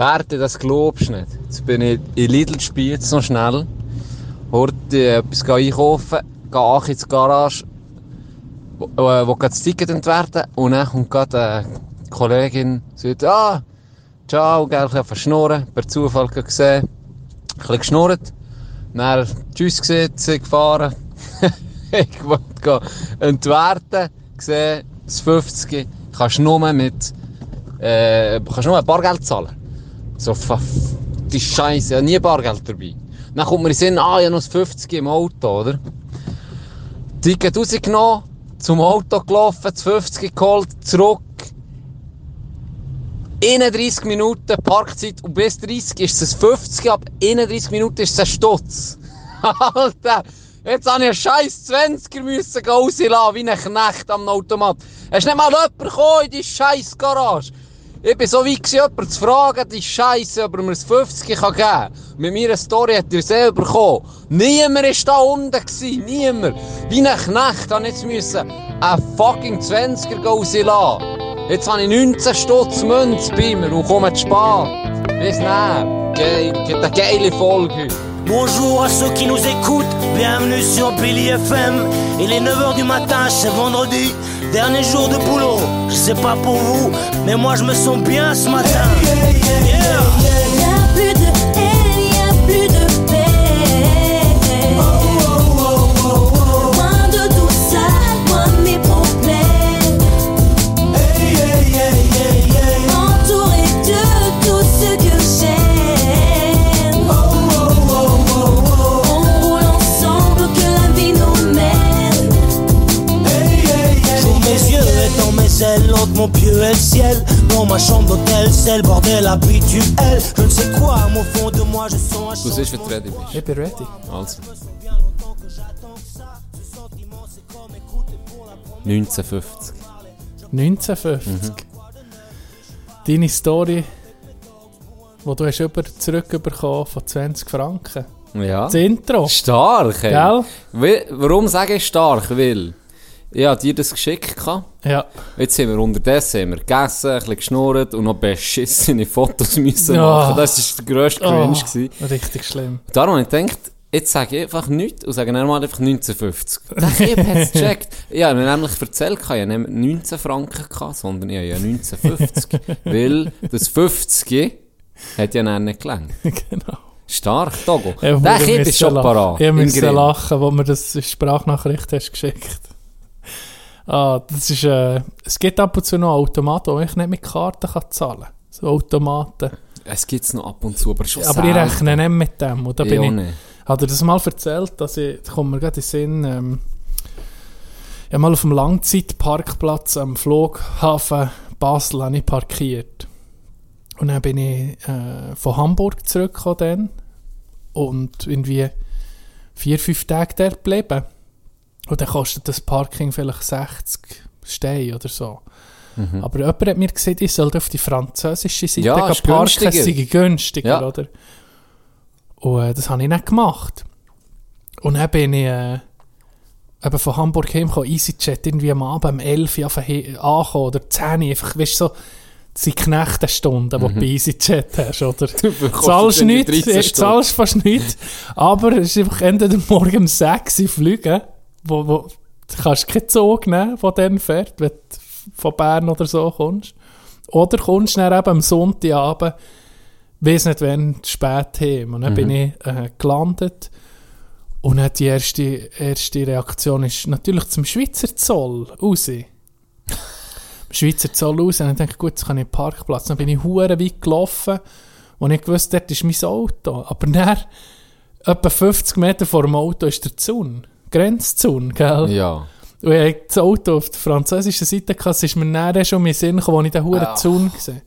Berti, das glaubst du nicht. Jetzt bin ich in Lidl Spiez noch schnell. Heute etwas einkaufen, gehe auch ins Garage, wo, äh, wo das Ticket entwerten und dann kommt gerade eine Kollegin, sagt, ah, ciao, gell, ich habe schnurren, per Zufall gesehen, ein bisschen geschnurrt, dann tschüss gesehen, sind gefahren, ich wollte entwerten, gesehen, das 50, kannst nur mit, äh, kannst nur ein Bargeld zahlen. So, die Scheiße, ja nie Bargeld dabei. Dann kommt mir in den Sinn, ah, ich habe noch das 50 im Auto, oder? Ticket rausgenommen, zum Auto gelaufen, das 50 geholt, zurück. 31 Minuten Parkzeit und bis 30 ist es 50, ab 31 Minuten ist es ein Stutz. Alter, jetzt habe ich einen scheiß 20er müssen rauslassen, wie ein Knecht am Automat. Hast nicht mal jemand gekommen in die scheiß Garage? Ich bin so weit jemanden zu fragen, die Scheiße, ob er mir das 50 kann geben kann. Mit meiner Story hat er selber bekommen. Niemand war da unten gewesen. Niemand. Wie ein Knecht habe ich jetzt einen fucking 20er rauslassen. Jetzt habe ich 19 Stutz Münz bei mir und komme zu spät. Bis dann. Geil. Gibt eine geile Folge. Bonjour à ceux qui nous écoutent, bienvenue sur Billy FM. Il est 9h du matin, c'est vendredi, dernier jour de boulot. Je sais pas pour vous, mais moi je me sens bien ce matin. Ailes, entre mon pieu et le ciel. Dans ma chambre d'hôtel, c'est le bordel habituel. Je ne sais quoi, au fond de moi, je sens un Du siehst, wie du ready bist. Ich bin ready. Also. 1950. 1950. Deine Story, die du hast über, zurückbekommen von 20 Franken. Ja. Das Intro. Stark, ey. Gell? Warum sage ich stark? Weil ich habe dir das geschickt. Ja. Jetzt haben wir unterdessen haben wir gegessen, ein bisschen geschnurrt und noch beschissene Fotos müssen Ja. machen. Das war der grösste Cringe. Oh, gewesen. richtig schlimm. Darum habe ich gedacht, jetzt sage ich einfach nichts und sage dann mal einfach 1950. Der Typ hat es gecheckt. Ich habe mir nämlich erzählt, ich hatte nicht 19 Franken, gehabt, sondern ich habe ja 1950. weil das 50 hat ja dann nicht gelangt. genau. Stark, Togo. Ja, der müssen ist schon parat. Ich musste lachen, wo mir das Sprachnachricht hast geschickt. Ah, das ist, äh, es gibt ab und zu noch Automaten, wo ich nicht mit Karten kann zahlen kann. So Automaten. Es gibt es noch ab und zu, aber schon Aber ich selten. rechne nicht mit dem. Und da Ich bin ich, nicht. Hat er das mal erzählt, dass ich, da kommt mir gerade in den Sinn, ähm, ich habe mal auf dem Langzeitparkplatz am Flughafen Basel habe ich parkiert. Und dann bin ich äh, von Hamburg zurückgekommen und irgendwie vier, fünf Tage dort geblieben. Und dann kostet das Parking vielleicht 60 Steine oder so. Aber jemand hat mir gesagt, ich sollte auf die französische Seite Mhm. Ja, parken, günstiger. es sei günstiger, Ja. oder? Und äh, das habe ich nicht gemacht. Und dann bin ich äh, eben von Hamburg heimgekommen, EasyJet, irgendwie am Abend um 11 Uhr angekommen, oder 10 Uhr, einfach, weißt du, so, sind Knechtenstunden, die du bei EasyJet hast, oder? Mhm. bekommst zahlst nichts, 13 zahlst fast nichts, aber es ist einfach entweder morgen um 6 Uhr fliegen, wo, wo du kannst keinen Zug nehmen, der dann fährt, wenn du von Bern oder so kommst. Oder kommst du dann eben am Sonntagabend, weiss nicht wann, spät heim. Und dann bin ich äh, gelandet und dann die erste, erste Reaktion ist natürlich zum Schweizer Zoll raus. Schweizer Zoll raus und dann denke ich, gut, jetzt kann ich einen Parkplatz. Dann bin ich hure weit gelaufen und ich wusste, dort ist mein Auto. Aber dann, etwa 50 Meter vor dem Auto ist der Zaun. Grenzzaun, gell? Ja. Und ich hatte das Auto auf der französischen Seite, gehabt, es ist mir näher schon in den Sinn gekommen, als ich den huren Ah. Zaun gesehen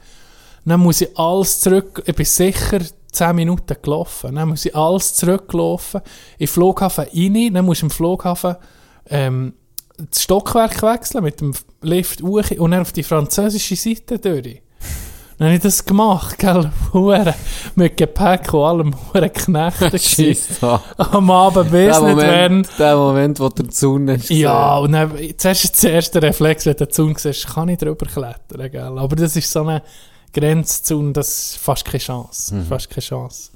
Dann muss ich alles zurück, ich bin sicher 10 Minuten gelaufen, dann muss ich alles zurücklaufen, in den Flughafen rein, dann muss ich im Flughafen ähm, das Stockwerk wechseln, mit dem Lift hoch und dann auf die französische Seite durch. Dann habe ich das gemacht, gell, Hure, mit Gepäck und allem, hure da. Am Abend, Der nicht. Moment, der Moment, wo der Zaun ist. Ja, und dann, zuerst ist der erste Reflex, wenn du den Zaun siehst, kann ich drüber klettern, gell? Aber das ist so eine Grenzzaun, das ist fast keine Chance. Fast keine Chance.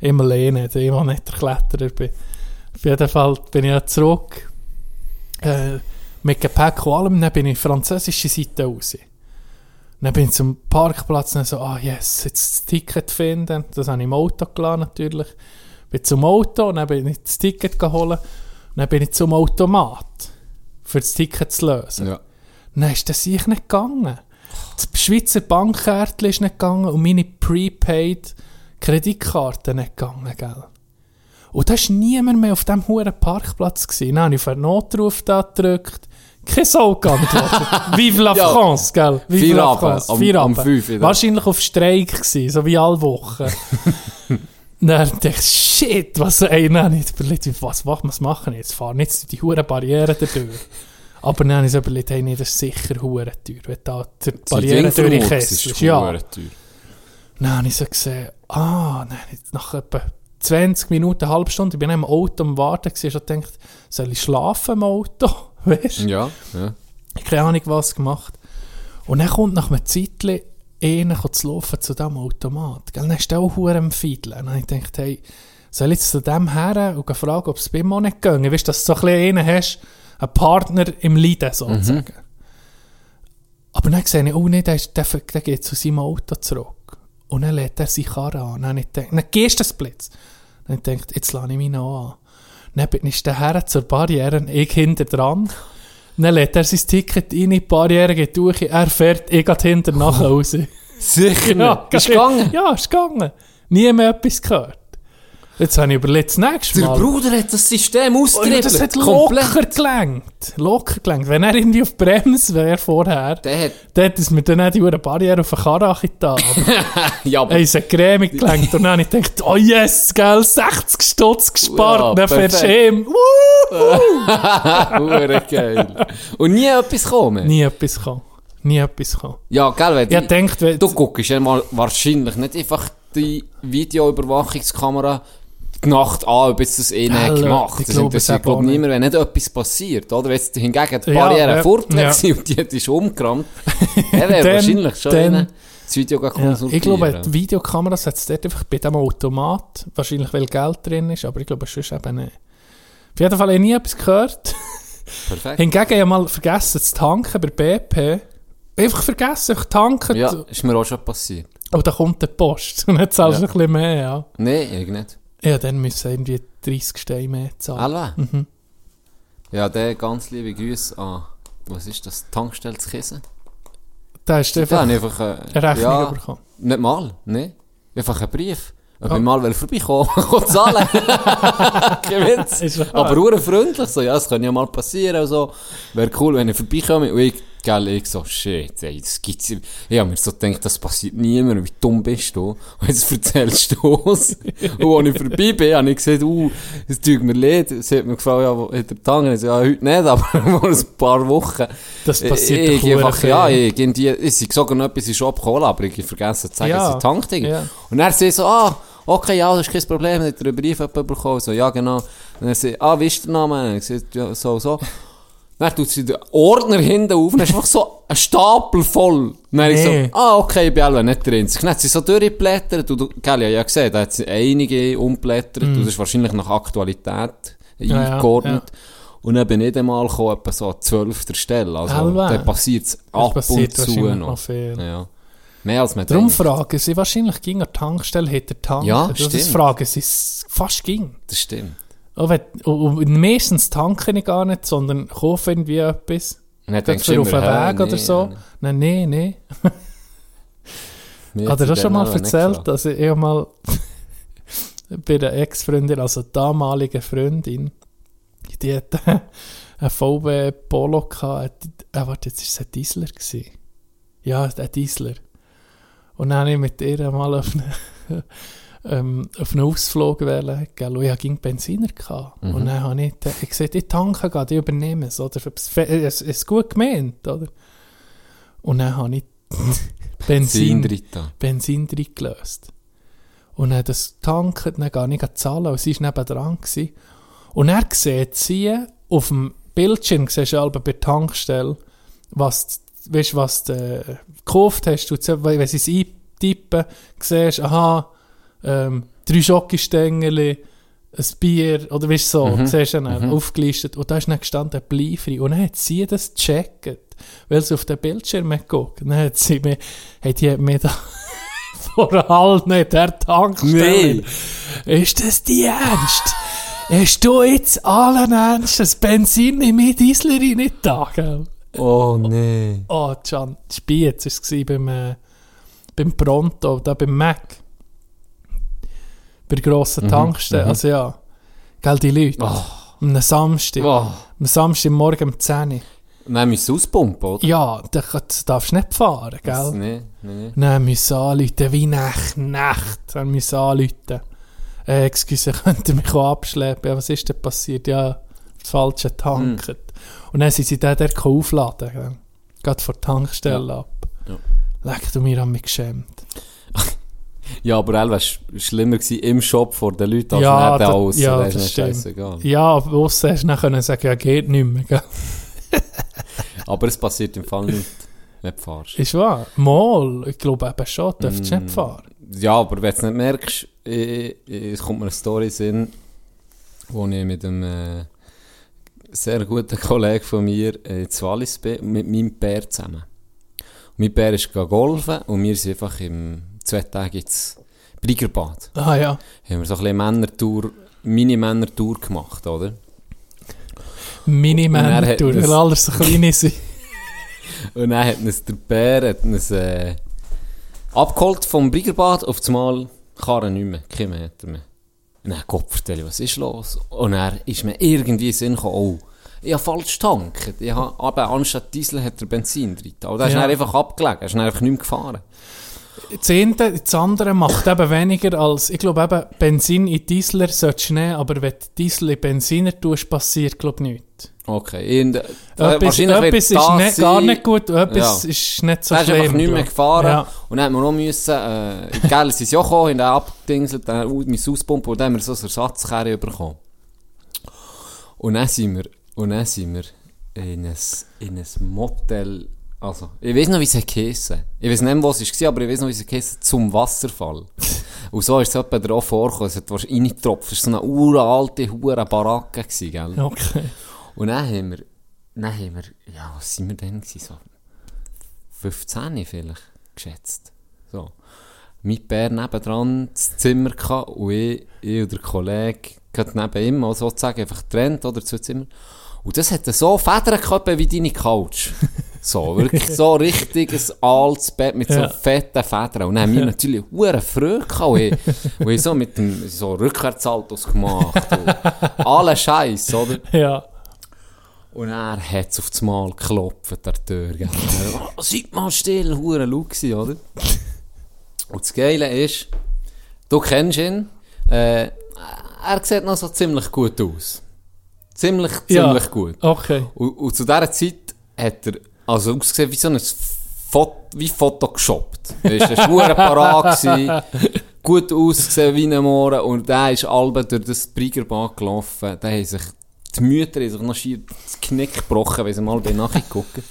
Immer lehnen, immer nicht der Kletterer bin. Auf jeden Fall bin ich ja zurück. Äh, mit Gepäck und allem, dann bin ich französische Seite raus. Dann bin ich zum Parkplatz und so, ah yes, jetzt das Ticket finden. Das habe ich im Auto gelassen natürlich. Bin zum Auto und dann bin ich das Ticket geholt. Und dann bin ich zum Automat, für das Ticket zu lösen. Ja. Dann ist das sich nicht gegangen. Das Schweizer Bankkärtchen ist nicht gegangen und meine Prepaid Kreditkarte nicht gegangen, gell? Und da war niemand mehr auf diesem hohen Parkplatz. Gewesen. Dann habe ich auf einen Notruf da gedrückt. Kein Sau geantwortet. Vive la. France, gell? Vive Vier la Abend, France. am- Vier am Abend. fünf. Wahrscheinlich auf Streik gewesen, so wie alle Wochen. dann dachte ich, shit, was, ey, nein, ich überlegt, was, was, machen jetzt? Fahren jetzt die hohen Barrieren dadurch. Aber dann habe ich so überlegt, hey, nee, das ist sicher hure teuer, wenn da die Barrieren durchkesselst. Ja. Dann habe ich so gesehen, ah, nein, nach etwa 20 Minuten, eine halbe Stunde, ich bin im Auto am Warten gewesen, und gedacht, soll ich schlafen im Auto? Weißt du? Ja, ja. Ich keine Ahnung, was gemacht. Und dann kommt nach einem Zeitchen einer zu laufen zu diesem Automat. Gell? Dann ist der auch hure am Fiedeln. Und dann habe ich gedacht, hey, soll ich jetzt zu dem her und fragen, ob es bei auch nicht ginge? Weißt du, dass du so ein bisschen einen hast, einen Partner im Leiden sozusagen. Aber dann sehe ich, oh nein, der, der, der geht zu seinem Auto zurück. Und dann lädt er sich Karre an. Dann ich gedacht, dann gehst du das Blitz. Dann gedacht, jetzt lasse ich mich noch an. Dann bin ich der Herr zur Barriere, ich hinter dran. Dann lädt er sein Ticket rein, die Barriere geht durch, er fährt, ich gehe hinter nachher raus. Sicher Ja. Ist gegangen. Ja, ist gegangen. Nie mehr etwas gehört. Jetzt habe ich überlegt, das nächste Der Mal. Bruder hat das System Oh, austribbelt. das hat komplett. locker gelenkt. Locker gelenkt. Wenn er irgendwie auf Bremse wäre vorher, Der hat, dann hätte es mir dann auch die Barriere auf den Karre da. Aber ja, aber er ist cremig gelenkt. Und dann habe ich gedacht, oh yes, gell, 60 Stutz gespart. Ja, dann fährst du hure geil. Und nie etwas kommen. Nie etwas gekommen. Nie etwas gekommen. Ja, gell, wenn Ich die- denkt, wenn... Du guckst ja mal wahrscheinlich nicht einfach die Videoüberwachungskamera die Nacht an, ob jetzt das eh nicht gemacht. ich Das glaube interessiert es glaub auch nicht. niemand, wenn nicht etwas passiert, oder? Wenn jetzt hingegen die Barriere ja, fort ja. und die ist umgerammt, dann wäre wahrscheinlich schon dann- das Video Ja, ich glaube, die Videokameras hat es dort einfach bei diesem Automat, wahrscheinlich weil Geld drin ist, aber ich glaube, sonst eben nicht. Auf jeden Fall habe ich nie etwas gehört. Perfekt. Hingegen habe ich mal vergessen zu tanken bei BP. Einfach vergessen, ich tanken. Ja, ist mir auch schon passiert. Und dann kommt die Post. Und dann zahlst du Ja. ein bisschen mehr, ja. Nein, ich nicht. Ja, dann müssen wir irgendwie 30 Steine mehr zahlen. Alva? Mhm. Ja, der ganz liebe Grüße an, was ist das, Tankstelle zu Kissen? Da hast du einfach einfach, eine Rechnung ja, bekommen. Nicht mal, ne? Einfach einen Brief. Ob Ah. ich mal vorbeikommen will, zahlen. Kein Witz. Aber ur freundlich, so, ja, das kann ja mal passieren und so. Wäre cool, wenn ich vorbeikomme. Und ich, gell, ich so, shit, ey, das gibt's ja. Ich hab mir so gedacht, das passiert niemandem. Wie dumm bist du? Und jetzt erzählst du es. und als ich vorbei bin, habe ich gesagt, uh, es tut mir leid. Sie hat mir gefragt, ja, wo hat der Tangen? Ich so, ja, heute nicht, aber vor ein paar Wochen. Das passiert ich, ich einfach, ja, ich, irgendwie, ich sei sogar noch etwas in Shop geholt, aber ich hab vergessen zu sagen, Ja. dass ich tankt. Ja. Und dann sie so, ah, okay, ja, das ist kein Problem, hat er einen Brief bekommen? So, ja, genau. Und dann sie, ah, wie ist der Name? Und ich gesagt, ja, so, so. Dann tut sie den Ordner hinten auf, dann ist einfach so ein Stapel voll. Dann habe ich Nee. so, ah, okay, ich bin alle nicht drin. Dann hat sie so durchgeblättert, und du, gell, ich habe ja gesehen, da hat sie einige umblättert, und das ist wahrscheinlich nach Aktualität Mm. Ja, ja, eingeordnet. Und dann bin ich dann mal gekommen, etwa so an 12. Stelle. Also, Halbe. dann passiert es ab passiert und zu noch. viel. Ja. Mehr als man Darum denkt. fragen sie wahrscheinlich ging an die Tankstelle hinter tanken. Ja, das stimmt. ist fragen sie fast ging. Das stimmt. Und, wenn, und, und meistens tanke ich gar nicht, sondern kaufe irgendwie etwas. Und dann denkst du auf den Weg oder nee, so. nee. Nein, nein, nein. Mir Hat er das schon mal erzählt, dass ich mal bei der Ex-Freundin, also damaligen Freundin, die hat einen VW Polo gehabt. Äh, warte, jetzt war es ein Diesler. Gewesen. Ja, ein Diesler. Und dann habe ich mit ihr mal auf einen, ähm, auf einen Ausflug wählen, gell, und ich hatte Benziner. Gehabt. Mhm. Und dann habe ich, ich gesagt, ich tanke gerade, ich übernehme es. Oder? Es es ist gut gemeint, oder? Und dann habe ich Benzin, Benzin drin reingelöst. Und dann das tanken, dann gar nicht zahlen, und sie war nebendran. Gewesen. Und er sieht sie auf dem Bildschirm, siehst du bei der Tankstelle, was, weißt, was du äh, gekauft hast, du, wenn sie es ein, tippen, siehst, aha, ähm, drei Schokostängel, ein Bier, oder weißt du so, Mhm. siehst du dann aufgelistet. Und da ist dann gestanden, bleifrei. Und dann hat sie das gecheckt, weil sie auf den Bildschirm hat geguckt. Dann hat sie mir, hat die mir da vor allem der Tankstelle. Ist das die Ernst? Hast du jetzt allen Ernst das Benzin in meine Dieslerin nicht da, gell? Oh nee. Oh, Can, Spiez war es beim, äh, beim Pronto, da beim Mac. Bei grossen Tankstelle. Also ja, gell, die Leute. Oh. Am Samstag. Oh. Am Samstag morgen um 10 Uhr. Dann müssen wir auspumpen, oder? Ja, da kannst- darfst du nicht fahren, Das- gell? Nee, nee, nee. Dann müssen anrufen, wie nach Nacht. Dann müssen anrufen. Äh, excuse, könnt ihr mich auch abschleppen? Ja, was ist denn passiert? Ja, das falsche tanket. Und dann sind sie dann dort aufladen. Gell? Geht vor der Tankstelle ab. Ja. Leck du mir an mich geschämt. Ja, aber er war schlimmer gewesen im Shop vor den Leuten als Ja, neben aus. ja, das ist scheißegal. Ja, aber aussen hast du dann können sagen, ja, geht nicht mehr. Gell? Aber es passiert im Fall nicht, wenn du fährst. Ist wahr? Mal, ich glaube eben schon, dürftest du Mm. nicht fahren. Ja, aber wenn du es nicht merkst, es kommt mir eine Story in wo ich mit einem äh, sehr guten Kollegen von mir äh, in Wallis bin, mit meinem Bär zusammen. Und mein Bär ist golfen und wir sind einfach im zwei Tage ins Briggerbad. Ah ja. Haben wir so ein bisschen Männertour, Mini-Männertour gemacht, oder? Mini-Männer, hat du, das- weil alles so klein sind. Und dann hat uns der Bär hat uns, äh, abgeholt vom Briggerbad, auf einmal Karren nicht mehr, kein Meter mehr. Und dann Gott vertelle, was ist los? Und dann ist mir irgendwie in den Sinn gekommen, oh, ich habe falsch getankt. Ich habe, aber anstatt Diesel hat er Benzin drin. Aber da ist Ja. einfach abgelegen, er ist einfach nicht mehr gefahren. Das eine, das andere macht eben weniger als, ich glaube eben, Benzin in Diesler solltest du nehmen, aber wenn du Diesel in Benziner tust, passiert, glaube ich, nichts. Okay, und, äh, Etwas, wahrscheinlich etwas ist nicht, gar sein- nicht gut etwas Ja. ist nicht so ist schlimm. einfach nicht mehr gefahren. Ja. Und dann hat man noch müssen, äh, gell, sie sind ja gekommen, haben den abgedingselt, dann müssen auspumpen und dann haben wir so ein Ersatzkerry bekommen. Und dann sind wir, und dann sind wir in ein, in ein Motel, also, ich weiß noch, wie es geheissen Ich weiß nicht was es war, aber ich weiß noch, wie es geheissen zum Wasserfall. und so ist es etwa drauf vorgekommen, es hat wahrscheinlich reingetropft, es war so eine uralte, hure Baracke, gewesen, gell. Okay. Und dann haben wir, dann haben wir, ja, was sind wir denn gewesen? So 15 vielleicht, geschätzt. So. Mein Bär nebendran das Zimmer gehabt und ich, ich und der Kollege gerade neben ihm, also sozusagen einfach getrennt, oder, zwei Zimmer. Und das hatte so Federn gehabt wie deine Couch. So, wirklich so richtig ein altes Bett mit so Ja. fetten Federn. Und dann haben wir natürlich hure Freude gehabt. Und ich, so mit dem, so Rückwärtsaltos gemacht. Und alle Scheiß, oder? Ja. Und er hat auf das Mal geklopft, an der Tür. gell. Oh, seid mal still, hure gewesen, oder? Und das Geile ist, du kennst ihn, äh, er sieht noch so ziemlich gut aus. Ziemlich, Ja. ziemlich gut. Okay. Und, und zu dieser Zeit hat er also ausgesehen wie so ein Foto, wie Photoshoppt. Er war parat, gewesen, gut ausgesehen wie ein Mohren und der ist albe durch das Briggerbad gelaufen. Da haben sich, die Mütter haben sich noch schier das Knick gebrochen, weil sie mal bei nachgucken.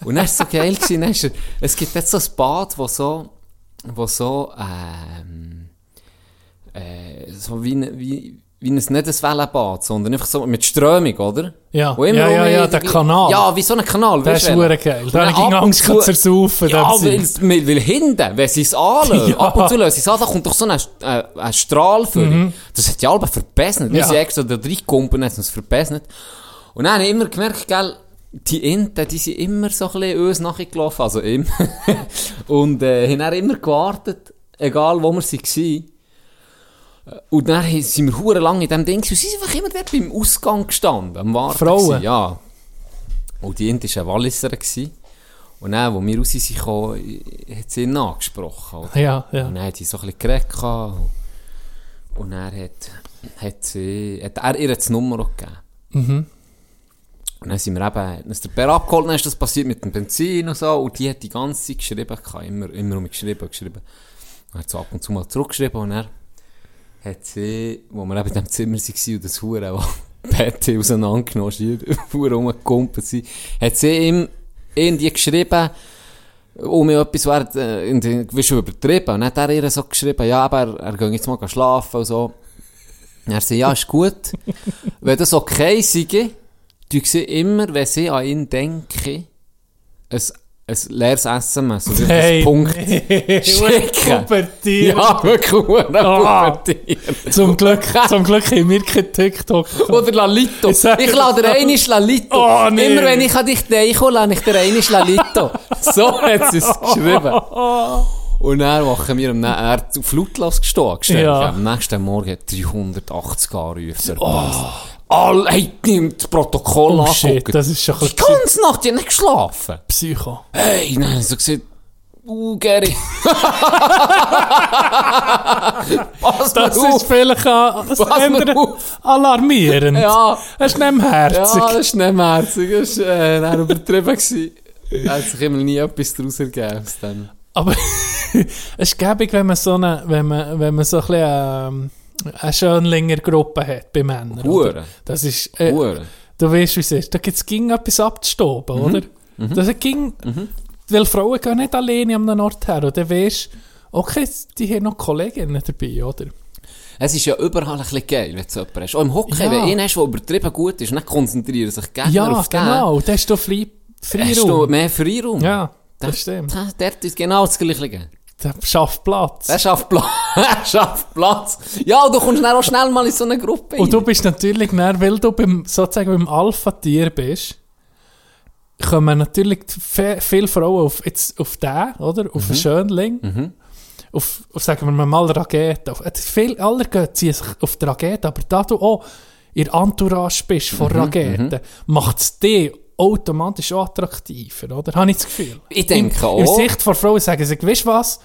Und dann war es so geil, gewesen, dann er, es gibt jetzt so ein Bad, wo so, wo so, ähm, äh, so wie, wie, wie ein, nicht ein Wellenbad, sondern einfach so mit Strömung, oder? Ja. Ja, ja, ja, die- der Kanal. Ja, wie so ein Kanal. Der ist wenn- geil. Da dann habe ich Angst zu zersaufen. Ja, weil, weil, hinten, wenn sie es anlösen, Ja. ab und zu lösen sie es an, da kommt doch so ein, äh, ein Strahl für Das hat die Alben verbessert. Wir Ja. sind extra da reingekommen haben es verbessert. Und dann habe ich immer gemerkt, gell, die Enten, die sind immer so ein bisschen uns nachgelaufen, also immer. und äh, haben dann immer gewartet, egal wo wir waren. Und dann sind wir hure lang in diesem Ding und sie sind einfach immer dort beim Ausgang gestanden, am Warten. Frauen? gewesen, Ja. Und die Ente war eine Walliserin. gewesen. Und dann, als wir raus sind, gekommen, hat sie ihn angesprochen. Oder? Ja, ja. Und dann hat sie so ein bisschen geredet. Und dann hat, hat, sie, hat er ihr das Nummer auch gegeben. Mhm. Und dann sind wir eben, dann ist der Bär abgeholt, dann ist das passiert mit dem Benzin und so. Und die hat die ganze Zeit geschrieben, immer, immer um geschrieben, geschrieben. Dann hat sie ab und zu mal zurückgeschrieben und dann hat sie, wo wir eben in diesem Zimmer waren und das Hure, wo Bett auseinandergenommen Hure rumgekumpelt sind, hat sie ihm irgendwie geschrieben, um mir etwas wäre, äh, in den- schon übertrieben. Und dann hat er ihr so geschrieben, ja, aber er, er geht jetzt mal schlafen und so. Und er sagt, ja, ist gut. wenn das okay sei, tue sie immer, wenn sie an ihn denke, ein, ein leeres SMS, oder Hey, ein Punkt schicken. Ja, wirklich, Ah. pubertieren. Zum Glück, zum Glück haben wir kein TikTok. Oder Lalito. Ich Ich lade dir einmal Lalito. Oh, nee. Immer wenn ich an dich denke, lade ich dir einmal Lalito. so hat sie es geschrieben. Und dann wachen wir am er gestanden. gestellt. Ja. Am nächsten Morgen hat 380 Anrufe. Oh. All, hey, nimmt das Protokoll Oh shit, das ist schon Die ganze Nacht, ich nicht geschlafen. Psycho. Hey, nein, so gesagt, uh, Gary. Pass Das mal ist auf. vielleicht an, auf. alarmierend. Ja. Das ist nicht herzig. Ja, das ist nicht mehr herzig. Das war äh, dann übertrieben. Da hat sich immer nie etwas daraus ergeben. Aber es ist gäbig, wenn man so eine, wenn man, wenn man so ein bisschen, ähm, eine Schönlinger-Gruppe hat bei Männern. Hure. Das ist, äh, du weißt, wie es ist. Da gibt es ging etwas abzustoben, Mhm. oder? Das ging, weil Frauen gehen nicht alleine an einem Ort her. Und dann weisst okay, die haben noch Kolleginnen dabei, oder? Es ist ja überall ein bisschen geil, wenn du so jemanden hast. Auch im Hockey, Ja. wenn du einen hast, der übertrieben gut ist, dann konzentrieren sich Gegner Ja, auf den. genau. Da hast du frei, Hast du Freiraum. mehr Freiraum. Ja, Da- das stimmt. Da, dort ist genau das Gleiche. Der schafft Platz. Er schafft Platz. er schafft Platz. Ja, du kommst dann auch schnell mal in so eine Gruppe Und du bist natürlich, dann, weil du beim, sozusagen beim Alpha-Tier bist, kommen natürlich viele Frauen auf, jetzt auf den, oder? Auf Mhm. den Schönling. Auf, auf, sagen wir mal, Rakete. Auf, äh, viel, alle gehen, ziehen sich auf die Rakete, aber da du auch in Entourage bist von Mhm, Raketen, macht es dich automatisch attraktiver, oder? Habe ich das Gefühl. Ich denke in, auch. In Sicht von Frauen sagen sie, weißt du was?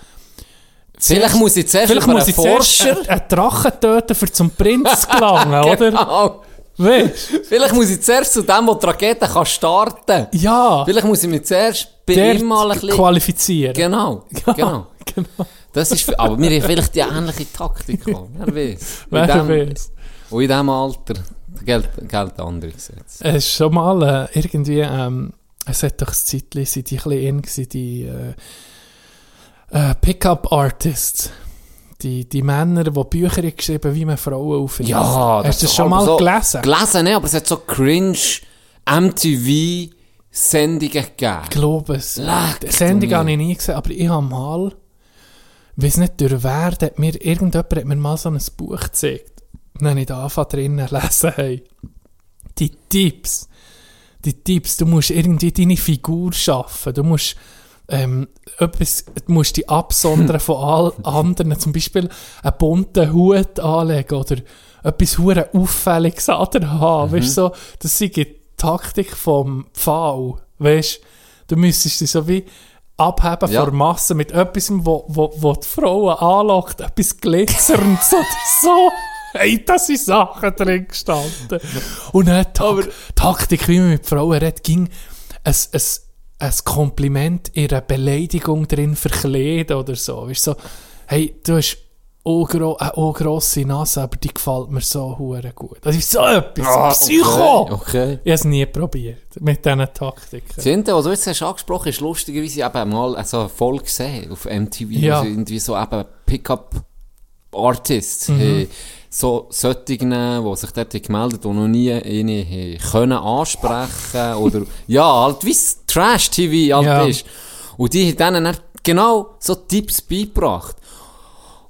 Vielleicht muss ich zuerst Vielleicht muss einen ich Forscher... einen, einen Drachen töten, für zum Prinz zu gelangen, oder? Genau. Weißt Vielleicht muss ich zuerst zu dem, der die Rakete kann starten Ja. Vielleicht muss ich mich zuerst bei ihm mal ein bisschen... qualifizieren. Genau, Ja, genau. genau. Das ist, aber wir haben vielleicht die ähnliche Taktik. Wer weiß. Wer dem- weiß. Und in diesem Alter gelten, gelten andere Gesetze. Es ist schon mal äh, irgendwie, ähm, es hat doch ein Zeitchen, sind die ein bisschen in die äh, äh, Pickup-Artists. Die, die Männer, die Bücher haben geschrieben wie man Frauen aufnimmt. Ja, Hast du das schon mal so, gelesen? Gelesen, ne? aber es hat so cringe MTV-Sendungen gegeben. Ich glaube es. Leck Die Sendung du habe ich nie gesehen, aber ich habe mal, weiß nicht, durch wer, hat mir, irgendjemand hat mir mal so ein Buch gezeigt. Dann habe ich da angefangen drinnen lesen, hey, die Tipps, die Tipps, du musst irgendwie deine Figur schaffen, du musst, ähm, etwas, du musst dich absondern von all anderen, zum Beispiel einen bunten Hut anlegen oder etwas hure auffälliges an dir haben, weißt du, so, das ist die Taktik vom Pfau, weißt du, müsstest dich so wie abheben Ja. von der Masse mit etwas, wo, wo, wo die Frauen anlockt, etwas glitzerndes oder so. Hey, da sind Sachen drin gestanden. Und dann Tak Taktik, wie man mit Frauen redet, ging ein, ein, ein Kompliment in einer Beleidigung drin verkleiden oder so. Weißt du, so, hey, du hast eine auch grosse Nase, aber die gefällt mir so hure gut. Das ist so etwas. Psycho! Ah, Okay. Ich habe es nie probiert, mit diesen Taktiken. Ende, was du jetzt hast angesprochen hast, lustigerweise eben mal so eine Folge gesehen auf MTV, Ja. sie irgendwie so eben Pickup-Artists, Mhm. haben so solche, die sich dort haben gemeldet die noch nie eine haben können ansprechen oder, ja, halt wie Trash-TV halt Ja. ist. Und die haben denen dann genau so Tipps beigebracht.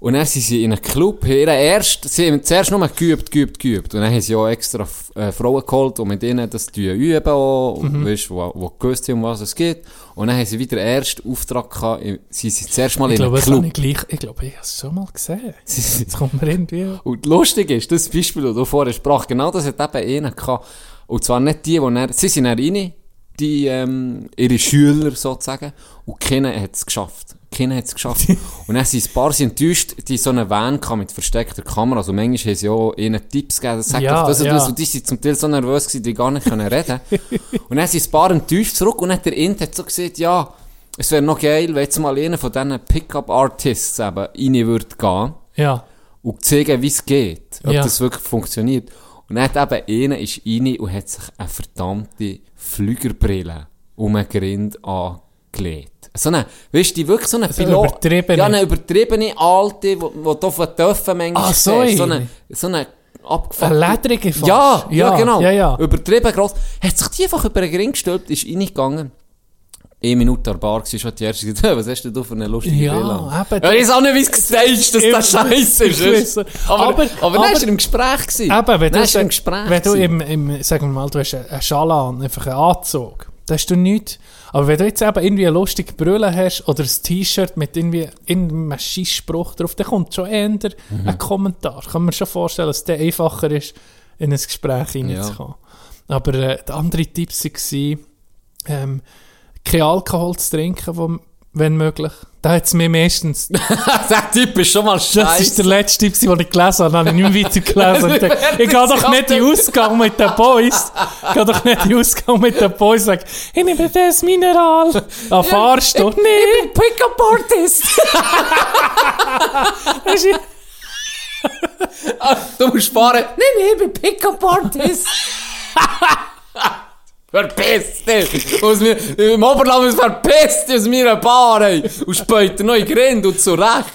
Und dann sind sie in einem Club, haben erst, sie haben zuerst nur geübt, geübt, geübt. Und dann haben sie auch extra äh, Frauen geholt und mit ihnen das üben auch, und weißt, wo, wo gewusst haben, um was es geht. Und dann haben sie wieder ersten Auftrag gehabt, sie sind zuerst mal Ich in einem glaube, Club. ich gleich, ich glaube, ich habe es schon mal gesehen. Jetzt kommt mir irgendwie... Und lustig ist, das Beispiel, das du vorher sprach, genau das hat eben einer gehabt. Und zwar nicht die, die dann, sie sind dann rein, die, ähm, ihre Schüler sozusagen, und keiner hat es geschafft. Keiner hat es geschafft. und dann sind ein paar sind enttäuscht, die so eine Van kam mit versteckter Kamera, also manchmal haben sie auch ihnen Tipps gegeben, sag Ja, doch das und ja. das, und die sind zum Teil so nervös gewesen, die gar nicht können reden. und dann sind ein paar enttäuscht zurück, und dann hat der Int hat so gesagt, ja, es wäre noch geil, wenn jetzt mal einer von diesen Pickup-Artists eben rein würde gehen Ja. und zeigen, wie es geht, ob Ja. das wirklich funktioniert. Und dann hat eben einer ist rein und hat sich eine verdammte Flügerbrille um den Grind gelegt. So eine, weißt du, die wirklich so eine So eine übertriebene. Ja, eine übertriebene alte, wo, wo du den Töpfen manchmal Ah, so siehst. So eine. so eine abgefuckte... Eine ledrige fast. Ja, ja, Ja, genau. ja, ja. Übertrieben gross. Hat sich die einfach über den Ring gestülpt, ist reingegangen. Eine Minute an der Bar war, hat die erste gesagt, was hast du für eine lustige Ja, Villa? eben. Ja, ich weiß auch nicht, wie es gestaged dass das scheiße ist. Aber, aber, Aber- dann aber- war er im Gespräch. Gewesen. Eben, wenn dann du, im Gespräch. wenn du im, im, sagen wir mal, du hast einen einen Schal an, einfach einen Anzug, dann hast du nichts. Aber wenn du jetzt eben irgendwie eine lustige Brille hast oder ein T-Shirt mit irgendwie irgendeinem Scheissspruch drauf, dann kommt schon eher Mhm. ein Kommentar. Kann man schon vorstellen, dass der einfacher ist, in ein Gespräch hineinzukommen. Aber äh, die anderen Tipps waren, ähm, kein Alkohol zu trinken, wo, wenn möglich. Da hat es mir meistens der Typ ist schon mal das ist scheiße. der letzte Tipp, den ich gelesen habe. Dann habe ich nicht mehr weiter gelesen. Ich gehe doch nicht in den Ausgang mit den Boys. Ich gehe doch nicht in den Ausgang mit den Boys und sage, ich nehme das Mineral. Ah, fahrst du? Ich Nein. bin Pickup-Artist. Das ist- du musst fahren. Nein, nein, ich bin Pickup-Artist. Verpiss dich! Aus mir, Im Oberland ist verpiss dich aus meiner Bar, ey! Und später noch in Grind und zurecht.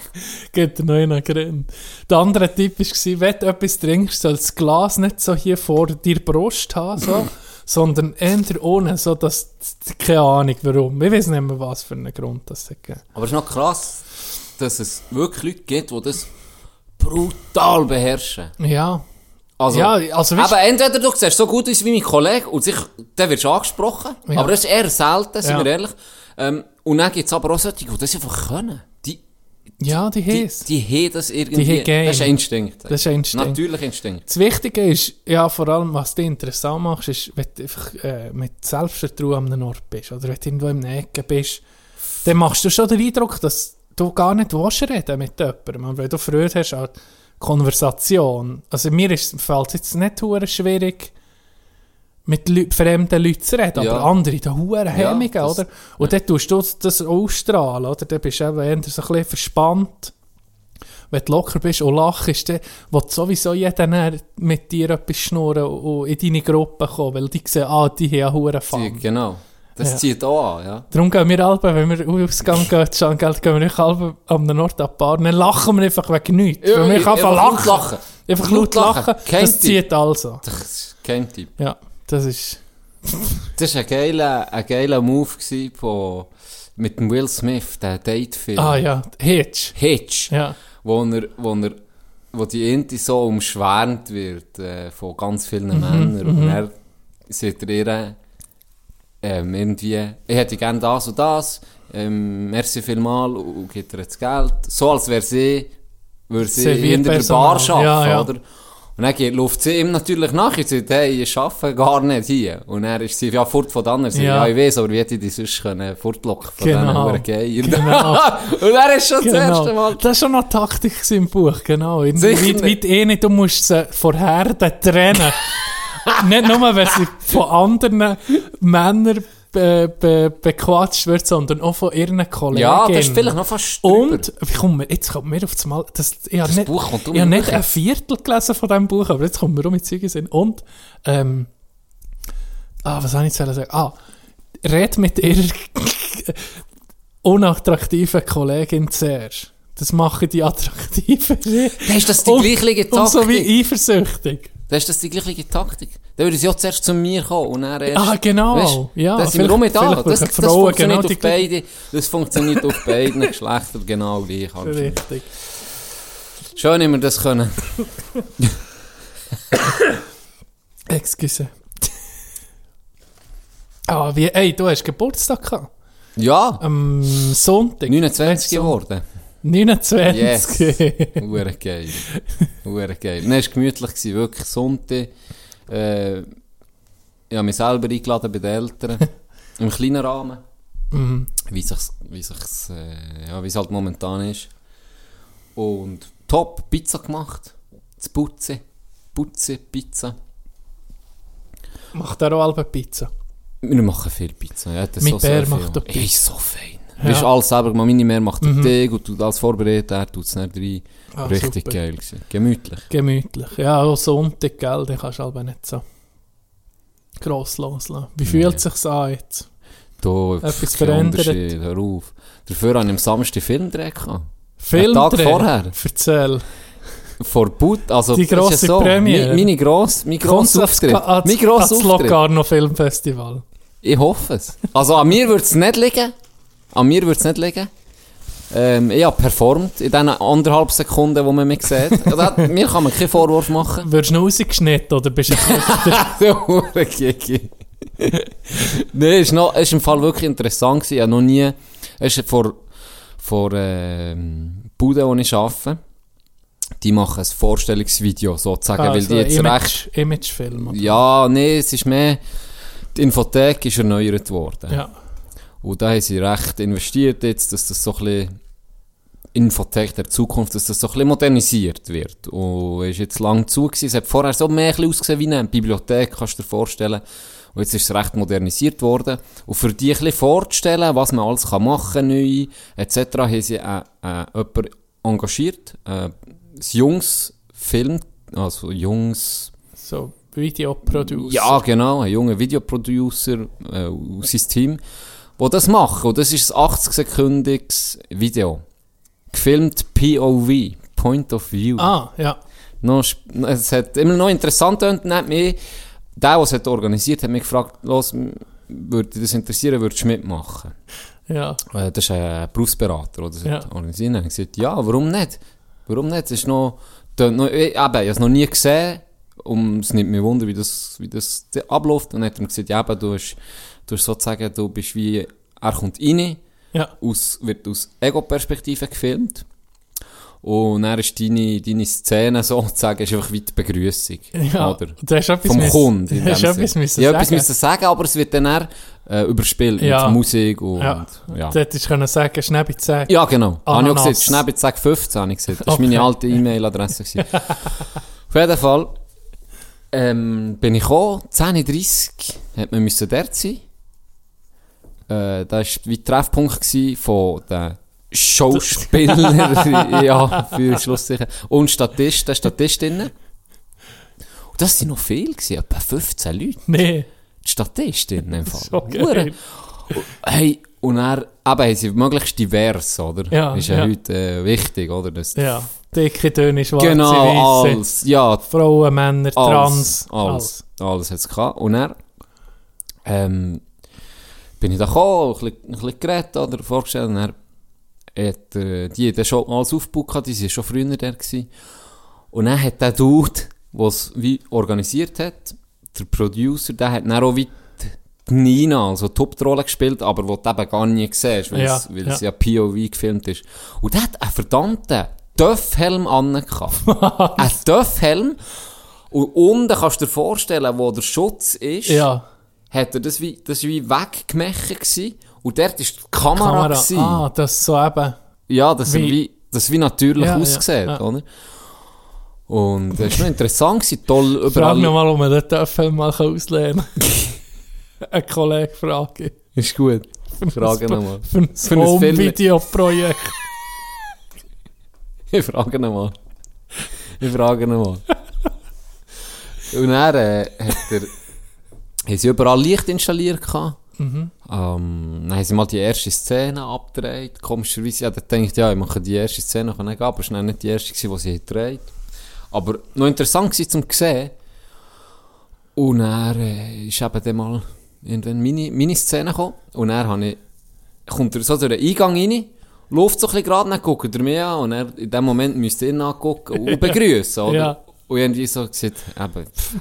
Geht der neue Grin. Der andere Tipp war, wenn du etwas trinkst, soll das Glas nicht so hier vor dir Brust haben, so, sondern eher ohne, so dass, keine Ahnung warum. Ich weiß nicht mehr, was für einen Grund das hat. Aber es ist noch krass, dass es wirklich Leute gibt, die das brutal beherrschen. Ja. Also, Ja, also aber entweder du siehst so gut aus wie mein Kollege und sich, dann wirst du angesprochen, Ja. aber das ist eher selten, sind Ja. wir ehrlich. Ähm, und dann gibt es aber auch solche, die das einfach können. Die, Ja, die die, heißt. die haben das irgendwie. Die haben das ist ein Instinkt. Das ist ein Instinkt. Natürlich Instinkt. Das Wichtige ist, ja, vor allem, was dich interessant macht, ist, wenn du einfach äh, mit Selbstvertrauen an einem Ort bist oder wenn du irgendwo einer Ecke bist, dann machst du schon den Eindruck, dass du gar nicht willst reden mit jemandem. Wenn du Freude hast an Konversation, also mir ist, fällt es jetzt nicht hure schwierig, mit Leu fremden Leuten zu reden, Ja. aber andere, da hure Hemmungen, das- oder? Und dann tust du das ausstrahlen, oder? Dann bist du eben eher so ein bisschen verspannt wenn du locker bist und lachst, dann will sowieso jeder mit dir etwas schnurren und in deine Gruppe kommen, weil die sehen, ah, die haben ja Huren Die, Fun. genau. Das Ja. zieht auch an, ja. Darum gehen wir alle, wenn wir Ausgang gehen, schon Geld, gehen wir nicht alle an einem Ort an die Bar, dann lachen wir einfach wegen nichts. Ja, Weil wir einfach lachen. lachen. Einfach Laut lachen. lachen. Kein Das zieht also. Das kein Tipp. Ja, das ist... Das war ein geiler, ein geiler Move von, mit dem Will Smith, der Date-Film. Ah ja, Hitch. Hitch. Ja. wo er, wo er, wo die Inti so umschwärmt wird äh, von ganz vielen Mhm, Männern und er sagt er ihr ähm, irgendwie, ich hätte gerne das und das, ähm, merci vielmal und, gibt ihr jetzt Geld, so als wäre sie, würde sie in der. Bar arbeiten, Ja, ja. oder? Und dann läuft sie ihm natürlich nach und sagt, hey, ich arbeite gar nicht hier. Und dann ist sie ja fort von dann. Sie Ja. ja. ja, ich weiß, aber wie hätte ich die sonst können fortlocken von Genau. diesen Geiern? Genau. und er ist schon das erste Genau. Mal Das ist schon noch Taktik im Buch, genau. Sicher wie die eh nicht, du musst sie von Herden trennen. Nicht nur, wenn sie von anderen Männern be, be, bequatscht wird, sondern auch von ihren Kollegen. Ja, das ist vielleicht noch fast. Und, wie kommt mir, jetzt kommt mir auf das Mal, das, ich habe nicht, Buch kommt um ich habe nicht ein Viertel gelesen von diesem Buch, aber jetzt kommt mir um mit Zeuge Sinn. Und, ähm, ah, was habe ich jetzt sagen? Ah, red mit ihrer unattraktiven Kollegin zuerst. Das machen die attraktiver. Dann ist das die gleiche Und so Taktik. wie eifersüchtig. Dann ist das die gleiche Taktik. Dann würde sie auch zuerst zu mir kommen und dann erst... Ah, genau. Weisst, ja, dann sind wir rum da. Das, das Frauen funktioniert genau auf beide. Das funktioniert auf beiden Geschlechtern genau gleich. Richtig. Schön, dass wir das können. Excuse. ah, wie, ey, du hast Geburtstag gehabt. Ja, Am Sonntag. 29 geworden. 29. Yes. Hure geil. Hure geil. Nein, es war gemütlich, gewesen, wirklich Sonntag. Äh, ich habe mich selber eingeladen bei den Eltern. Im kleinen Rahmen. Mhm. Wie sich's, wie sich's, äh, ja, wie es halt momentan ist. Und top, Pizza gemacht. Das Putzen. Putzen, Pizza. Macht er auch halbe Pizza. Wir machen viel Pizza. Ja, das Mein so Bär macht auch Pizza. Ey, so fein. Ja. Du hast alles selber gemacht. Meine Mehr macht den Tee und tut alles vorbereitet. Er tut es nicht rein. Ah, Richtig super. geil gewesen. Gemütlich. Gemütlich. Ja, auch Sonntag, gell, den kannst du aber nicht so gross loslassen. Wie fühlt Nee. sich's an jetzt? Da, Etwas verändert. Hör auf. Dafür habe ich am Samstag Filmdreh gehabt. Film Tag vorher. Erzähl. Vor Boot, also Die grosse so, Premiere. mi- Meine gross, mein grosser Auftritt. Mein grosser Auftritt. Locarno Filmfestival? Ich hoffe es. Also an mir würde es nicht liegen. An mir würde es nicht liegen. Ähm, ich habe performt in diesen anderthalb Sekunden, wo man mich sieht. Also, mir kann man keinen Vorwurf machen. Wirst du noch rausgeschnitten oder bist du Gigi. Nein, es war im Fall wirklich interessant. gewesen. Ich habe noch nie, es ist vor, vor ähm, Bude, wo ich arbeite, die machen ein Vorstellungsvideo sozusagen, weil also die jetzt recht... Image, Imagefilm? oder? Ja, nee, es ist mehr... Die Infothek ist erneuert worden. ja. Und da haben sie recht investiert jetzt, dass das so ein bisschen Infotech der Zukunft, dass das so ein bisschen modernisiert wird. Und es ist jetzt lang zu gewesen. Es hat vorher so mehr ein ausgesehen wie eine Bibliothek, kannst du dir vorstellen. Und jetzt ist es recht modernisiert worden. Und für die ein bisschen vorzustellen, was man alles kann machen neu, etc., haben sie äh, äh, jemanden engagiert. Äh, ein junges Film, also junges So Videoproducer. ja, genau, ein junger Videoproducer äh, aus seinem Team, der das macht. Und das ist ein 80-sekündiges Video. Gefilmt POV, Point of View. Ah, ja. Noch, es hat immer noch interessant und hat mich, der, der es hat organisiert hat, mich gefragt, los, würde dich das interessieren, würdest du mitmachen? Ja. Äh, Das ist ein Berufsberater, der das Ja. hat. Ich gesagt, ja, warum nicht? Warum nicht? Es ist noch, tönt noch eben, ich habe es noch nie gesehen. Und es nimmt mich wunder, wie das, wie das abläuft. Und dann hat er mir gesagt, ja, eben, du hast, du hast sozusagen, du bist wie, er kommt rein, Ja. aus, wird aus Ego-Perspektive gefilmt. Und dann ist deine, deine Szene sozusagen, ist einfach wie die Begrüßung. Ja. Oder? Du hast etwas Vom müssen- Kunden. Du hast etwas müssen ja, sagen. etwas müssen sagen, aber es wird dann eher, äh, überspielt Ja. mit Musik und, Ja. ja. Du hättest können sagen, Schnäbi sagen. Ja, genau. Habe ich auch gesehen. Schnäbizag 15 habe ich gesehen. Das war Okay. meine alte E-Mail-Adresse. Auf jeden Fall ähm, bin ich gekommen, 10.30 Uhr, hat man müssen dort sein. Äh, da war wie der Treffpunkt von den Schauspielern, ja, für Schlusszeichen, und Statisten, Statistinnen. Und das waren noch viele, gewesen, etwa 15 Leute. Nee. Die Statistinnen im Fall. So geil. Hey, und er, eben, sie möglichst divers, oder? Ja, Ist ja, ja. heute äh, wichtig, oder? Das Ja. Dicke, dünne, schwarze, genau, weisse. alles. Ja, Frauen, Männer, alles. Trans. Alles. Alles hat es gehabt. Und er, ähm, bin ich da gekommen, ein bisschen, ein bisschen geredet, oder? Vorgestellt, und er hat, äh, die hat schon alles aufgebaut, die waren schon früher da gewesen. Und dann hat der Dude, der es wie organisiert hat, der Producer, der hat dann auch wie die Nina, also die Hauptrolle gespielt, aber wo du eben gar nie siehst, weil Ja, es, weil ja. es ja POV gefilmt ist. Und der hat einen verdammten Töffhelm angehabt. ein Töffhelm. Und unten kannst du dir vorstellen, wo der Schutz ist, Ja. Hat er das wie, das war wie weggemacht gewesen. Und dort ist die Kamera, Kamera. gewesen. Ah, das so eben. Ja, das Wie- wie, das wie natürlich Ja, ja, aussieht, ja. oder? Und das war interessant, gewesen, toll Frag überall. noch mal, ob man den Töffel mal auslehnen kann. Ein Kollege frage. Ist gut. Frage nochmal. Für ein Für ein Home-Video-Projekt. Ich frage ihn mal. Ich frage ihn mal. Und dann äh, hat er, haben sie überall Licht installiert gehabt. Mhm. Ähm, dann haben sie mal die erste Szene abgedreht. Komischerweise, ja, da denke ich, ja, ich mache die erste Szene, kann ich aber es war dann nicht die erste, die sie gedreht Aber noch interessant war zum sehen. Und er äh, ist eben dann mal irgendwann meine, meine Szene gekommen. Und dann habe ich, kommt er so durch den Eingang rein, läuft so ein bisschen gerade, dann guckt er mich an und er, in dem Moment müsst ihr ihn angucken und begrüßen, oder? Ja. Und irgendwie so gesagt, eben, pff,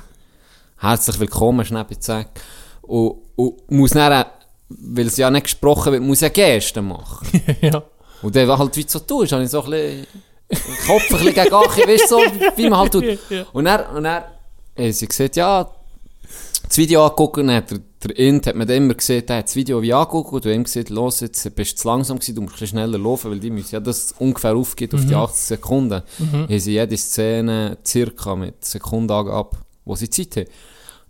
herzlich willkommen, Schnäppizag. Und, und muss dann, weil es ja nicht gesprochen wird, muss ja Gesten machen. ja. Und dann, halt wie du so tust, habe ich so ein bisschen, Kopf ein bisschen gegen Achi, weißt du, so, wie man halt tut. Ja. Und dann, und dann, haben sie gesagt, ja, das Video angeguckt, und hat der, der Int hat mir dann immer gesehen, der hat das Video wie angeguckt, und du ihm gesagt, los, jetzt bist du zu langsam gewesen, du musst ein bisschen schneller laufen, weil die müssen ja das ungefähr aufgeht auf die 80 Sekunden. Haben sie jede Szene circa mit Sekundenangabe, wo sie Zeit haben.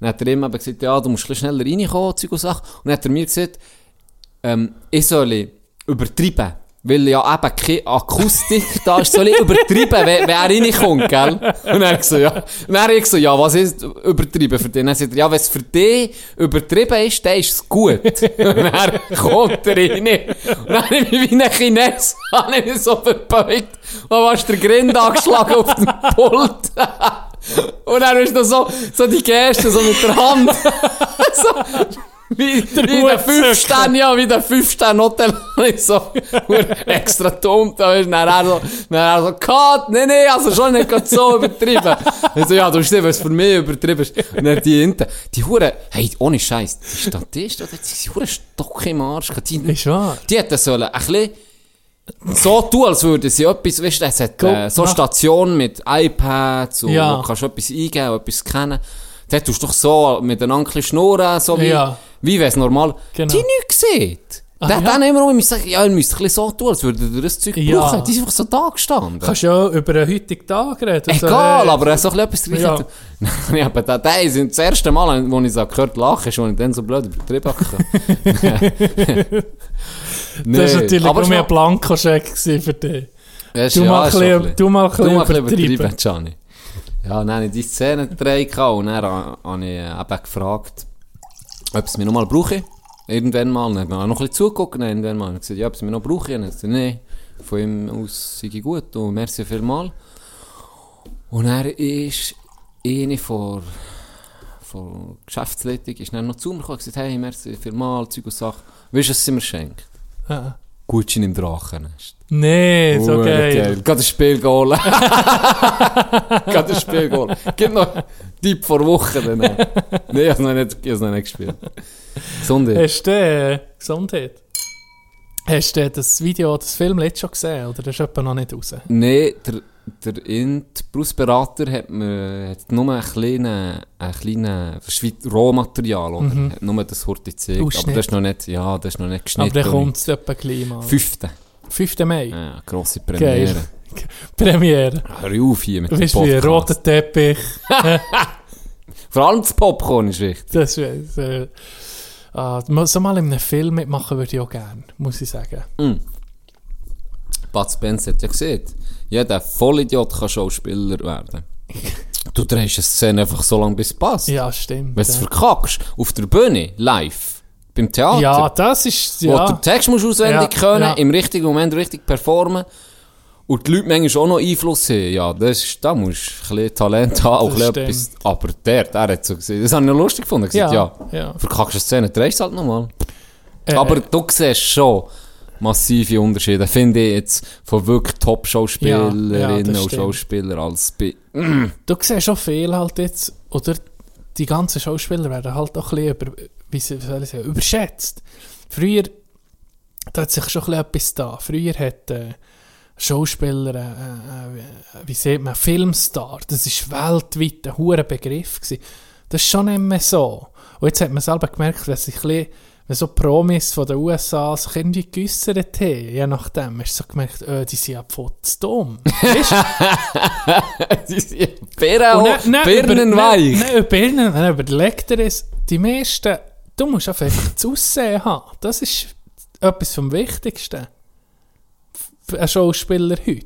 Dann hat er immer eben gesagt, ja, du musst ein schneller reinkommen, Zeug und Sachen. Und dann hat er mir gesagt, ähm, ich soll übertreiben. weil ja eben keine Akustik da ist, soll ich übertreiben, wenn, wenn er reinkommt, gell? Und er so, ja. Und ich so, ja, was ist übertrieben für dich? Und dann sagt er, ja, wenn es für dich übertrieben ist, dann ist es gut. Und dann kommt er rein. Und dann habe ich mich wie ein Chines, habe ich so verbeugt. Und dann hast den Grind angeschlagen auf dem Pult. Und dann ist noch so, so die Geste, so mit der Hand. so, wie, wie der Hut Fünfstern, ja, wie der Fünfstern Hotel. so, extra dumm, da ist dann er so, dann er so, Cut, nee, nee, also schon nicht so übertrieben. Ich so, ja, du nicht, was für mich übertrieben ist. Und dann die hinten, die Hure, hey, ohne Scheiß, die Statisten, die Hure Stock im Arsch, die, wahr. die hätten sollen ein bisschen so tun, als würden sie etwas, weißt du, es hat äh, so Stationen mit iPads und Ja. du kannst etwas eingeben und etwas scannen. Dort tust du doch so miteinander schnurren, so wie, Ja. wie wenn es normal Genau. die nichts sieht. Ah, Der ja? immer um sagen, ja, ihr müsst ein bisschen so tun, als würdet ihr das Zeug Ja. brauchen. Die sind einfach so da gestanden. Kannst ja über den heutigen Tag reden. Egal, hey, aber er hat so ein bisschen etwas drin. Ja. Aber der, der ist das erste Mal, wo ich so gehört lache, ist, als ich dann so blöd übertrieben habe. Das war natürlich aber nur ein Blankoscheck für dich. Ist- Du ja, mal ist ein bisschen, du mal ein bisschen bisschen übertrieben. übertrieben, Gianni. Ja, dann habe ich die Szene gedreht und dann ha- habe ich eben gefragt, ob es mir noch mal brauche. Irgendwann mal. Dann habe ich noch ein bisschen zugeguckt. Irgendwann mal. Gesagt, ja, ob es mir noch brauche. Und dann nein, von ihm aus sei ich gut und merci vielmal. Und er ist eine von, von Geschäftsleitung ist dann noch zu mir gekommen und gesagt, hey, merci vielmal, Zeug und Sachen. Weißt du, sie mir schenkt? Ah. Gutschein im Drachennest. Nee, so Hure geil. Gerade ein Spielgoal. Gerade ein Spielgoal. Gib noch Tipp vor Woche. Dann. Nein, ich habe noch, nicht- ich noch nicht gespielt. Sonntag. Hast du äh, Gesundheit? Hast du das Video, das Film jetzt schon gesehen? Oder ist etwa noch nicht raus? Nein, der, der Int, Berufsberater hat mir hat nur einen kleinen Schweiz- Rohmaterial, oder? Hat nur das Horti gezeigt. Aber das ist noch nicht, ja, das ist noch nicht Aber geschnitten. dann kommt es etwa gleich mal. Fünfte. 5. Mai. Ja, grosse Premiere. Geil. Premiere. Hör auf hier mit dem Weißt du, ein Podcast. roter Teppich. Vor allem das Popcorn ist wichtig. Das ist, äh, ah, so mal in einem Film mitmachen würde ich auch gerne, muss ich sagen. Bud Spencer hat ja gesehen, jeder Vollidiot kann Schauspieler werden. Du drehst eine Szene einfach so lange, bis es passt. Ja, stimmt. Wenn du es ja. verkackst, auf der Bühne, live, beim Theater, ja, das ist, wo du ja. Text musst auswendig Ja, können, ja. im richtigen Moment richtig performen und die Leute manchmal auch noch Einfluss haben. Ja, das ist, da musst du ein bisschen Talent haben, auch ein etwas. Aber der, der hat so gesehen, das habe ich noch lustig gefunden. Gesagt, Ja, ja, ja. verkackst du eine Szene, drehst du halt nochmal. Äh, Aber du siehst schon massive Unterschiede, finde ich jetzt, von wirklich Ja, Top-Schauspielerinnen ja, das und. Schauspielern als bei... Du siehst schon viel halt jetzt, oder die ganzen Schauspieler werden halt auch ein bisschen über, wie soll ich sagen, überschätzt. Früher, da hat sich schon ein bisschen etwas da. Früher hat äh, Schauspieler, äh, äh, wie sieht man, Filmstar, das ist weltweit ein hoher Begriff gewesen. Das ist schon nicht mehr so. Und jetzt hat man selber gemerkt, wenn sich ein bisschen, so Promis von den USA sich irgendwie geäussert haben, je nachdem, hast du so gemerkt, äh, die sind ja zu dumm. Weißt du? Die sind über- Birnenweich. über Birnen, dann überlegt er es, die meisten, du musst einfach das Aussehen haben. Das ist etwas vom Wichtigsten. Einen Schauspieler heute.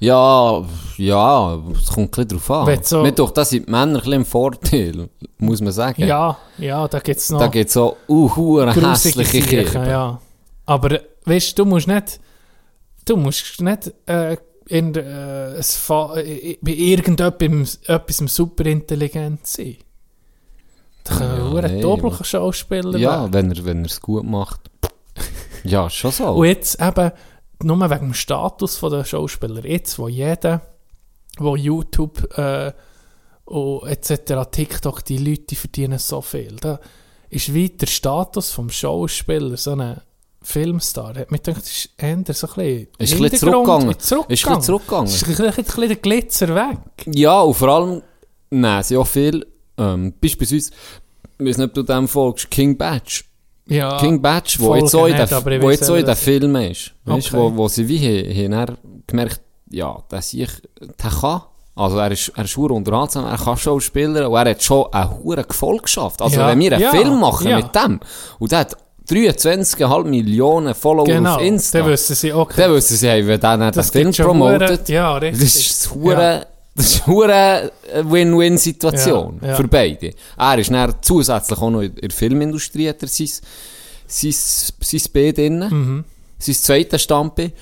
Ja, ja, es kommt ein bisschen drauf an. Wenn so- Mir doch, das sind die Männer ein bisschen im Vorteil, muss man sagen. Ja, ja, da gibt es noch Da gibt es so uh, grusige hässliche Kirchen, Kirchen. ja. Aber weißt du, du musst nicht, du musst nicht äh, in, äh, Fa äh, bei irgendetwas etwas super intelligent sein. Da kann Ja, ja, nee, Doppelschauspieler Ja, werden. wenn er wenn er es gut macht. Ja, ist schon so. Und jetzt eben, nur wegen dem Status der Schauspieler, jetzt, wo jeder, wo YouTube äh, und etc., TikTok, die Leute die verdienen so viel. Da ist wie der Status vom Schauspieler, so ein Filmstar, hat mir gedacht, das ist eher so ein bisschen... Ist ein bisschen zurückgegangen. Ist ein bisschen zurückgegangen. Ist ein bisschen, der Glitzer weg. Ja, und vor allem, nein, sind auch viel, ähm, beispielsweise, ich weiß nicht, ob du dem folgst, King Batch. Ja, King Batch, wo jetzt so in den, wo jetzt so in den. Filmen ist. Weißt, Okay. wo, wo sie wie haben, gemerkt, ja, dass ich, der kann. Also er ist, er ist unterhaltsam, er kann Schauspieler und er hat schon einen hohen Erfolg geschafft. Also Ja, wenn wir einen ja, Film machen ja. mit dem und der hat 23,5 Millionen Follower Genau, auf Insta. dann wissen sie, okay. Dann wissen sie, hey, wenn der den Das Film schon promotet, ja, das ist hure, das ist eine Win-Win-Situation Ja, ja. für beide. Er ist dann zusätzlich auch noch in der Filmindustrie, hat er sein, sein, sein B drin, Mhm. sein zweites Standbein.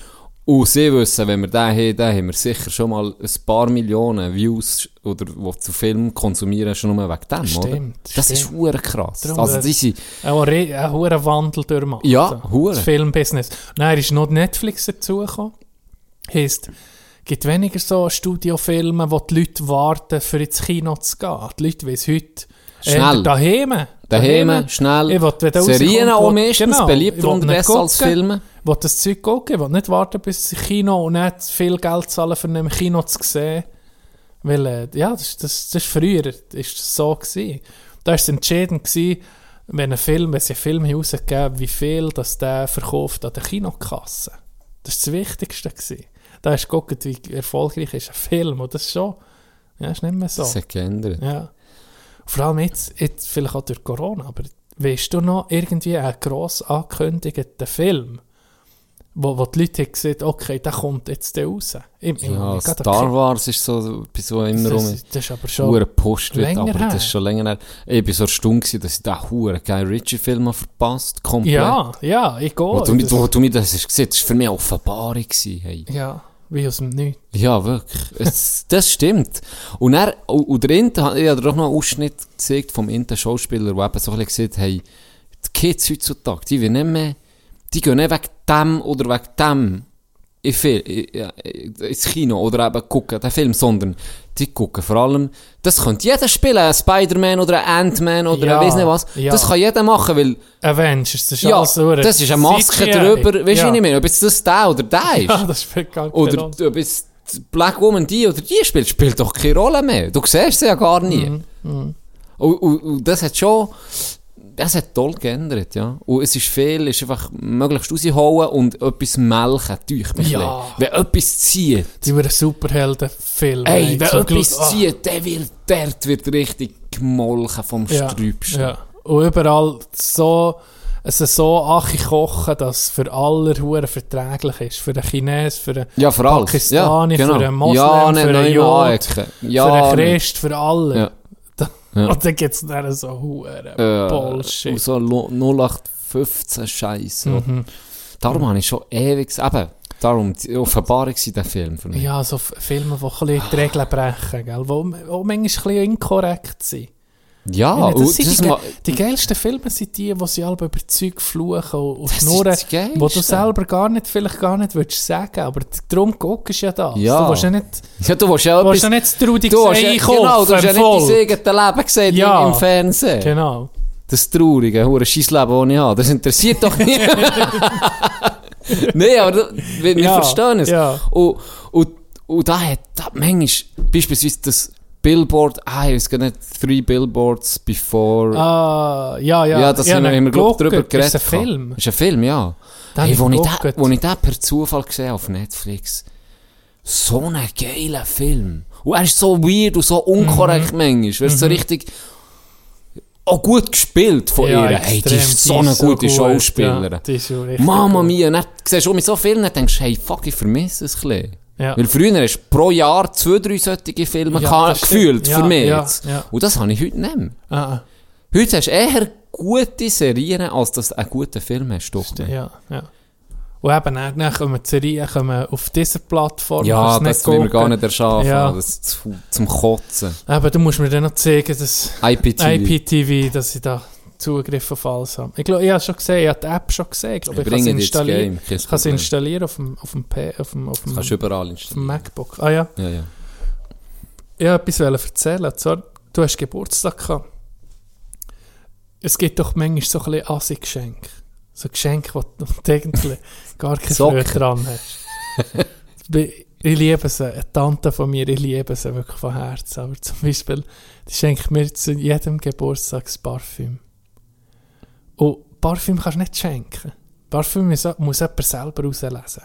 Und sie wissen, wenn wir den haben, dann haben wir sicher schon mal ein paar Millionen Views oder die zu Film konsumieren, schon nur wegen dem, oder? Stimmt, Das ist stimmt. hure krass. Darum, also äh, die sind, Auch ein, hoher Wandel durchmacht. Ja, so. hure. Das Filmbusiness. Nein, ist noch Netflix dazugekommen. Heisst, gibt weniger so Studiofilme, wo die Leute warten, für ins Kino zu gehen. Die Leute wissen heute, Schnell. äh, daheim. daheim, schnell, Ich will, wenn Serien auch meistens, genau, beliebter ich unterdessen als. Filme. will das Zeug gucken, ich will nicht warten bis ins Kino und nicht viel Geld zahlen, für ein Kino zu sehen. Weil, äh, ja, das, das, das ist früher ist das so gewesen. Da war es entscheidend gewesen, wenn ein Film, wenn sie einen Film rausgegeben wie viel dass der verkauft an der Kinokasse. Das war das Wichtigste gewesen. Da hast du geguckt, wie erfolgreich ist ein Film und das ist schon, ja, ist nicht mehr so. Das hat geändert. Ja. Vor allem jetzt, jetzt vielleicht auch durch Corona, aber weißt du noch irgendwie einen gross angekündigten Film, wo, wo die Leute gesagt okay, der kommt jetzt da raus. Ich, ich Ja, gerade Star Wars ist so, bei so immer das, das ist aber schon... Post wird, aber her. das ist schon länger her. Ich war so erstaunt, gewesen, dass ich den hure geilen Ritchie-Film verpasst komplett. Ja, ja, ich gehe. Wo du, Das- wo du mir das hast gesehen das war für mich eine Offenbarung. Gewesen, hey. ja, wie aus dem Nichts. Ja, wirklich. Es, das stimmt. Und, er, und der Inter, ich habe auch noch einen Ausschnitt gezeigt vom Inter-Schauspieler, der eben so ein bisschen gesagt hat, hey, die Kids heutzutage, die will nicht mehr, die gehen nicht wegen dem oder wegen dem ins Kino oder eben gucken den Film, sondern die gucken vor allem, das könnte jeder spielen, ein Spider-Man oder ein Ant-Man oder Ja, ein weiss nicht was. ja. Das kann jeder machen, weil Avengers, das ist ja, alles eine das ist eine Maske CGI. drüber, weißt du, ja. ich meine? Ob jetzt das der oder der ist. Ja, das spielt gar keine Oder ob jetzt Black Woman die oder die spielt, spielt doch keine Rolle mehr. Du siehst sie ja gar nie. Mhm, Und, und, und das hat schon, das hat toll geändert, ja. Und es ist viel, ist einfach möglichst rausholen und etwas melken, durch mich. Ja. Wenn etwas zieht, Die wurden Superheldenfilme. ey, wenn so etwas ah. zieht, der wird, dort wird richtig gemolken vom Ja, Sträubsten. Ja. Und überall so, es so achi kochen, dass es für alle Huren verträglich ist. Für den Chines, für den Ja, für. Pakistani, ja, genau. für einen Moslem, ja, für einen neu Jod, ja, für den nicht. Christ, für alle. Ja. Und dann gibt es dann so Huren Äh, Bullshit. Und so lo- 0815 Scheiße. Mhm. Darum habe ich schon ewig, eben, darum, die Offenbarung war der Film für mich. Ja, so Filme, die ein bisschen die Regeln brechen, gell? Die auch manchmal ein bisschen inkorrekt sind. Ja, meine, das das die, ge- ma- die geilsten Filme sind die, wo sie alle über Zeug fluchen und, und schnurren, Geilste. wo du selber gar nicht, vielleicht gar nicht willst sagen, aber darum guckst du ja das. Ja. Du willst ja nicht, ja, du willst ja du willst etwas... ja nicht das trauriges Du hast ja, Einkaufen genau, du hast ja nicht dein eigenes Leben gesehen Ja. im, Fernsehen. Genau. Das traurige, hure Scheissleben, das ich habe. Das interessiert doch niemand. Nein, aber du- wir, Ja, verstehen es. ja. Und, und, und da hat, da manchmal, beispielsweise das Billboard, ah, ich weiß gar nicht, Three Billboards Before... Ah, ja, ja. Ja, das Ich haben wir, wir glaub, drüber geredet. Ist ein. Film? Ist ein Film, ja. Den Hey, wo, ich geguckt. wo ich den per Zufall gesehen auf Netflix. So ein geiler Film. Und er ist so weird und so unkorrekt manchmal. Weißt, du, so richtig... Auch gut gespielt von Ja, ihr. Hey, die ist so eine gute gut. Schauspielerin. Ja, richtig Mama gut. mia, dann siehst du mit so vielen und denkst, hey, fuck, ich vermisse es ein bisschen. Ja. Weil früher hast du pro Jahr zwei, drei solche Filme Ja, gefühlt, für mich jetzt. Und das habe ich heute nicht mehr. Ah, ah. Heute hast du eher gute Serien, als dass du einen guten Film hast. Doch. Ja, ja. Und eben, dann, kommen die Serien kommen auf dieser Plattform. Ja, das will wir gar nicht erschaffen. Ja. Das ist zu, zum Kotzen. Eben, du musst mir dann noch zeigen, dass IPTV. IPTV, dass ich da Zugriff auf alles habe. Ich glaube, ich habe schon gesehen, ich habe die App schon gesehen. Ich glaube, Ich ich kann sie installieren. Kann sie installieren auf dem, auf dem, P, auf dem, auf dem, Kannst du überall auf dem installieren. MacBook. Ah ja. Ja, ja. Ich wollte etwas erzählen. Zwar, du hast Geburtstag gehabt. Es gibt doch manchmal so ein bisschen Assi-Geschenke. So Geschenke, wo du eigentlich gar keine Freude dran hast. Ich ich liebe sie. Eine Tante von mir, ich liebe sie wirklich von Herzen. Aber zum Beispiel, die schenkt mir zu jedem Geburtstag das Parfüm. Und Parfüm kannst du nicht schenken. Parfüm muss, muss jemand selber auslesen.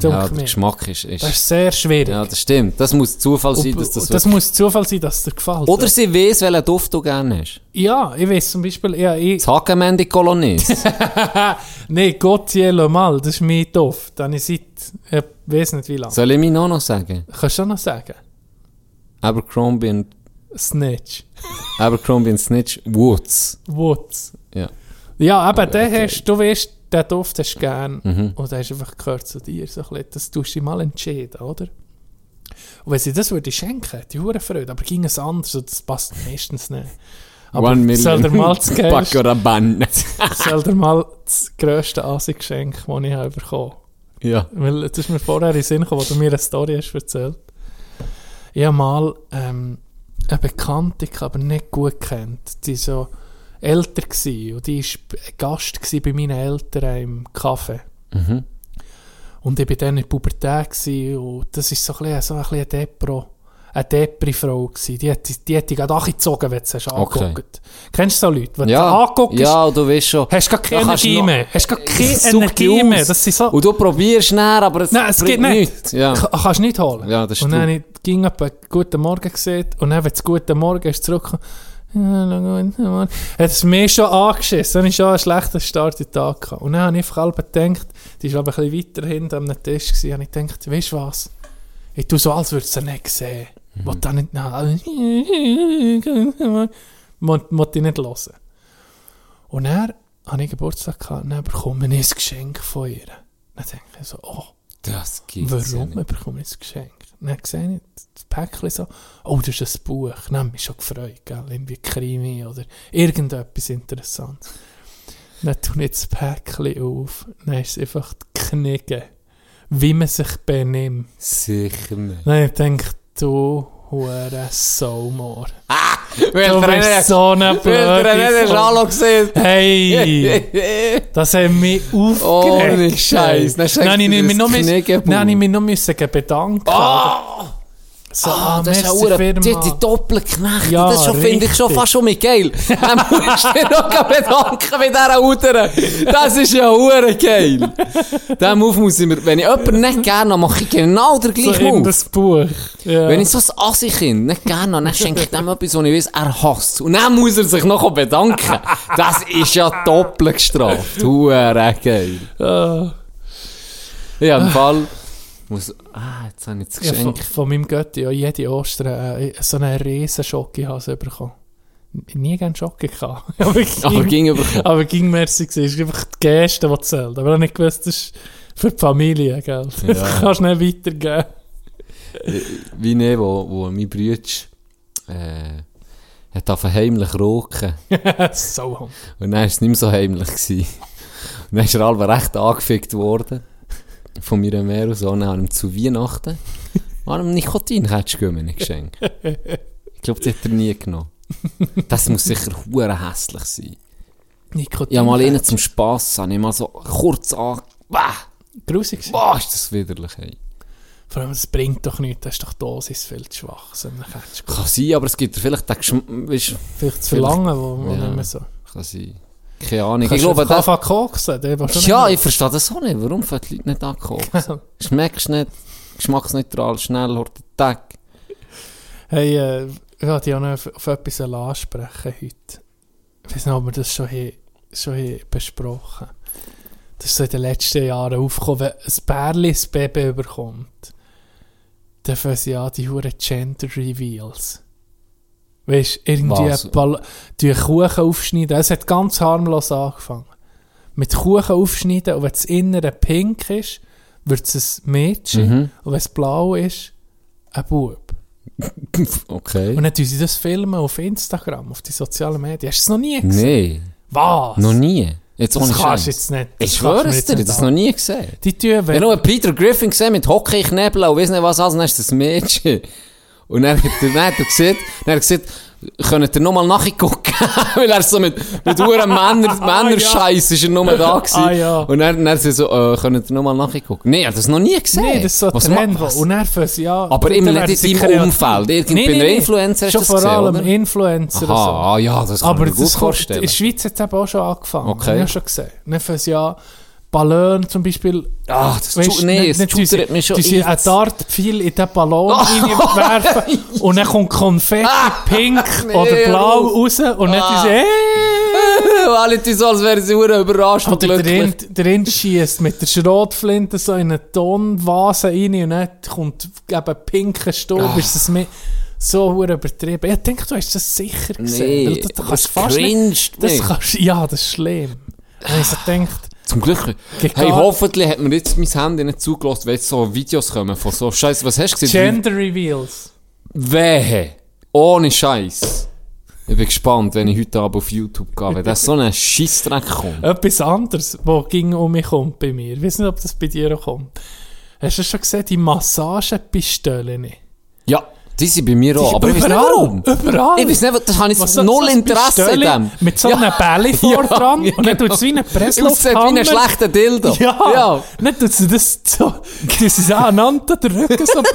Ja, Denke der. Geschmack ist... ist Das ist sehr schwierig. ja, das stimmt. Das muss Zufall sein, dass das... das muss Zufall sein, dass es dir gefällt. Oder sie weiss, welchen Duft du gerne hast. Ja, ich weiß zum Beispiel, ja, ich, Das Hagemendi Kolonis. nee, Gautier Le Mal, das ist mein Duft. Den ich seit, ich weiß nicht wie lange. Soll ich mich noch noch sagen? Kannst du noch sagen? Abercrombie und, Snitch. Abercrombie und Snitch Woods. Woods. Ja. Eben, den hast, du weißt, den Duft hast du gern. Mhm. Und der ist einfach gehört zu dir. So ein bisschen. Das tust du mal entschieden, oder? Und wenn sie das würde schenken, die Hure Freude, aber ging es anders und das passt meistens nicht. Aber One soll dir mal das soll dir mal das grösste Asi-Geschenk, das ich habe bekommen ja. Weil das ist mir vorher in den Sinn gekommen, wo du mir eine Story hast erzählt. Ich habe mal ähm, eine Bekannte, die ich aber nicht gut kennt. Die so älter war und die war Gast gsi bei meinen Eltern im Café. Mhm. Und ich war dann in der Pubertät gsi und das ist so ein bisschen, so ein bisschen eine Depro. Eine Depri-Frau gsi. Die hat, die hat dich gerade angezogen, wenn du sie hast Okay. angeguckt. Kennst du so Leute? Wenn du Ja, anguckst, ja, du weißt schon. hast du gar keine du Energie mehr. Hast gar keine Energie mehr. Das sind so... Und du probierst näher, aber es Nein, es geht nicht. nichts. Ja. Ka- Kannst du nicht holen. Ja, das Und dann ich ging etwa «Guten Morgen» gesehen und dann, wenn es «Guten Morgen» ist, zurückgekommen. Hat es mir schon angeschissen. Dann ich schon einen schlechten Start in den Tag. Gehabt. Und dann habe ich einfach halb gedacht, die war aber ein bisschen weiter hinten am Tisch, gewesen, habe ich gedacht, weißt du was? Ich tue so, als würde sie nicht sehen. Mhm. Wollte dann nicht nach. Wollte ich nicht hören. Und dann habe ich Geburtstag gehabt und dann bekomme ich ein Geschenk von ihr. Dann denke ich so, oh, Das gibt's Warum nicht. bekomme ich ein Geschenk? Dann sehe ich Päckchen so, oh, das ist ein Buch. Ich mich schon gefreut, gell? irgendwie Krimi oder irgendetwas Interessantes. Dann tue ich das Päckchen auf, dann ist es einfach die Knigge, wie man sich benimmt. Sicher nicht. Dann ich gedacht, du hure Saumor. Weil Du bist so eine blöde. Hey! Das hat mich aufgeregt. Ohne Scheiß. Dann habe ich mich noch das müssen- So, Ah, ah, das ist merci ja Firma. die, die Doppelknechte. Ja, das schon- finde ich schon fast schon mit geil. Dann musst du dich noch bedanken bei dieser Uter. Das ist ja hure geil. Diesen Move muss ich mir, wenn ich jemanden nicht gerne habe, mache ich genau den so gleichen in Move. das Buch. Ja. Wenn ich so ein Assi-Kind nicht gerne habe, dann schenke ich dem etwas, was ich weiss, er hasst. Und dann muss er sich noch bedanken. Das ist ja doppelt gestraft. Hure geil. Ah, Ja, im Fall muss, ah, jetzt habe ich das ja, von, Geschenk. von meinem Götti, ja, jede Ostern äh, so eine riesen Schocke bekommen. Nie gerne Schocke gehabt. aber Aber ging, ging überkommen. aber ging merci gewesen. Es einfach die Geste, die zählt. Aber ich nicht gewusst, das ist für die Familie, gell? Das Ja. kannst du nicht weitergeben. Wie ne, wo, wo mein Bruder äh, hat auf heimlich roken. so. Und dann war es nicht mehr so heimlich. Gewesen. Und dann ist er halb recht angefickt worden. Von meiner dann habe ich ihm zu Weihnachten einem Nikotin-Ketschgummi geschenkt. Ich glaube, das hat er nie genommen. Das muss sicher hure hässlich sein. Nikotin. Habe mal einen zum Spass, habe ich mal so kurz an... Bah, Grusig bah, ist das widerlich, ey. Vor allem, das bringt doch nichts. Das ist doch Dosis viel zu schwach. So. Kann sein, aber es gibt vielleicht den Geschmack... Vielleicht zu verlangen, wo, wo Ja. nicht mehr so. kann sein. Keine Ahnung. Ich glaube, das... einfach koksen? Der Ja, ich verstehe das auch nicht. Warum fangen die Leute nicht an koksen? Schmeckst nicht, geschmacksneutral, schnell, hört den Tag. Hey, äh, ich wollte ja noch auf, auf etwas ansprechen heute. Ich weiß nicht, ob wir das schon, he, schon he besprochen Das ist so in den letzten Jahren aufgekommen, wenn ein Bärli ein Baby überkommt, dann fangen sie an, die huren Gender Reveals. Weißt du, irgendwie Ball- die Kuchen aufschneiden. Es hat ganz harmlos angefangen. Mit Kuchen aufschneiden und wenn das Innere pink ist, wird es ein Mädchen. Mhm. Und wenn es blau ist, ein Bub. Okay. Und dann tun sie das filmen auf Instagram, auf die sozialen Medien. Hast du es noch nie gesehen? Nee, Was? noch nie. Jetzt Das kannst du Scheiß. jetzt nicht. Ich das schwöre es dir, nicht das an- noch nie gesehen. Die tun, Ich habe nur Peter Griffin gesehen mit Hockeyknebeln und weiss nicht was ist das ein Mädchen. Und dann hat er, dann hat er gesagt, dann hat er gesagt, könnt ihr nochmal nachgucken? Weil er so mit, mit huren Männer, Männerscheiß ist er nur da gewesen. Ah, ja. Und dann, dann sie so, äh, könnt ihr nochmal nachgucken? Nee, ich habe das noch nie gesehen. Nee, das ist so Was Trend. was? Sie an... Aber immer nicht in deinem. Umfeld. Irgend Nee, bei nee, nee. Influencer hast Schon vor gesehen, allem oder? Influencer und so. Aha, ah, ja, das kann Aber man gut das kommt, in vorstellen. der Schweiz hat es eben auch schon angefangen. Okay. Habe ich ja schon gesehen. Sie an, Ballon zum Beispiel. Ah, das Weisst, Ju- nee, das nicht- nicht schudert mich schon Die sind ein. Dartpfeil in den Ballon reinwerfen und dann kommt Konfetti pink nee, oder blau raus und dann Ah. diese hey! Alle tun so, als wären sie überrascht und Oder der glücklich. Der Rind schießt mit der Schrotflinte so in eine Tonvase rein und dann kommt eben pinker Staub. Ah. Ist das mir so übertrieben? Ich denke, du hast das sicher gesehen. Nee, du das kannst fast nicht, das kannst, Ja, das ist schlimm. Wenn ich so denkt, Zum Glück. Hey, hoffentlich hat mir jetzt mein Handy nicht zugelassen, weil jetzt so Videos kommen von so Scheiße. Was hast du gesehen? Gender Reveals. Wehe. Ohne Scheiß. Ich bin gespannt, wenn ich heute Abend auf YouTube gehe, wenn das so ein Scheissdreck kommt. Etwas anderes, was ging um mich kommt bei mir. Ich weiß nicht, ob das bei dir auch kommt. Hast du schon gesehen, die Massagepistolen? Ja, die sind bei mir auch. Aber ich weiß nicht warum. Überall. Ich weiß nicht, das habe ich Was null so Interesse an Pistole dem. Mit so Ja. einem Bälle vor Ja, dran ja, und dann tut es wie ein Aussieht wie Presslufthammer. ein schlechter Dildo. Ja, ja. Nicht tut sie das so, das ist aneinander den Rücken so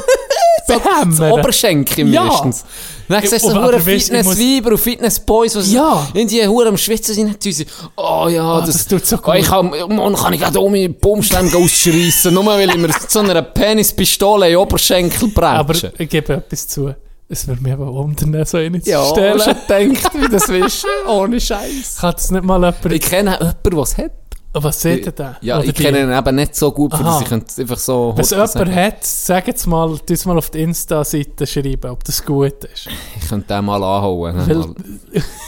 Das behämmern. Oberschenkel Ja. meistens. Dann siehst du so Aber hure muss- Fitnessweiber und Fitnessboys, die Ja. in die hure am Schwitzen sind. Und sie, Oh ja, das, das tut so Oh, ich gut. kann, morgen kann ich gerade um meine Baumstämme ausschreissen, nur weil ich mir so einer Penispistole in den Oberschenkel Aber bretsche. ich gebe etwas zu. Es würde mich aber wundern, so eine Ja, zu stellen. schon gedacht, wie das ist. Ohne Scheiß. Kann das nicht mal jemand... Ich kenne jemanden, der es hat. Was seht ihr da? Ja, Oder ich die- kenne ihn eben nicht so gut, für Aha. dass ich einfach so... Wenn es jemand sagen. hat, sag jetzt mal, tu mal auf die Insta-Seite schreiben, ob das gut ist. Ich könnte den mal anhauen. Weil-.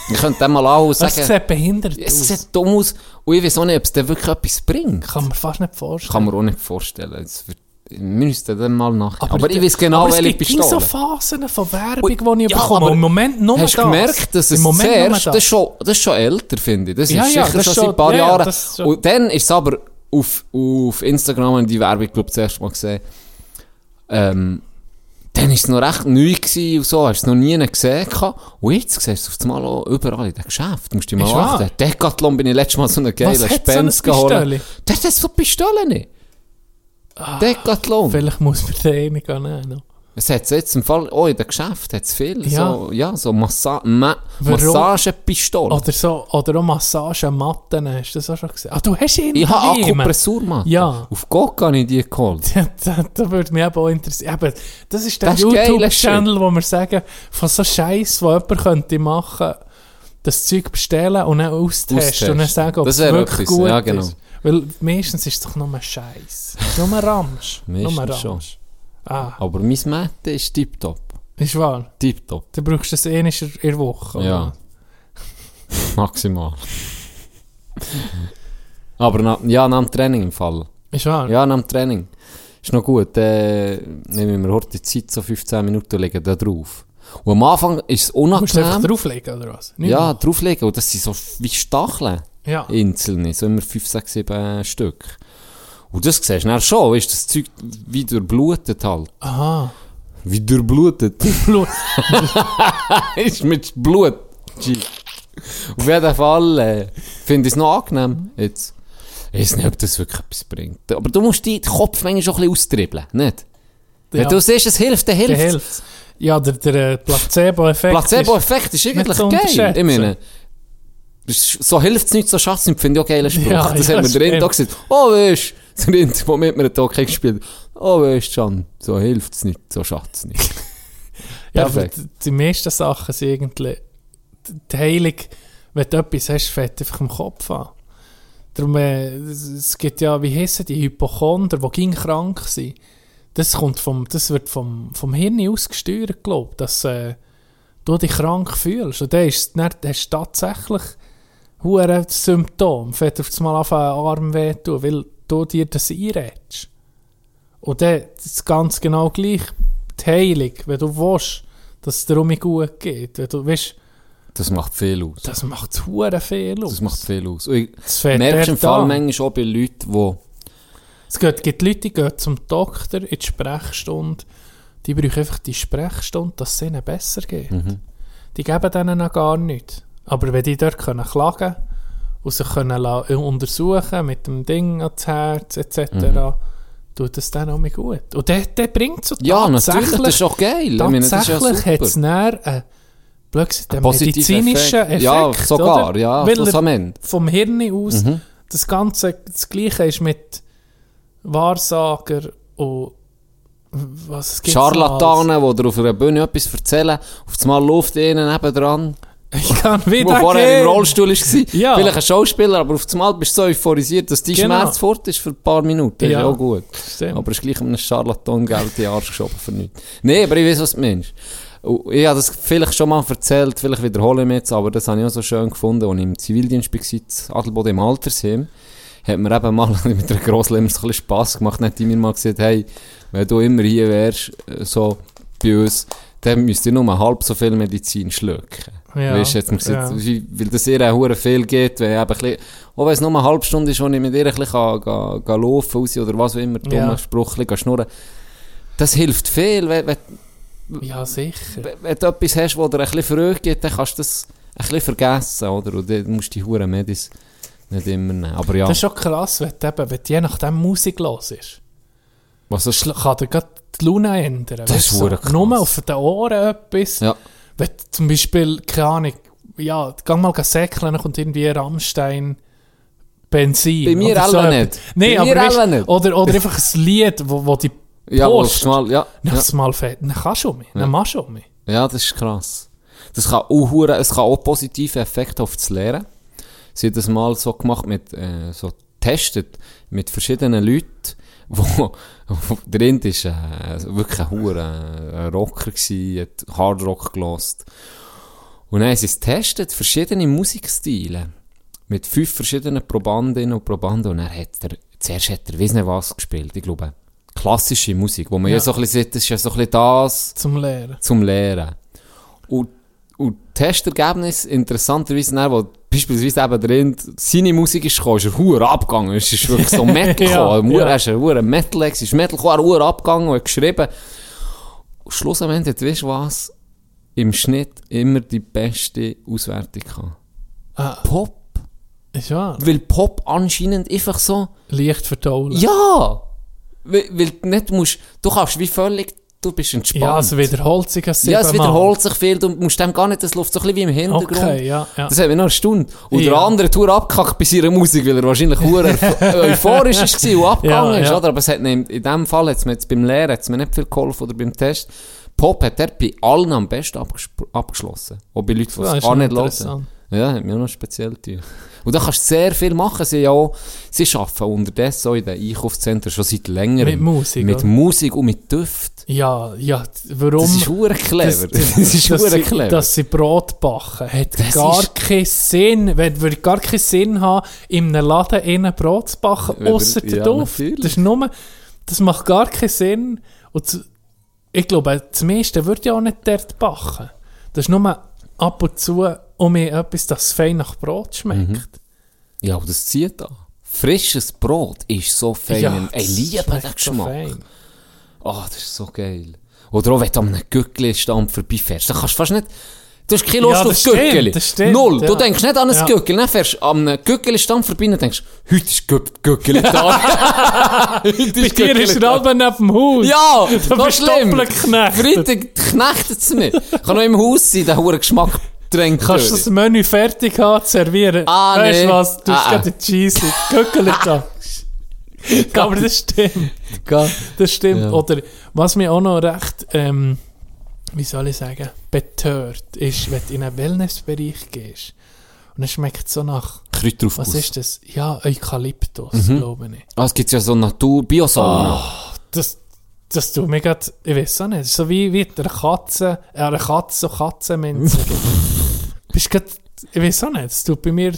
Ich könnte den mal anhauen und Es sagen... sieht behindert Es aus. sieht dumm aus. Und ich weiß auch nicht, ob es dir wirklich etwas bringt. Kann man fast nicht vorstellen. Kann man auch nicht vorstellen. Es wird, wir müssten dann mal nach. Aber, Aber ich weiß genau, aber es welche gibt immer Pistole. so Phasen von Werbung, die ich ja, bekomme. aber Im Moment nur Hast du das. gemerkt, dass es zuerst, das. das ist, schon, das ist schon älter, finde ich. Das Ja, ist ja, sicher das schon seit ein paar ja, ja, Jahren. ist Und dann ist es aber auf, auf Instagram, ich die Werbung, glaube ich, das erste Mal gesehen. Ähm, dann war es noch recht neu gewesen und so, hast du es noch nie gesehen. gehabt. Und jetzt siehst du es auf einmal auch überall in den Geschäften. Du musst dich mal Ist wahr? achten. Decathlon bin ich letztes Mal so einen geilen Was hat so Spens ein geholt. Pistole? Das hat so Pistolen nicht. Decathlon. Vielleicht muss man den einen nehmen. noch. Es hat jetzt im Fall, oh, in den Geschäften hat es viel, Ja. so, ja, so Massa Ma? Massagepistolen. Oder, so, oder auch Massagematten, hast du das auch schon gesehen? Ah, du hast ihn Ich habe daheim. Akupressurmatte. Ja. Auf Gott habe ich die geholt. Da, würde mich eben auch interessieren. Eben, das ist der YouTube-Channel, wo wir sagen, von so Scheiß, wo jemand könnte machen, das Zeug bestellen und dann austesten Austesten. und dann sagen, ob Das es wäre wirklich gut ja, genau. ist. Weil meistens ist es doch nur Scheiß. Nur Ramsch. nur Meistens schon. Ramsch. Ah, Aber mein Mette ist tipptopp. ist wahr. Tipptopp. Du brauchst das eh nicht in der Woche. oder? Ja. Maximal. Aber na, ja, nach dem Training im Fall. Ist wahr. Ja, nach dem Training. Ist noch gut. Äh, nehmen wir heute die Zeit, so 15 Minuten legen da drauf. Und am Anfang ist es Musst du einfach unangenehm. drauflegen, oder was? Nicht Ja, mehr. drauflegen. Und das sind so wie Stacheln. Ja. Einzelne. So immer 5, 6, 7 Stück. Und das siehst du dann schon, ist das Zeug wie durchblutet halt. Aha. Wie durchblutet. Blut. ist mit Blut. Auf jeden Fall äh, finde ich es noch angenehm jetzt. Ich weiß nicht, ob das wirklich etwas bringt. Aber du musst deinen Kopf manchmal schon ein bisschen austribbeln, nicht? Wenn Ja. du siehst, es hilft, dann Der hilft es. Ja, der, der äh, Placebo-Effekt. ist- Placebo-Effekt ist eigentlich zu geil. Ich meine, ist- so hilft es nicht, so schafft es nicht, finde ich auch geiler Spruch. Ja, das ja, haben wir der Rind auch gesagt. Oh, weißt du, der Rind, mit mir einen Tag gespielt hat. Oh, weißt du, Can, so hilft es nicht, so schafft es nicht. Ja, aber die, die meisten Sachen sind irgendwie die Heilung, wenn du etwas hast, fällt einfach im Kopf an. Darum, äh, es gibt ja, wie heissen die, Hypochonder, die ging krank sind. Das, kommt vom, das wird vom, vom Hirn aus gesteuert, glaube ich, dass äh, du dich krank fühlst. Und dann, ist, dann hast du tatsächlich hure Symptom. Fällt auf einmal auf den Arm wehtun, weil du dir das einrätst. Und dann ist ganz genau gleich die Heilung, wenn du willst, dass es dir um mich gut geht. Wenn du, weißt, Das macht viel aus. das macht hure viel aus. Das macht viel aus. Und ich Das merkst im Fall an. manchmal auch bei Leuten, die Es gibt, gibt Leute, die gehen zum Doktor in die Sprechstunde, die brauchen einfach die Sprechstunde, dass es ihnen besser geht. Mhm. Die geben denen noch gar nichts. Aber wenn die dort können klagen und sich können la- untersuchen mit dem Ding ans Herz etc., tut es dann auch mal gut. Und der, der bringt so Mhm. Ja, natürlich, das ist auch geil. Tatsächlich hat es einen, blöd medizinischen Effekt. Ja, sogar, oder? ja, schlussendlich. vom Hirn aus Mhm. das Ganze, das Gleiche ist mit Wahrsager und was? Scharlatanen, die dir auf einer Bühne etwas erzählen, auf einmal läuft einer nebendran, Ich kann der wieder vorher im. Rollstuhl war. Ja. Vielleicht ein Schauspieler, aber auf einmal bist du so euphorisiert, dass dein Genau. Schmerz fort ist für ein paar Minuten. Ja. ist auch gut. Stimmt. Aber es ist gleich einem Charlatan Geld in den Arsch geschoben für nichts. Nein, aber ich weiß, was du meinst. Ich habe das vielleicht schon mal erzählt, vielleicht wiederhole ich mich jetzt, aber das habe ich auch so schön gefunden, als ich im Zivildienst war, in Adelboden im Altersheim, hat mir eben mal mit einer Grosslehrer so ein bisschen Spass gemacht, dann hat die mir mal gesagt, hey, wenn du immer hier wärst, äh, so bei uns, dann müsst ihr nur halb so viel Medizin schlucken. Ja, Weißt du, jetzt ja. wie- weil das ihr auch viel geht, wenn eben bisschen, auch wenn es nur eine halbe Stunde ist, wo ich mit ihr ein bisschen kann, kann, kann laufen raus oder was auch immer, dummer Ja. Spruch, ein schnurren. Das hilft viel, wenn, wenn, Ja, sicher. wenn, wenn du etwas hast, wo dir ein bisschen Freude gibt, dann kannst du das ein bisschen vergessen, oder? Und dann musst du die hure Medis nicht immer nehmen. Aber ja, Das ist schon krass, wenn du, eben, wenn du je nachdem Musik los ist. was ist Kann dir gerade die Laune ändern. Das ist hure krass. Nur auf den Ohren etwas. Ja. Wenn zum Beispiel, keine Ahnung, ja, geh mal säckeln, dann kommt irgendwie Rammstein Benzin. Bei mir alle etwas. nicht. Nein, Bei aber mir weißt, nicht. Oder, oder einfach ein Lied, wo, wo die Ja, wo Post. Mal, ja, ja. ja. mal fett. Dann kannst du mich. Dann machst du mich. Ja, das ist krass. Das kann auch, es kann auch positive Effekte auf das Lehren. Sie hat das mal so gemacht mit, äh, so testet mit verschiedenen Leuten, wo, wo drin ist, äh, wirklich ein hure äh, Rocker gsi, hat Hard Rock gelost. Und dann haben sie es getestet, verschiedene Musikstile. Mit fünf verschiedenen Probandinnen und Probanden. Und er hat er, zuerst hat er, weiss nicht was gespielt, ich glaube, klassische Musik, wo man ja, Ja. so ein bisschen sieht, das ist ja so ein bisschen das, Zum Lehren. zum Lehren. Und, und Testergebnis, interessanterweise, dann, wo beispielsweise eben drin, seine Musik ist gekommen, ist er hure abgegangen. Es ist wirklich so Metal Ja, gekommen. ja. Er ist ein hure Metal, es ist Metal gekommen, er abgegangen und hat geschrieben. Und schlussendlich, weißt du was? Im Schnitt immer die beste Auswertung gehabt. Ah, Pop. ist wahr. Weil Pop anscheinend einfach so, Leicht vertaulen. ja! Weil, weil du nicht musst, du kannst wie völlig, du bist entspannt. Ja, es wiederholt sich ein Ja, es wiederholt sich viel, du musst dem gar nicht, das läuft so ein bisschen wie im Hintergrund. Okay, ja, ja. Das hat mich noch eine Stunde. Und der Ja. andere Tour abgekackt bei seiner Musik, weil er wahrscheinlich euphorisch war und abgegangen Ja, ist, oder? Aber es hat ihm, in dem Fall hat es mir jetzt beim Lehren hat's mir nicht viel geholfen oder beim Test. Pop hat er bei allen am besten abgeschlossen. Auch bei Leuten, die es gar nicht hören. Ja, hat mich auch noch speziell getan. Und da kannst du sehr viel machen. Sie, ja auch, sie arbeiten unterdessen auch in den Einkaufszentren schon seit längerem. Mit Musik, Mit oder? Musik und mit Düft. Ja, ja, warum? Das ist hure clever. Das, das- ist dass sie, clever. Dass sie Brot backen, hat Das gar ist- keinen Sinn. Wenn- Würde gar keinen Sinn haben, in einem Laden innen Brot zu backen, wir- außer der ja, Duft. natürlich. Das ist nur, das macht gar keinen Sinn. Und zu, ich glaube, das meiste würde ja auch nicht dort backen. Das ist nur ab und zu um mir etwas, das fein nach Brot schmeckt. Mhm. Ja, aber das zieht an. Frisches Brot ist so fein. das ich liebe den so Geschmack. fein. Oh, das ist so geil. Oder auch wenn du an einem Gückeli-Stand vorbeifährst, dann kannst du fast nicht... Du hast keine Lust Ja, auf Gückeli. Null. Du ja. denkst nicht an ein Ja. Gückeli. Dann fährst du an einem Gückeli-Stand vorbei und denkst, heute ist Gü Gückeli da. heute Bei dir ist er Gückeli-Tag. halb neben dem Haus. Ja, Da das ist du schlimm. Freitag knechtet es mich. Kann auch im Haus sein, der hohe Geschmack drängt Kannst du das Menü fertig haben, servieren? Ah, weißt du nee. was? Du hast Ah, gerade die Cheese, Gückeli da. Aber das stimmt. Das stimmt. Ja. Oder was mich auch noch recht, ähm, wie soll ich sagen, betört, ist, wenn du in einen Wellnessbereich gehst und es schmeckt so nach, Kräuteraufguss. was ist das? Ja, Eukalyptus, Mhm. glaube ich. Ah, es gibt ja so Natur, Biosauna. Das, das tut mir grad, ich weiß auch nicht, so wie, wie eine Katze, äh, eine Katze, so Katzenminze. Bist grad, ich weiß auch nicht, das tut bei mir,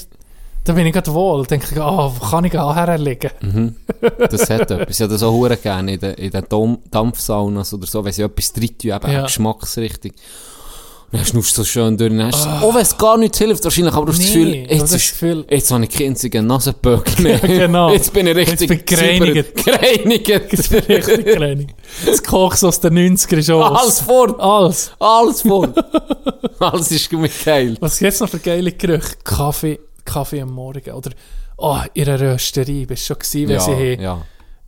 da bin ich gerade wohl, denke ich, ah, wo kann ich herlegen? Mhm. Das hat etwas. Ich habe das auch hure gerne in den, in den Dampfsaunas oder so, wenn sie etwas drin tun, eben Ja. ja. Geschmacksrichtung. Dann schnuffst du so schön durch. Hast du so, oh, wenn es gar nichts hilft, wahrscheinlich, aber hast das Nee, Gefühl, jetzt, ist, Gefühl- jetzt habe ich keinen einzigen Nasenböckel mehr. Ja, genau. Jetzt bin ich richtig Jetzt ich gereinigt. gereinigt. Das bin richtig klein. Das Kochs aus den 90er schon. Alles fort. Alles. Alles fort. Alles ist mit geil. Was gibt's noch für geile Gerüche? Kaffee, Kaffee am Morgen. Oder, oh, in einer Rösterei. Bist du schon gewesen, wenn Ja, sie ja.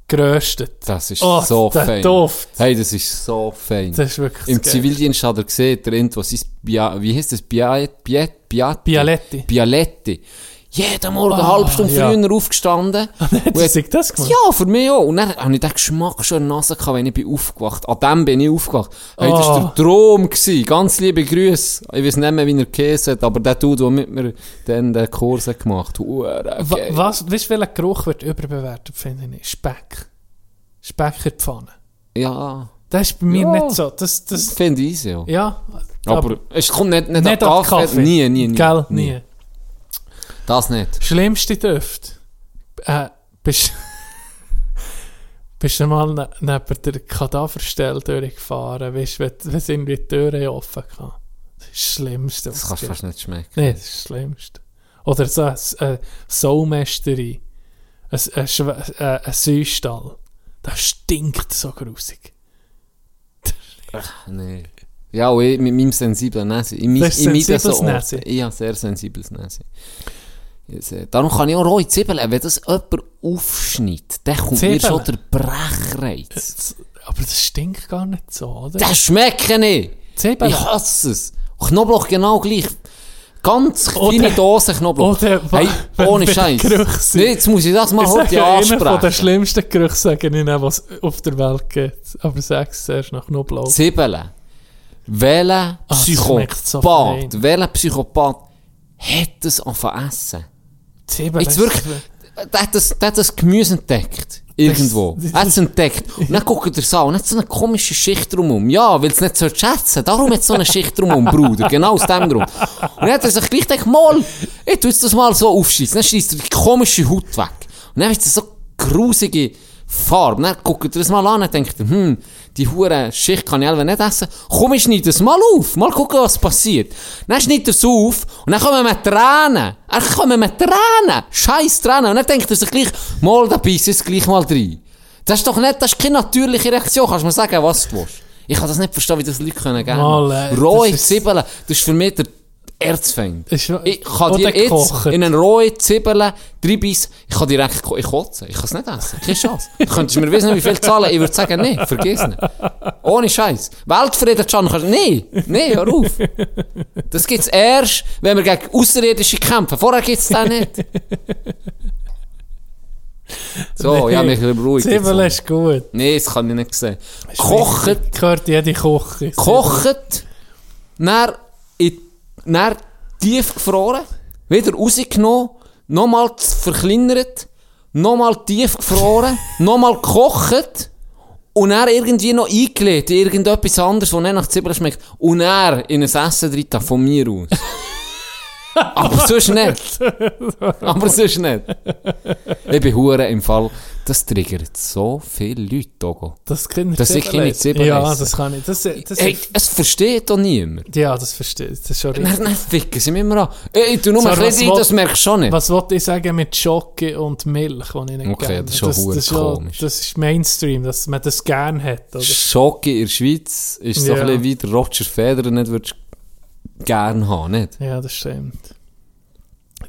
geröstet. Das ist Oh, so fein. Duft. Hey, das ist so fein. Das ist wirklich Im das. Zivildienst hat er gesehen, der irgendwas ist, Bia, wie heißt das? Bia, Bia, Bia, Bialetti. Bialetti. Jeden Morgen eine halbe Stunde ja. früher aufgestanden. Hat sie sich das gemacht? Ja, für mich auch. Und dann habe ich den Geschmack schon in der Nase gehabt, wenn ich bin aufgewacht. An dem bin ich aufgewacht. Hey, das war Ah. der Traum. Gewesen. Ganz liebe Grüße. Ich weiß nicht mehr, wie er Käse hat, aber der Dude, der mit mir dann den Kurs hat gemacht hat. Geil. Was, weißt du, welcher Geruch wird überbewertet, finde ich? Speck. Speck in Pfanne. Ja, Das ist bei mir Ja. nicht so. Das, das, finde ich ja. ja, Aber, es kommt nicht, nicht, nicht an Kaffee. Kaffee. Nie, nie, nie. Gell, nie. Das nicht. Schlimmste Düfte. Äh, bist, bist du mal ne, neben der Kadaverstelle durchgefahren, weißt du, wenn, irgendwie die Türen offen kann. Das ist das Schlimmste. Das kannst du fast nicht schmecken. Nee, das ist das Schlimmste. Oder so eine äh, Saumästerei. Ein, ein, äh, ein Säustall. Das stinkt so grusig. Nee. Ja, und ich mit meinem sensiblen Näse. Ich, ich meide sensibles so. Ich habe sehr sensibles Näse. Sehe- Darum kann ich auch rohe Zwiebeln, wenn das jemand aufschneidet, dann kommt mir Zwiebeln? schon der Brechreiz. Das, aber das stinkt gar nicht so, oder? Das schmecke ich. Zwiebeln. Ich hasse es. Knoblauch genau gleich. Ganz Oder- kleine Dose Knoblauch. oder hey, ohne Scheiß. Nee, jetzt muss ich das mal Ich heute sage, einer von den ansprechen. schlimmsten Gerüchen sage ich nicht, was es auf der Welt gibt. Aber sag es zuerst nach Knoblauch. Zwiebeln. Welcher schmeckt so Psychopath, fein. welcher Psychopath hat das angefangen essen? Zwiebeln. Jetzt wirklich, der hat das, der hat das Gemüse entdeckt. Irgendwo. Er hat es entdeckt. Und dann guckt er es an und hat so eine komische Schicht drumherum. Ja, weil es nicht so schätzen. Darum hat es so eine Schicht drumherum, Bruder. Genau aus dem Grund. Und dann hat er sich gleich gedacht, mal, ich tu jetzt das mal so aufschießen. Dann schießt er die komische Haut weg. Und dann wird es so grusige Farbe. Dann guckt er es mal an und denkt, er, hm, die hure Schicht kann ich selber nicht essen. Komm, ich schneide es mal auf. Mal gucken, was passiert. Dann schneidet er es auf und dann kommen wir Tränen. Er kommen mit Tränen. Scheiß Tränen. Und dann denkt er sich gleich, mal, da beißt es gleich mal rein. Das ist doch nicht, das ist keine natürliche Reaktion. Kannst du mir sagen, was du willst? Ich kann das nicht verstehen, wie das Leute können gerne. Mal, äh, Rohe Zwiebeln, das ist für mich der Erzfeind. Ich kann dir jetzt gekocht. in eine rohe Zwiebeln reinbeissen, ich kann direkt ko- ich kotze. Ich kann es nicht essen. Keine Chance. Könntest du mir wissen, wie viel zahlen? Ich würde sagen, nee, vergiss nicht. Ohne Scheiß. Weltfrieden, Can, kannst nee, nee, hör auf. Das gibt's erst, wenn wir gegen Außerirdische kämpfen. Vorher gibt's das nicht. So, ja, mich beruhigt. Zwiebeln ist gut. Nee, das kann ich nicht sehen. Kocht, Gehört jede Koche. kocht, in, dann tief gefroren, wieder rausgenommen, nochmal verkleinert, nochmal tief gefroren, nochmal gekocht und dann irgendwie noch eingelegt in irgendetwas anderes, das nicht nach Zwiebeln schmeckt und dann in ein Essen drin, von mir aus. Aber sonst nicht. Aber sonst nicht. Ich bin hure im Fall, das triggert so viele Leute, Togo. Das Dass ich keine Zwiebeln Ja, esse. das kann ich. Das, das Hey, es versteht doch niemand. ja, das verstehe ich. Das ist schon richtig. Dann, dann ficken sie mich immer an. Ey, ich tu nur So, ein bisschen das merkst du schon nicht. Was wollte ich sagen mit Schoki und Milch, die ich nicht Okay, gerne das ist schon das, das, komisch. das ist Mainstream, dass man das gerne hat. Oder? Schocke in der Schweiz ist so Ja. ein bisschen wie der Roger Federer nicht würdest gern haben, nicht? Ja, das stimmt.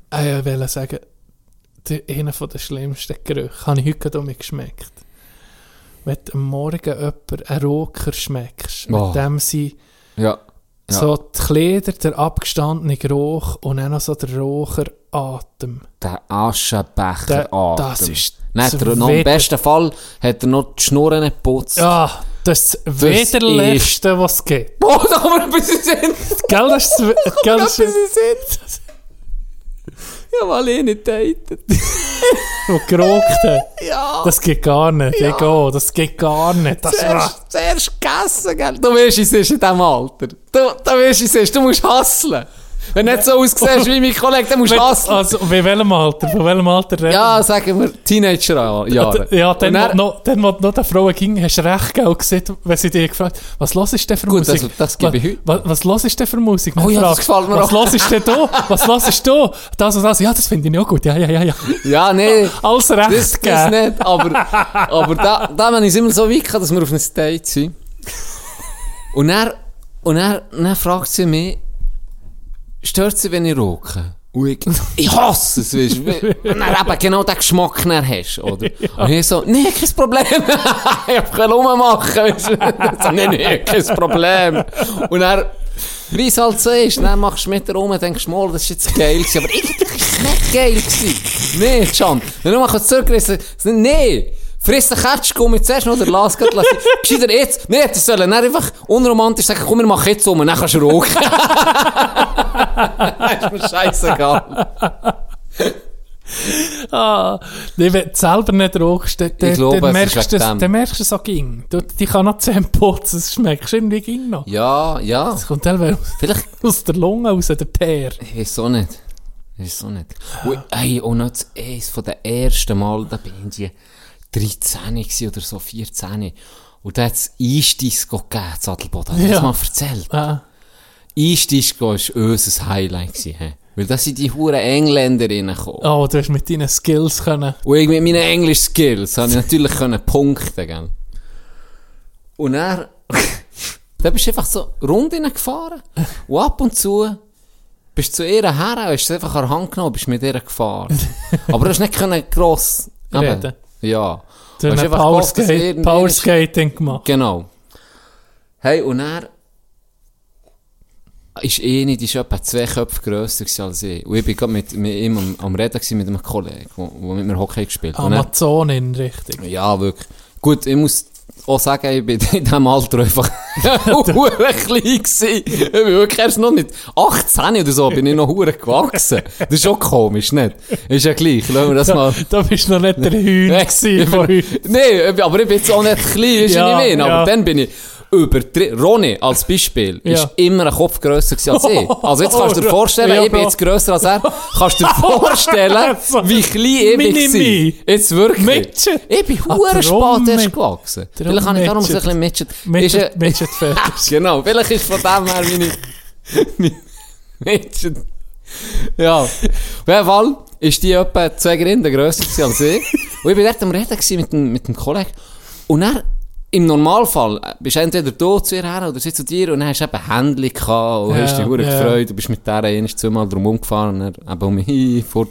Ah, ich wollte sagen, einer der schlimmsten Gerüche habe ich heute mich geschmeckt. Wenn du am Morgen jemand einen Roker schmeckst, Oh. mit dem sie Ja. Ja. so die Kleider, der abgestandene Geruch und dann noch so der Rocheratem. Der Aschenbecher Der- Atem. das ist Dann hat das er noch, im besten Fall hat er noch die Schnurren nicht geputzt. Ja, das ist das Widerlichste, was es gibt. Oh, da kommen wir ein bisschen Sinn. Gell, das ist gell, das ist, Sinn. Ja, mal eh nicht datet. geraucht hat. Ja. Das geht gar nicht. Ich gehe, das geht gar nicht. Das, Zuerst, zuerst gegessen, gell? Du weißt, es ist in diesem Alter. Du, du weißt, es ist. Du musst hustlen. Wenn du nicht so aussiehst wie mein Kollege, dann musst du hustlen. also, bei welchem Alter? Von welchem Alter reden Ja, sagen wir Teenager-Jahre. Ja, dann, dann- noch, dann, wo noch der Frau ging, hast du recht gell, gesehen, wenn sie dich gefragt was los ist denn für Gut, Musik? das- das gebe ich heute. Was, was los ist denn für Musik? Oh ja, das gefällt mir Was los ist denn da? Was los ist da? Das und das. Ja, das finde ich auch gut. Ja, ja, ja, ja. Ja, nee. Alles recht Das, das gegeben. nicht, aber, aber da, da wenn ich es immer so weit dass wir auf einem Date sind. Und dann, und dann fragt sie mich, stört sie, wenn ich rauche? Ich, ich hasse es, weißt du, wenn du eben genau den Geschmack dann hast, oder? Und ich so, nee, kein Problem, ich kann rummachen, weißt du. So, nee, nee, kein Problem. Und dann, Wie es halt so ist. Dann machst du mit der rum und denkst, mal, das ist jetzt geil gewesen. Aber irgendwie war es nicht geil gewesen. Nee, Can. Wenn du mal zurückgerissen nee. Friss den Ketschgummi zuerst oder lass grad, lass Gescheiter jetzt. Nee, das sollen dann einfach unromantisch sagen, komm, wir machen jetzt um, dann kannst du rauchen. ist mir scheißegal. Ah, nee, wenn du selber nicht rauchst, dann, dann, glaube, dann, es merkst, dem. dann merkst du es auch ging. Du, die kann noch Zähne putzen, das schmeckst du irgendwie ging noch. Ja, ja. Das kommt teilweise Vielleicht, aus der Lunge, aus der Teer. ich weiß auch nicht. Ich weiß auch nicht. Und, ey, und noch das eins von den ersten Mal, da bin ich 13 gewesen oder so, 14. Und da hat es Eisdisco gegeben, du Ja. das mal erzählt? Ah, Eisdisco war unser Highlight. Gewesen. Weil da sind die huren Engländer reingekommen. oh, du hast mit deinen Skills können. Und ich mit meinen Englisch-Skills habe ich natürlich können punkten, gell. Und er, da bist du einfach so rund gefahren. Und ab und zu bist du zu ihr her hast sie einfach an der Hand genommen bist mit ihr gefahren. Aber du hast nicht können gross eben, Reden. Ja. Du hast hast einfach gehofft, dass Powerskate, irgendwann- Powerskating gemacht. Genau. Hey, und er ist eh nicht, ist etwa zwei Köpfe grösser als ich. Und ich bin gerade mit, mit ihm am, am Reden mit einem Kollegen, der mit mir Hockey gespielt hat. Amazonin, richtig. ja, wirklich. Gut, ich muss auch sagen, ich bin in diesem Alter einfach hure klein gewesen. Ich bin wirklich erst noch mit 18 oder so, bin ich noch hure gewachsen. Das ist schon komisch, nicht? Ist ja gleich, lassen wir das mal... Da bist du noch nicht der Hühn gewesen von heute. nee, aber ich bin jetzt auch nicht klein, ist Ja, ja, nicht mehr. Aber ja. dann bin ich übertrieben. Ronny, als Beispiel, Ja. ist immer ein Kopf grösser als ich. Also jetzt kannst du dir vorstellen, Ja, ich bin jetzt grösser als er. Kannst du dir vorstellen, So. wie klein ich bin. Jetzt wirklich. Midget. Ich bin Ah, hure spät erst gewachsen. Vielleicht habe ich darum so ein bisschen äh, Midget fertig. Genau, vielleicht ist von dem her meine, Midget. Ja. Auf jeden Fall ist die etwa zwei Grinden grösser als ich. Und ich war dort am Reden mit dem, mit dem Kollegen. Und er, im Normalfall, äh, bist du entweder du zu ihr her oder sie zu dir und dann hast du eben Händchen gehabt und Ja, hast dich ja. gefreut. Du bist mit der einmal zweimal drum umgefahren und dann eben um mich fort.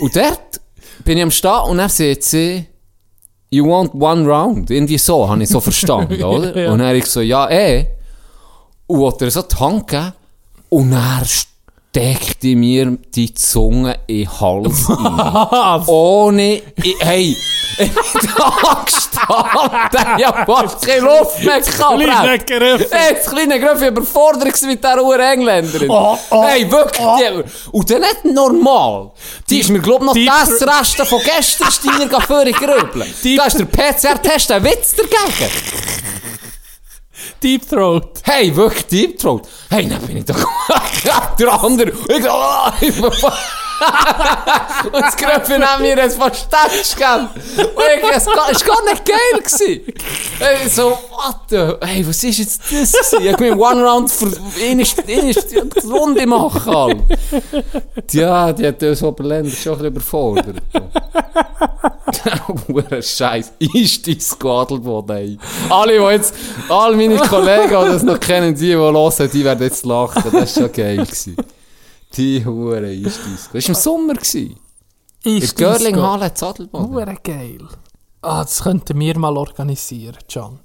Und dort bin ich am Stehen und er sagt sie, you want one round? Irgendwie so, habe ich so verstanden, oder? Ja. Und dann ich so, ja, eh. Und wollte er so die Hand geben und er steckte mir die Zunge in den Hals rein. Ohne, ich, hey, ich da gestanden, ich hab fast keine Luft mehr gehabt. Kleiner Brett. Griff. Hey, das kleine Griff, ich überfordert gewesen mit dieser Uhr Engländerin. Oh, oh, hey, wirklich. Die, und dann nicht normal. Die ist mir, glaub noch die- das Reste von gestern Steiner gerübelt. Die- Da ist der PCR-Test ein Witz dagegen. Deep Throat. Hey, wirklich Deep Throat. Hey, dann bin ich doch der andere. Ich Und das Gröpfe neben mir fast Touch gehabt. Und es war gar nicht geil gewesen. Hey, so, what the, hey, was ist jetzt das gewesen? Ich hab mir One Round für eine, Runde machen, Alter. Ja, die hat uns Oberländer schon ein bisschen überfordert. Hure Scheiß. Ist die Squadelboden, ey. Alle, die jetzt, all meine Kollegen, die das noch kennen, die, die hören, die werden jetzt lachen. Das war schon geil. Gewesen. Die Hure ist Disco. Das war im Sommer. Gewesen. In Ist Görlinghalle Zadelboden. Hure geil. Ah, das könnten wir mal organisieren, Can.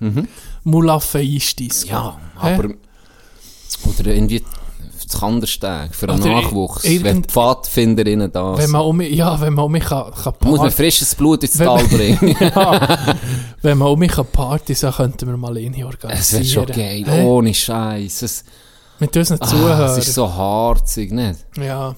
Mhm. Mulaffe Eisdisco. Ja, Hä? aber, oder irgendwie das Kandersteg für einen Nachwuchs. Wenn die Pfadfinderinnen da Wenn sind. man um mich, ja, wenn man um mich kann, kann Muss man frisches Blut ins Wenn Tal bringen. ja, wenn man um mich kann Partys so könnten wir mal Es organisieren. wird schon geil. Hä? Ohne Scheiß. Es, Mit unseren ah, Zuhörern. es ist so harzig, nicht? Ja.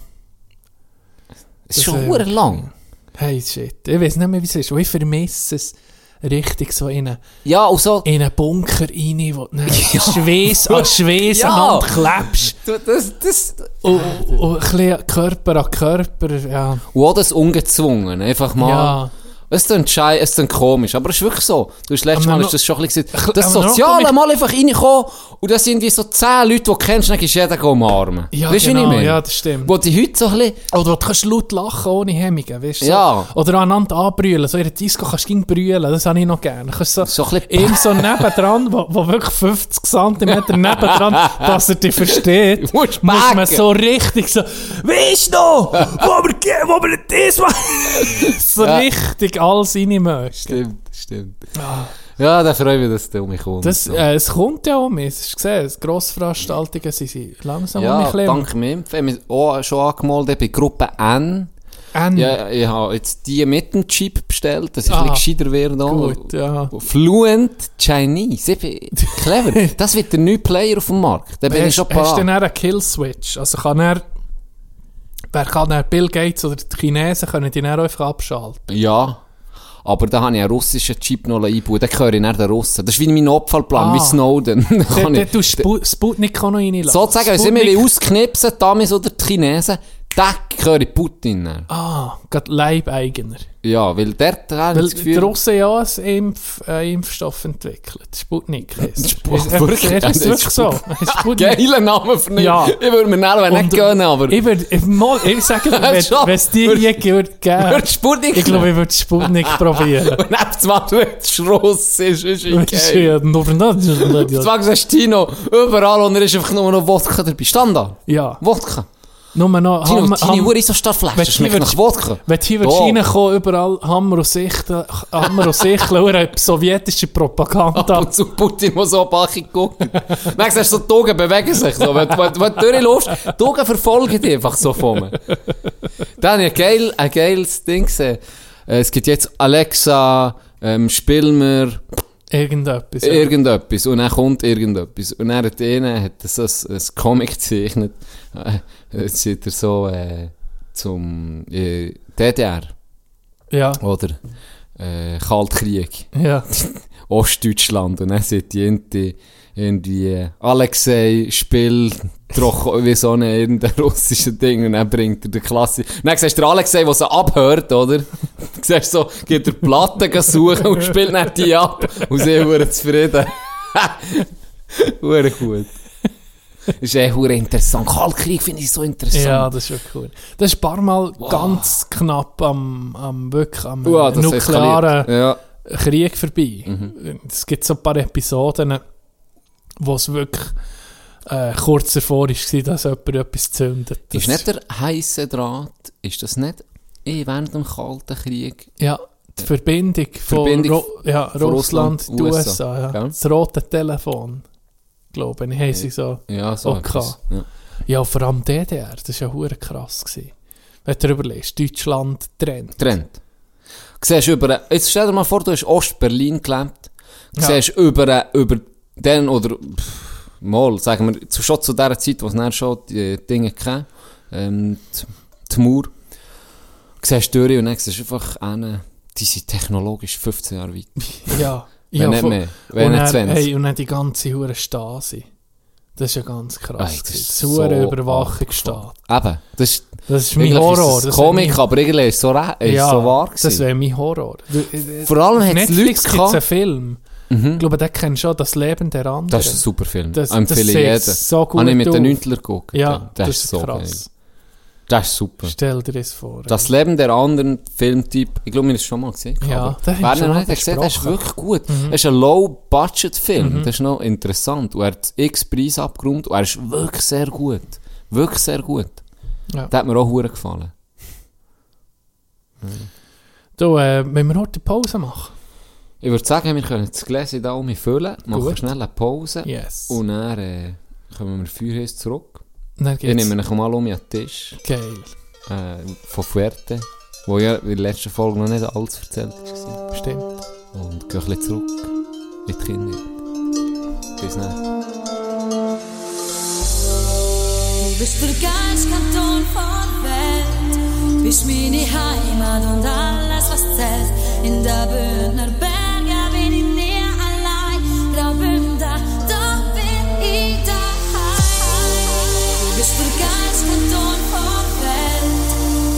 Es ist Das, schon äh, lang. Hey, shit. Ich weiß nicht mehr, wie es ist. Und ich vermisse es richtig so in einen, Ja, und so... in einen Bunker rein, wo du dann Schweiß an Schweiß Ja. klebst. Das, das, Und, und ein bisschen Körper an Körper, ja. und auch das ungezwungen. Einfach mal... Ja. Es klingt schei, es klingt komisch, aber es ist wirklich so. Du hast letztes Mal ist das schon ein bisschen gesagt, das Soziale mal einfach reinkommen und da sind die so zehn Leute, die du kennst, dann gehst du jeden umarmen. Ja, weißt du, genau, wie ich meine? ja, das stimmt. Wo die heute so ein bisschen... Oder du kannst laut lachen ohne Hemmungen, weißt du? so. Ja. Oder aneinander anbrüllen. So in der Disco kannst du brüllen, das habe ich noch gerne. Kannst so, So ein bisschen- ihm so nebendran, wo, wo wirklich 50 cm nebendran, dass er dich versteht, muss man so richtig so, weißt du noch, wo wir, wo wir das machen? so Ja. richtig alles reinmöchten. Stimmt, stimmt. Ja, dann freue ich mich, dass der um mich kommt. Das, äh, es kommt ja um mich. Es ist gesehen, Grossveranstaltungen sind sie langsam um ja, mich ein dank Impfen. haben wir auch schon angemeldet bei Gruppe N. bisschen. Ja, ich habe jetzt die mit dem Chip bestellt, dass ich Ah, ein bisschen gescheiter werde. Gut, ja. Fluent Chinese. Ich bin clever. Das wird der neue Player auf dem Markt. Da bin ich Hast, schon hast du dann einen Kill-Switch? Also kann er, wer kann er, Bill Gates oder die Chinesen können die dann einfach abschalten? Ja. Aber da habe ich einen russischen Chip noch einbauen. Den gehöre ich nicht den Russen. Das ist wie mein Notfallplan, Ah. wie Snowden. Da kann Dann ich- Spu Sputnik auch noch reinlassen. Sozusagen, wenn sie mir ausknipsen, Amis oder die Chinesen, den gehöre ich Putin. dann. Ah, gerade Leibeigener. Ja, weil dort habe Weil ich das Gefühl... die Russen ja einen Impf, äh, Impfstoff entwickelt. Sputnik heisst Sput- er. wirklich? Ist, wirklich so. Sputnik. Geiler Name für mich. Ja. Ich würde mir nachher nicht gönnen, aber... Ich würde, ich, mal- ich sage dir, wenn es dir würde geben, Würdest du Sputnik ich glaube, ich würde Sputnik probieren. Und nebst mal, du jetzt Russ ist, ist da- Jetzt sagst Tino, überall und er ist einfach nur noch Wodka dabei. Standard. Ja, Wodka. Nur noch Tino, Hammer- deine Hammer- Uhr ist so Stadtflasche. Wenn Das schmeckt nach Wodka. Wenn du hier würdest reinkommen, überall Hammer und Sichel, Hammer und Sichel, eine sowjetische Propaganda. Ab und zu Putin, der so bachig guckt. Merkst du, so die Augen bewegen sich so. Wenn, wenn, wenn du durchläufst, die Augen verfolgen dich einfach so von mir. Dann habe ich ein, geil, ein geiles Ding gesehen. Äh, Es gibt jetzt Alexa, ähm, spiel mir Irgendetwas. Ja. irgendetwas. Und dann kommt irgendetwas. Und dann hat einer hat so ein, ein Comic gezeichnet. Äh, Jetzt sieht er so äh, zum äh, DDR ja, oder äh, Kaltkrieg. ja. Ostdeutschland und dann sagt die irgendwie, Alexei spiel doch wie so eine irgendein russische Ding und dann bringt er die Klasse. Und dann siehst du den Alexei, der so abhört, oder? Du siehst so, geht er Platten suchen und spielt dann die ab und sie sind zufrieden. Hure gut. Ist eh hure interessant. Kaltkrieg finde ich so interessant. Ja, das ist wirklich cool. Das ist ein paar Mal ganz knapp am, am, wirklich am Wow, das nuklearen. Ja. Krieg vorbei. Mhm. Es gibt so ein paar Episoden, wo es wirklich äh, kurz davor war, dass jemand etwas zündet. Das Ist nicht der heiße Draht, ist das nicht eh während dem Kalten Krieg? Ja, die Verbindung von Verbindung Ru ja, von Russland, Russland, USA, USA. ja. gell? Das rote Telefon, glaube ich, haben sie so. Ja, so Okay. Ja. Ja, vor allem DDR, das war ja hure krass. Gewesen. Wenn du überlegst, Deutschland trennt. Trend. Siehst über, jetzt stell dir mal vor, du hast Ost-Berlin gelebt. Ja. Siehst über, über den oder, pff, mal, sagen wir, zu, schon zu der Zeit, wo es dann schon die Dinge gab, ähm, die, die Mauer. Siehst durch und dann siehst du einfach einen, die sind technologisch 15 Jahre weit. Ja, Wenn ja nicht mehr. Wenn nicht dann, 20. hey, und dann die ganze hure Stasi. Das ist ja ganz krass. Ey, das ist das so Überwachungsstaat. Eben, das ist, Das ist mein Horror. ist Das Komik, mein- aber irgendwie ist es so, ist ja, so wahr Das gewesen. wäre mein Horror. Du, äh, Vor allem hat es Leute es einen gehabt. Film. Mhm. Ich glaube, der kennt schon das Leben der anderen. Das ist ein super Film. Das- Empfehle das jeden. so gut Habe ich mit den auf. Nüntler geguckt. Ja, das, das, ist so krass. geil. Das ist super. Stell dir das vor. Das Leben der anderen Filmtyp, ich glaube, wir haben es schon mal gesehen. Ja, den haben wir schon mal nicht gesehen das ist wirklich gut. Mhm. Das ist ein Low-Budget-Film. Das ist noch interessant. Und er hat x Preise abgeräumt und er ist wirklich sehr gut. Wirklich sehr gut. Ja. Der hat mir auch hure gefallen. Du, äh, wenn wir heute Pause machen. Ich würde sagen, wir können das Gläschen da um mich füllen, machen Gut. schnell eine Pause Yes. und dann äh, kommen wir Feuerhäuser zurück. dann Ich nehme ihn mal um den Tisch Geil. äh, von Fuerte, wo ja in der letzten Folge noch nicht alles erzählt war. Stimmt. Und gehe ein bisschen zurück in die Kinder. Bis dann. Du bist der geilste Kanton von Welt. Bist meine Heimat und alles, was zählt. In der Bühner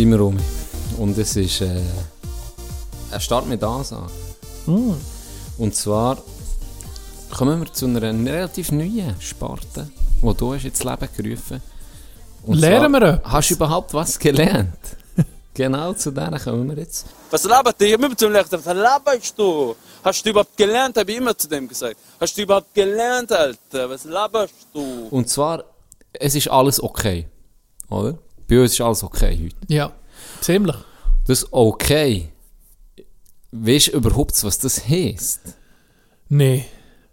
sind wir um. Und es ist äh, einen Start mit Ansage. Mm. Und zwar kommen wir zu einer relativ neuen Sparte, die du hast ins Leben gerufen Und Lernen zwar, wir etwas? Hast du überhaupt was gelernt? genau zu denen kommen wir jetzt. Was labert ihr? Immer zum Lehrer, was laberst du? Hast du überhaupt gelernt, habe ich immer zu dem gesagt. Hast du überhaupt gelernt, Alter? Was laberst du? Und zwar, es ist alles okay. Oder? Bei uns ist alles okay heute. Ja, ziemlich. Das okay. Weißt du überhaupt, was das heisst? Nee,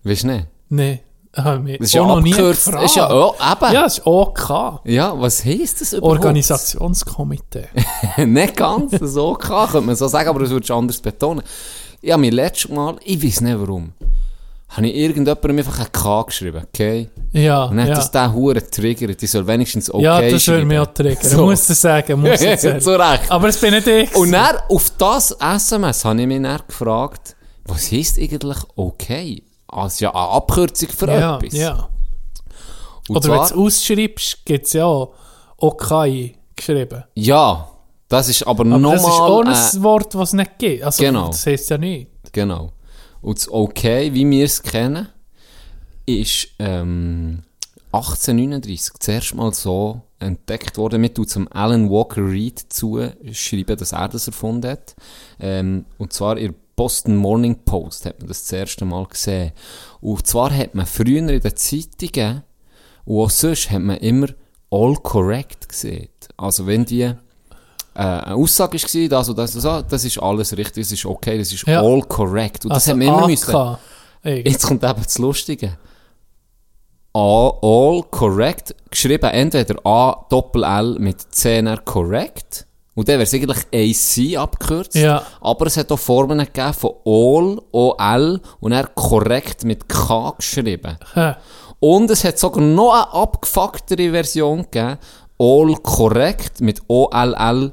Weißt du nicht? nee. Das ist ja noch nie abgekürzt. Das ist ja, oh, eben. Ja, es ist OK. Ja, was heisst das überhaupt? Organisationskomitee. nicht ganz so kann, könnte man so sagen, aber das würdest du anders betonen. Habe mir letztes Mal, ich weiß nicht warum, habe ich irgendjemandem einfach ein K geschrieben, okay? Ja, Und dann hat ja. das den Huren triggert, ich soll wenigstens okay ja, das würde mich auch triggern. So. Muss ich sagen, muss ich sagen. Zu Recht. Aber es bin nicht ich. Und dann, auf das SMS habe ich mich dann gefragt, was heisst eigentlich okay? Also ja eine Abkürzung für ja, etwas. ja. Und Oder wenn du es ausschreibst, gibt es ja auch OK geschrieben. ja, das ist aber, Aber nochmal... das ist auch ein äh, Wort, was es nicht gibt. Also, Genau. Das heisst ja nicht. Genau. Und das Okay, wie wir es kennen, ist ähm, 1839 zuerst mal so entdeckt worden. Wir zum Alan Walker Reed zuschreiben, dass er das erfunden hat. Ähm, und zwar in Boston Morning Post hat man das das erste Mal gesehen. Und zwar hat man früher in den Zeitungen und auch sonst hat man immer all correct gesehen. Also wenn die äh, eine Aussage war, das und das, und das, das ist alles richtig, das ist okay, das ist Ja. all correct. Und das also haben wir immer AK. müssen. Irgendwie. Jetzt kommt eben das Lustige. All, all correct, geschrieben entweder A Doppel L mit CNR correct, und dann wäre es eigentlich AC abgekürzt, Ja. aber es hat auch Formen gegeben von All, OL, und er korrekt mit K geschrieben. Hä. Und es hat sogar noch eine abgefucktere Version gegeben. All correct mit O-L-L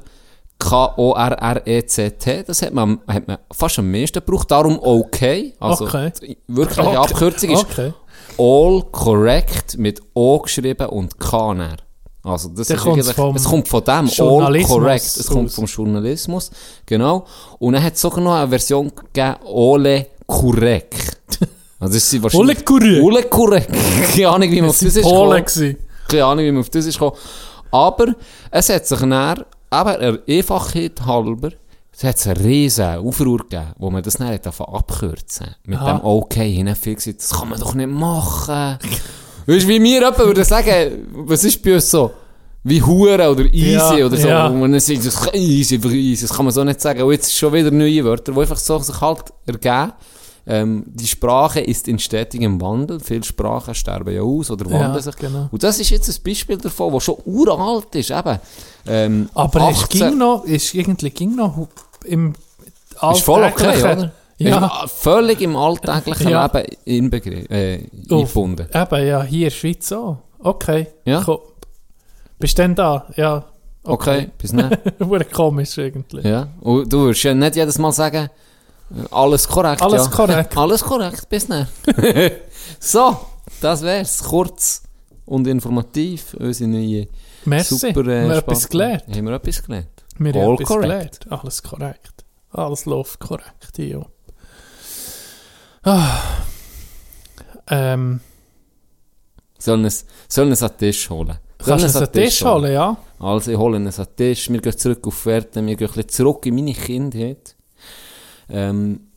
K-O-R-R-E-C-T. Das hat man, hat man fast am meisten gebraucht. Darum okay. Also, Okay. die wirkliche Okay. Abkürzung ist Okay. All correct mit O geschrieben und K näher. Also, das ist vom es kommt von dem. All correct. Es kommt vom Journalismus. Genau. Und dann hat es sogar noch eine Version gegeben, Ole correct. Also, das sind wahrscheinlich... Ole correct. Keine Ahnung, wie man auf das ist. Keine Ahnung, wie man auf das ist gekommen. Aber es hat sich dann, eben der Einfachheit halber, es hat einen riesen Aufruhr gegeben, wo man das dann abkürzen. Mit Aha. dem Okay, habe viel gesagt, das kann man doch nicht machen. weißt du, wie wir jemand würden sagen, was ist bei uns so? Wie Hure oder Easy Ja, oder so. ja. Man dann sagt, das ist easy, easy, das kann man so nicht sagen. Und jetzt schon wieder neue Wörter, die einfach so sich halt ergeben. Ähm, die Sprache ist in stetigem Wandel. Viele Sprachen sterben ja aus oder wandeln Ja, sich. genau. Und das ist jetzt ein Beispiel davon, das schon uralt ist. Eben. Ähm, Aber es 18 ging noch, ist irgendwie ging noch im Ist voll okay, oder? Ja. Ist völlig im alltäglichen Ja. Leben inbegriffen, äh, eingebunden. Eben, ja, hier in der Schweiz auch. Okay. Ja. Ko- Bist du denn da? Ja. Okay, bis dann. Wurde komisch irgendwie. ja. Und du würdest ja nicht jedes Mal sagen, alles korrekt. Alles ja. korrekt. alles korrekt, bis dann. so, das wär's. Kurz und informativ. Unsere neue Merci. super wir haben äh, etwas gelernt. Haben wir etwas gelernt? Wir All haben etwas correct. gelernt. Alles korrekt. Alles läuft korrekt, ja. Ah. Ähm, Sollen es, sollen es an den Tisch holen? Sollen kannst du es an den Tisch holen, ja? Also, ich hole es an den Tisch. Wir gehen zurück auf Werten. Wir gehen ein bisschen zurück in meine Kindheit. Ähm,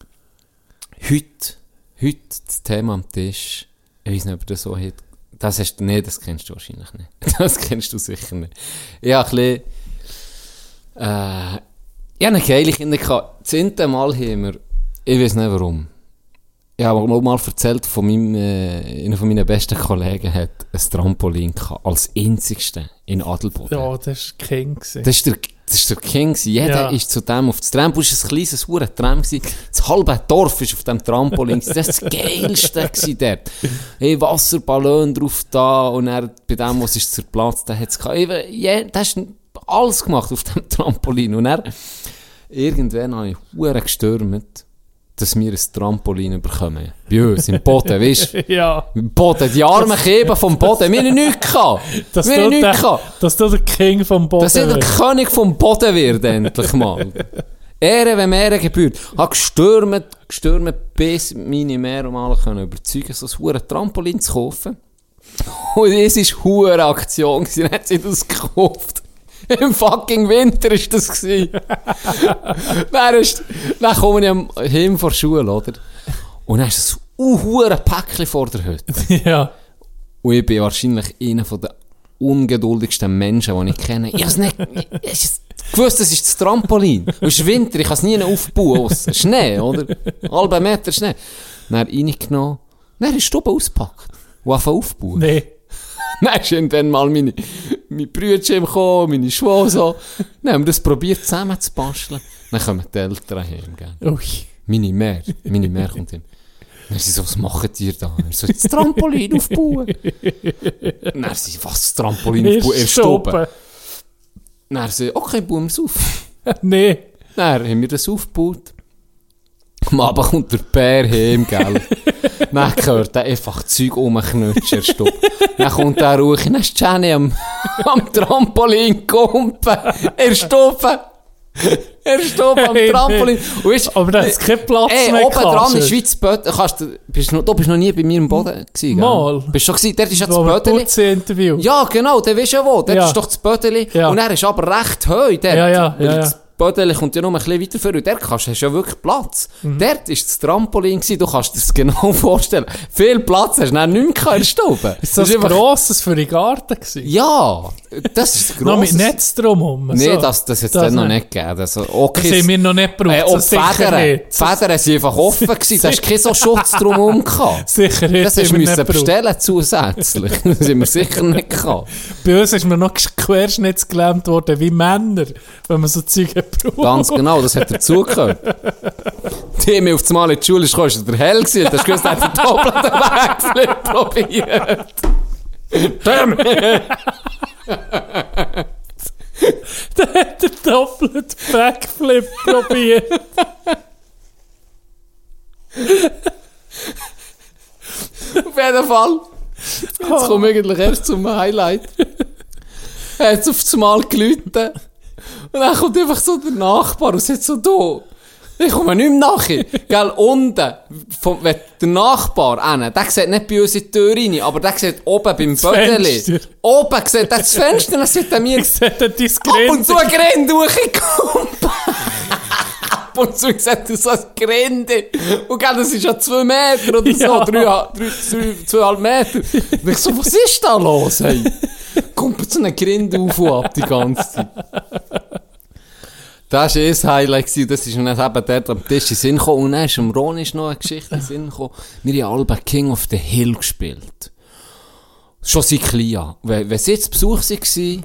heute, heute das Thema am Tisch. Ich weiß nicht, ob das so hat. Das hast du, nee, das kennst du wahrscheinlich nicht. Das kennst du sicher nicht. Ich habe ein bisschen, äh, ich habe eine geile Kinder gehabt. Das zehnte Mal haben wir, ich weiß nicht warum. Ich habe mal mal erzählt, von meinem, äh, einer von meinen besten Kollegen hat ein Trampolin gehabt, als einzigste in Adelboden. Ja, das war King. Das ist der, das ist der King. Jeder Ja. ist zu dem auf das Trampolin. Es war ein kleines hure Tram. Das halbe Dorf ist auf dem Trampolin. Das war das Geilste dort. Hey, Wasserballon drauf da und er, bei dem, was ist zerplatzt, der hat's gehabt. Hey, ja, der hast alles gemacht auf dem Trampolin. Und er, irgendwann habe ich hure gestürmt, dass wir ein Trampolin bekommen. Bei uns, im Boden, weißt du? ja. Im Boden, die Arme heben vom Boden. Wir haben nichts gehabt. Dass Wir haben nichts der, gehabt. dass du der King vom Boden Dass ich der. König vom Boden wird, endlich mal. Ehre, wenn Ehre gebührt. Habe gestürmt, gestürmt, bis meine mehr mal können überzeugen, so ein Trampolin zu kaufen. Und es war hure Aktion, gewesen. dann hat sie das gekauft. Im fucking Winter war das. gewesen. dann, ist, dann komme ich am- von der Schule, oder? Und dann ist es ein hure Päckchen vor der Hütte. ja. Und ich bin wahrscheinlich einer den ungeduldigsten Menschen, die ich kenne. Ich habe nicht, ich ich gewusst, das ist das Trampolin. Und es ist Winter, ich kann es nie aufbauen. Ausser Schnee, oder? Halben Meter Schnee. Dann reingenommen. Dann ist die Stube ausgepackt. Und angefangen aufbauen. Nee. Dann ist irgendwann mal meine, meine Brüder gekommen, meine Schwester so. Dann haben wir das probiert zusammen zu basteln. Dann kommen die Eltern heim, gell? Ui. Meine Mehr, meine Mehr kommt hin. Dann sie so, was macht ihr da? Ich so, das Trampolin aufbauen. Dann sie, was, das Trampolin aufbauen? Er stoppen. Dann sie, okay, bauen wir es auf. Nee. Dann haben wir das aufgebaut. Am Abend kommt der Bär heim, gell? dann gehört er einfach Zeug rumknutschen, stoppt. Dann kommt er ruhig, dann ist Jenny am, am Trampolin kumpen. Er stoppen. Er stoppen am Trampolin. Ist, Aber da ist kein Platz Ey, mehr oben dran. Schweiz Bötteli. Kannst du, bist noch, du bist noch nie bei mir im Boden gewesen? Mal. Bist schon gewesen, dort ist ja das Bötteli. Putzi-Interview. Ja, genau, der weisst ja wo. Dort Ja. ist doch das Bötteli. Ja. Und er ist aber recht hoch dort. Ja, ja, ja. Das Bötteli kommt ja noch ein bisschen weiter vor. Und dort kannst, hast du ja wirklich Platz. Mhm. Dort ist das Trampolin gewesen. Du kannst dir das genau vorstellen. Viel Platz hast du dann nicht mehr in Stube. Ist das einfach- grosses für den Garten gewesen? Ja, das ist Noch mit. Netz drumherum. So. das, das hat es dann noch nicht. gegeben. Also, okay, Das haben wir noch nicht gebraucht. äh, sicher Federn. Die Federn sind einfach offen gewesen. Da hast keinen so Schutz drumherum gehabt. Sicher nicht. Das hast du müssen gebraucht. bestellen zusätzlich. Das haben wir sicher nicht gehabt. Bei uns ist mir noch querschnittsgelähmt worden, wie Männer, wenn man so Zeug braucht. Ganz genau, das hat dazugehört. Die mich auf das Mal in die Schule gekommen, ist der hell gewesen. Da hast du gewusst, er hat den doppelten Backflip probiert. Damn! Der hat den doppelten Backflip probiert. Auf jeden Fall. Jetzt komme ich eigentlich erst zum Highlight. Er hat auf das Mal geläutet. Und dann kommt einfach so der Nachbar und sagt so, du, ich komme nicht mehr nachher. Gell, unten, vom, wenn der Nachbar, einen, der sieht nicht bei uns in die Tür rein, aber der sieht oben beim Bödeli. Oben sieht er das Fenster, dann sieht er mir Das hat er ab und zu ein Grind durchgekommen. ab und zu sieht er so ein Grinde. Und gell, das ist ja zwei Meter oder so, Ja. drei, drei, zwei, zweieinhalb Meter. Und ich so, was ist da los, hey? Kommt so ein Grind auf und ab die ganze Zeit. Das war eh das Highlight, gewesen. das ist dann eben dort am Tisch in Sinn gekommen. Und dann ist dem Ron ist noch eine Geschichte in Sinn gekommen. Wir haben alle King of the Hill gespielt. Schon seit klein an. Wenn, wenn sie jetzt Besuch waren,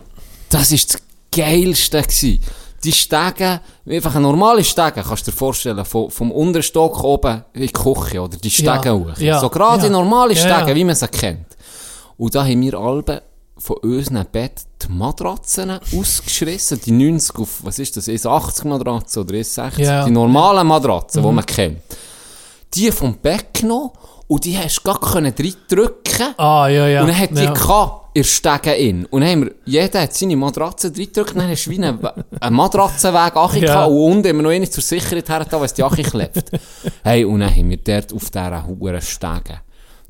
das war das Geilste. Gewesen. Die Stege, einfach eine normale Stege, kannst du dir vorstellen, vom, vom unteren Stock oben in die Küche, oder die Stege Ja, hoch. ja, so gerade ja. normale Stege, ja. wie man sie kennt. Und da haben wir alle von unseren Bett die Matratzen ausgeschrissen. Die 90 auf, was ist das, 1,80 Matratzen oder 1,60? Ja. Mhm. Die normalen Matratzen, die man kennt. Die vom Bett genommen und die hast du gar reindrücken. Ah, ja, ja. Und dann hat die ja. gehabt, ihr Stegen in. Und dann haben wir, jeder hat seine Matratze reingedrückt, dann hast du wie einen, einen Matratzenweg Achi Ja. und unten haben wir noch eine zur Sicherheit her, da, was die Achi klebt. hey, und dann haben wir dort auf dieser Huren Stegen.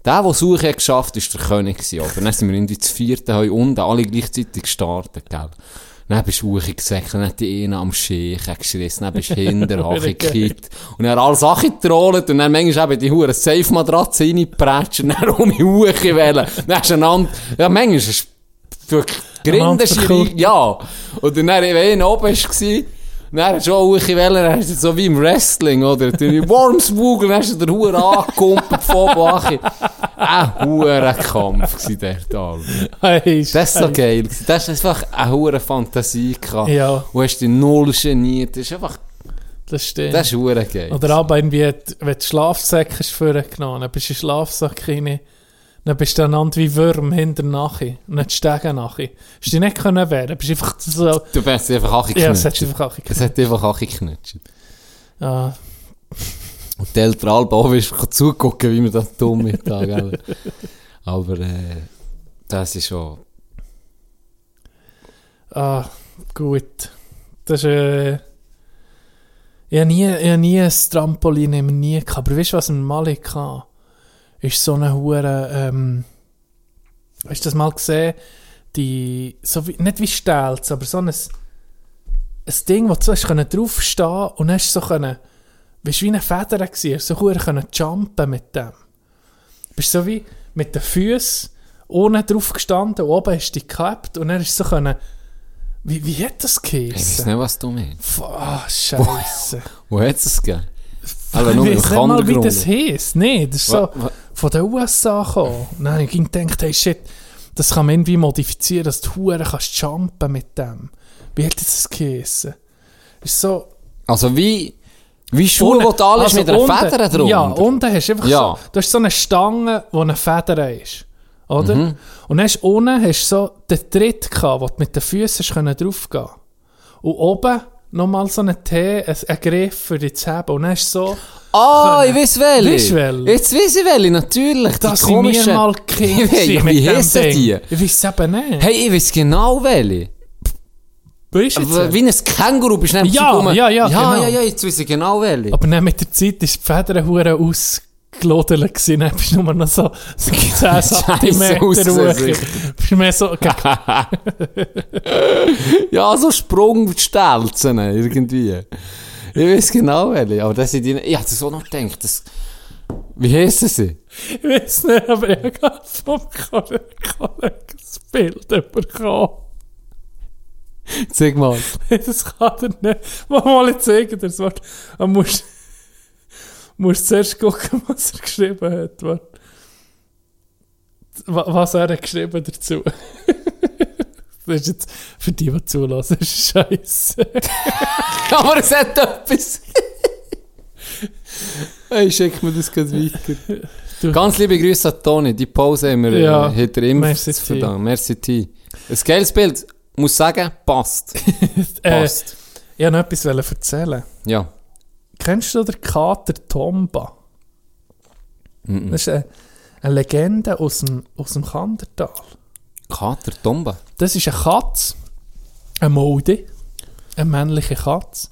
Der, der Suche hat geschafft, war der König oder? Dann sind wir in die vierte, haben unten alle gleichzeitig gestartet, gell? Dann bist du hochgesäckelt, dann hat die eine am Schächen geschissen, dann bist du hinter, hochgekippt. Und dann alles angetrollt und dann manchmal eben die hure Safe-Matratze reingepratscht und dann um die Huche wählen. Dann hast du einander, ja, manchmal ist es wirklich verkauft. ja. Und dann, wenn einer oben war, dann hast du auch Uchi Welle, dann hast du so wie im Wrestling, oder? Du Wormswugel, dann hast du den Huren angekumpelt von Bachi. Ein Huren-Kampf dort, Alter. Hey, Das ist so geil. Das ist einfach eine hure Fantasie gehabt. Ja. Und hast dich null geniert. Das ist einfach, Das stimmt. das ist geil. Oder aber irgendwie, wenn du Schlafsäcke hast vorgenommen, dann bist du in Schlafsack rein, dann bist du einander wie Würm hinter nachher und dann die Stege nachher. Hast du dich nicht können wehren, bist einfach so, Du bist einfach Achi ja, es hat einfach auch Es hat einfach Achi geknutscht. ja, Und die Eltern alle auch zugucken, wie wir das dumm mit da, gell? Aber, äh, das ist schon, ah, gut. Das ist, äh, Ich habe nie, ich habe nie ein Trampolin, immer nie gehabt. Aber weißt du, was wir mal hatten? Ist so eine hure ähm, hast du das mal gesehen? Die, so wie, nicht wie Stelz, aber so ein, ein Ding, wo du so hast können draufstehen und hast so können, du, wie eine Feder gewesen, so hure können jumpen mit dem. Du bist so wie mit den Füßen ohne drauf gestanden, oben hast du dich gehabt und dann hast du so können, wie, wie hat das Ich weiß geheißen? nicht, was du meinst. Ah, Scheiße. Wo hat es gegeben? Aber nur ich weiß nicht mal, wie das heisst. Nee, das ist so Wa- wa- von den USA gekommen. Nein, ich ging gedacht, hey shit, das kann man irgendwie modifizieren, dass du Huren kannst jumpen mit dem. Wie hat das geheißen? Ist so... Also wie, wie Schuhe, wo du alles also mit einer unten- Feder drunter. Ja, unten hast du einfach Ja. so... Du hast so eine Stange, wo eine Feder ist. Oder? Mhm. Und dann hast du unten hast so den Tritt gehabt, wo du mit den Füßen draufgehen Und oben nochmal so einen T, ein, ein Griff für dich zu haben. Und dann du so... Ah, können. ich weiß welche. Weisst du welche? Jetzt weiß ich welche, natürlich. Das die komischen... wir mal Kind Ja, wie heissen die? Ich weiß es eben nicht. Hey, ich weiß genau welche. Weißt du jetzt? Wie ein Känguru bist du nicht Ja, ja, ja, ja, genau. ja, ja, jetzt weiß ich genau welche. Aber dann mit der Zeit ist die Feder hure ausgelodelt gewesen. Dann bist nur noch so, so 10 cm hoch. Bist mehr so... ja, so Sprungstelzen irgendwie. Ich weiß genau welche. Aber das sind die... Ich hatte so noch gedacht, das... Wie heissen sie? Ich weiß nicht, aber ich habe gerade vom Kollegen das Bild bekommen. Sag mal. Das kann er nicht. Mach mal, ich zeige dir das Wort. Du musst, musst zuerst gucken, was er geschrieben hat. Warte. Was er hat geschrieben dazu. Das ist jetzt für die, die zulassen, ist scheiße. Aber es hat etwas. hey, schick mir das gerade weiter. Du- Ganz liebe Grüße an Toni. Die Pause haben wir Ja, ja, hat er immer merci, zu verdanken. Merci, T. Ein geiles Bild. Muss sagen, passt. Äh, Passt. ich wollte noch etwas erzählen. Ja. Kennst du den Kater Tomba? Mhm. Das ist eine, eine Legende aus dem, aus dem Kandertal. Kater Tomba. Das ist eine Katze, eine Molde, eine männliche Katze,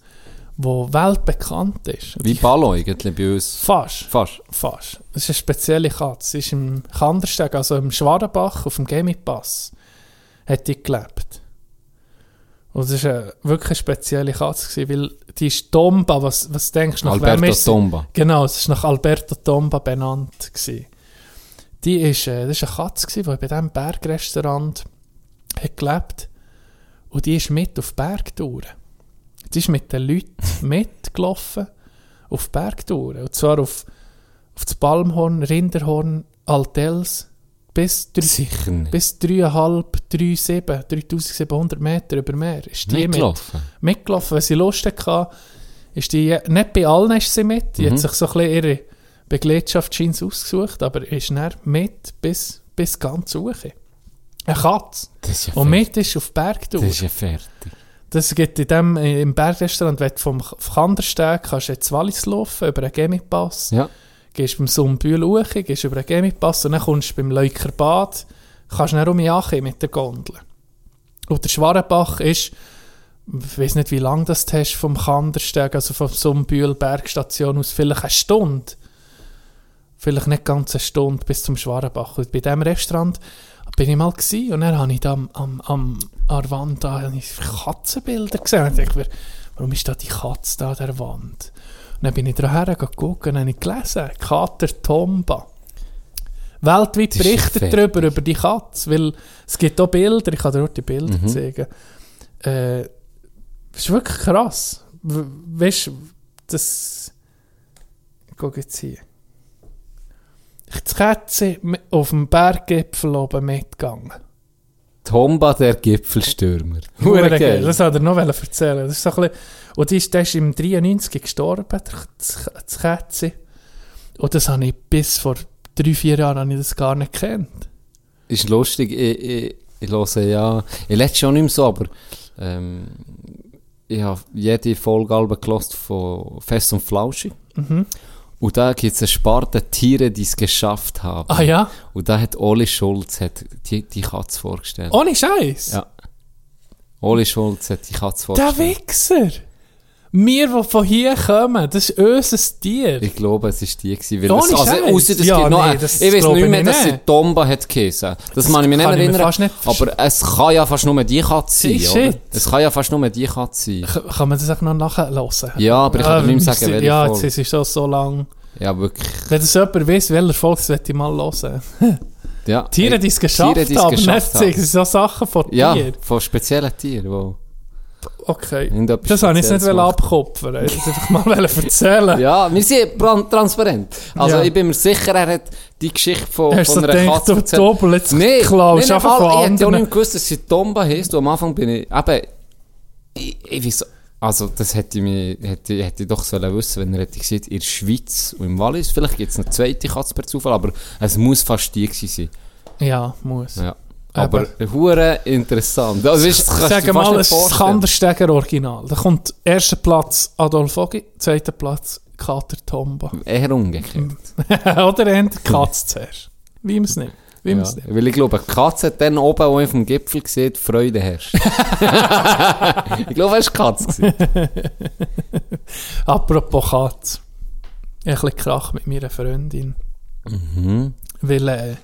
die weltbekannt ist. Wie Ballo eigentlich bei uns. Fast. Fast. Fast. Das ist eine spezielle Katze. Sie ist im Kandersteg, also im Schwarenbach, auf dem Gemipass, hat die gelebt. Und das war wirklich eine spezielle Katze, gewesen, weil die ist Tomba, was, was denkst du nach Alberto wem ist sie? Tomba. Genau, es ist nach Alberto Tomba benannt. Gewesen. Die ist, äh, das ist eine Katze, gewesen, die bei diesem Bergrestaurant hat gelebt und die ist mit auf Bergtouren. Die ist mit den Leuten mitgelaufen auf Bergtouren. Und zwar auf, auf das Palmhorn, Rinderhorn, Altels bis, drei, Sicher nicht. bis 3,5, 3,7, 3700 Meter über Meer. Ist die Nicht mit gelaufen. mitgelaufen. Wenn sie Lust hatte, ist die, nicht bei allen ist sie mit. Die hat Mhm. sich so ein bisschen ihre Begleitschaft scheint's ausgesucht, aber ist dann mit bis, bis ganz hoch. Eine Katze. Das ja Und mit ist auf Bergtour. Das ist ja fertig. Das gibt in dem, im Bergrestaurant, wenn du vom Kandersteg kannst jetzt Wallis laufen, über den Gemipass, Ja. Gehst beim Sumbühl hoch, gehst über den Gemipass und dann kommst du beim Leukerbad, kannst dann um mit der Gondel. Und der Schwarenbach ist, ich weiß nicht, wie lange das du hast vom Kandersteg, also vom Sumbühl Bergstation aus, vielleicht eine Stunde. Vielleicht nicht ganz eine Stunde bis zum Schwarenbach. Und bei diesem Restaurant bin ich mal gewesen, und dann habe ich da am, am, am, an der Wand da, Katzenbilder gesehen. Und ich dachte warum ist da die Katze da an der Wand? Dann bin ich daher geguckt und habe gelesen, Kater Tomba. Weltweit Das berichtet darüber, über die Katze, weil es gibt auch Bilder, ich kann dir auch die Bilder Mhm. zeigen. Äh, das ist wirklich krass. Weißt du, das... Ich gucke jetzt hier. Die Katze mi- auf dem Berggipfel oben mitgegangen. Tomba, der Gipfelstürmer. Hure geil. Das hat er noch erzählen. Das ist so ein bisschen, und die ist, der ist im 93 gestorben, der- das Kätzchen. Und das habe ich bis vor drei, vier Jahren habe ich das gar nicht gekannt. Ist lustig, ich, ich, ich höre ja, ich lese schon nicht mehr so, aber ähm, ich habe jede Folge gelost von Fest und Flauschig. Mhm. Und da gibt es eine Sparte Tiere, die es geschafft haben. Ah ja? Und da hat Oli Schulz hat die, die Katze vorgestellt. Ohne Scheiß. Ja. Oli Schulz hat die Katze Der vorgestellt. Wichser. Wir, die von hier kommen, das ist unser Tier. Ich glaube, es war die. Gewesen, weil Ohne es, also, ausser, es Ja, gibt noch, nee, das ich weiß nicht mehr, dass sie. Tomba hat geheißen. Das, kann ich mich nicht erinnern. nicht aber es kann ja fast nur die Katze sein, oder? shit. Es kann ja fast nur die Katze sein. Kann man das auch noch nachhören? Ja, aber ich kann dir nicht mehr sagen, welche Ja, jetzt ist schon so lang. Ja, wirklich. Wenn das jemand weiss, welcher das möchte ich mal hören. Ja. Tiere, die es geschafft Tiere, die es haben, geschafft nicht sagen, so Sachen von Ja, Tieren. von speziellen Tieren, wo Okay. Das wollte ich jetzt nicht abkopfen. Ich wollte einfach mal erzählen. Ja, wir sind transparent. Also Ja. ich bin mir sicher, er hat die Geschichte von, Hast du von einer gedacht, Katze du erzählt. Doppel, jetzt Nee, klaust nee, nee, von Ich hätte auch nicht gewusst, dass sie Tomba heisst. Und am Anfang bin ich, eben, ich, ich weiss, also das hätte ich, mir, hätte, hätte ich doch sollen wissen, wenn er hätte gesagt, in der Schweiz und im Wallis, vielleicht gibt es eine zweite Katze per Zufall, aber es muss fast die sein. Ja, muss. Ja. Aber hure interessant. Also, weißt, das Sag mal, es ist das vorstellen. Kandersteiger Original. Da kommt erster Platz Adolf Ogi, zweiter Platz Kater Tomba. Eher umgekehrt. Oder eher die Katze zuerst. Wie man es nimmt. Wie Ja. nimmt. Weil ich glaube, die Katze hat dann oben, wo ich vom Gipfel sieht, Freude herrscht. ich glaube, es war Katze. Apropos Katze. Ich ein bisschen Krach mit meiner Freundin. Mhm. Weil, äh,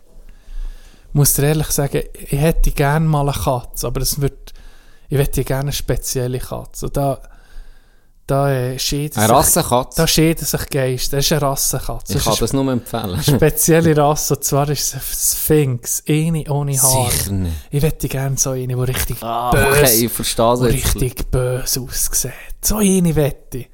muss dir ehrlich sagen, ich hätte gerne mal eine Katze, aber es wird, ich hätte gerne eine spezielle Katze. Und da, da äh, scheiden Eine sich, Rassenkatze. da scheiden sich Geister. Das ist eine Rassenkatze. Ich kann das nur empfehlen. eine spezielle Rasse, und zwar ist es eine Sphinx. Eine ohne Haar. Sicher nicht. Ich hätte gerne so eine, die richtig Ah, böse, okay, ich verstehe richtig böse aussieht. So eine wette ich.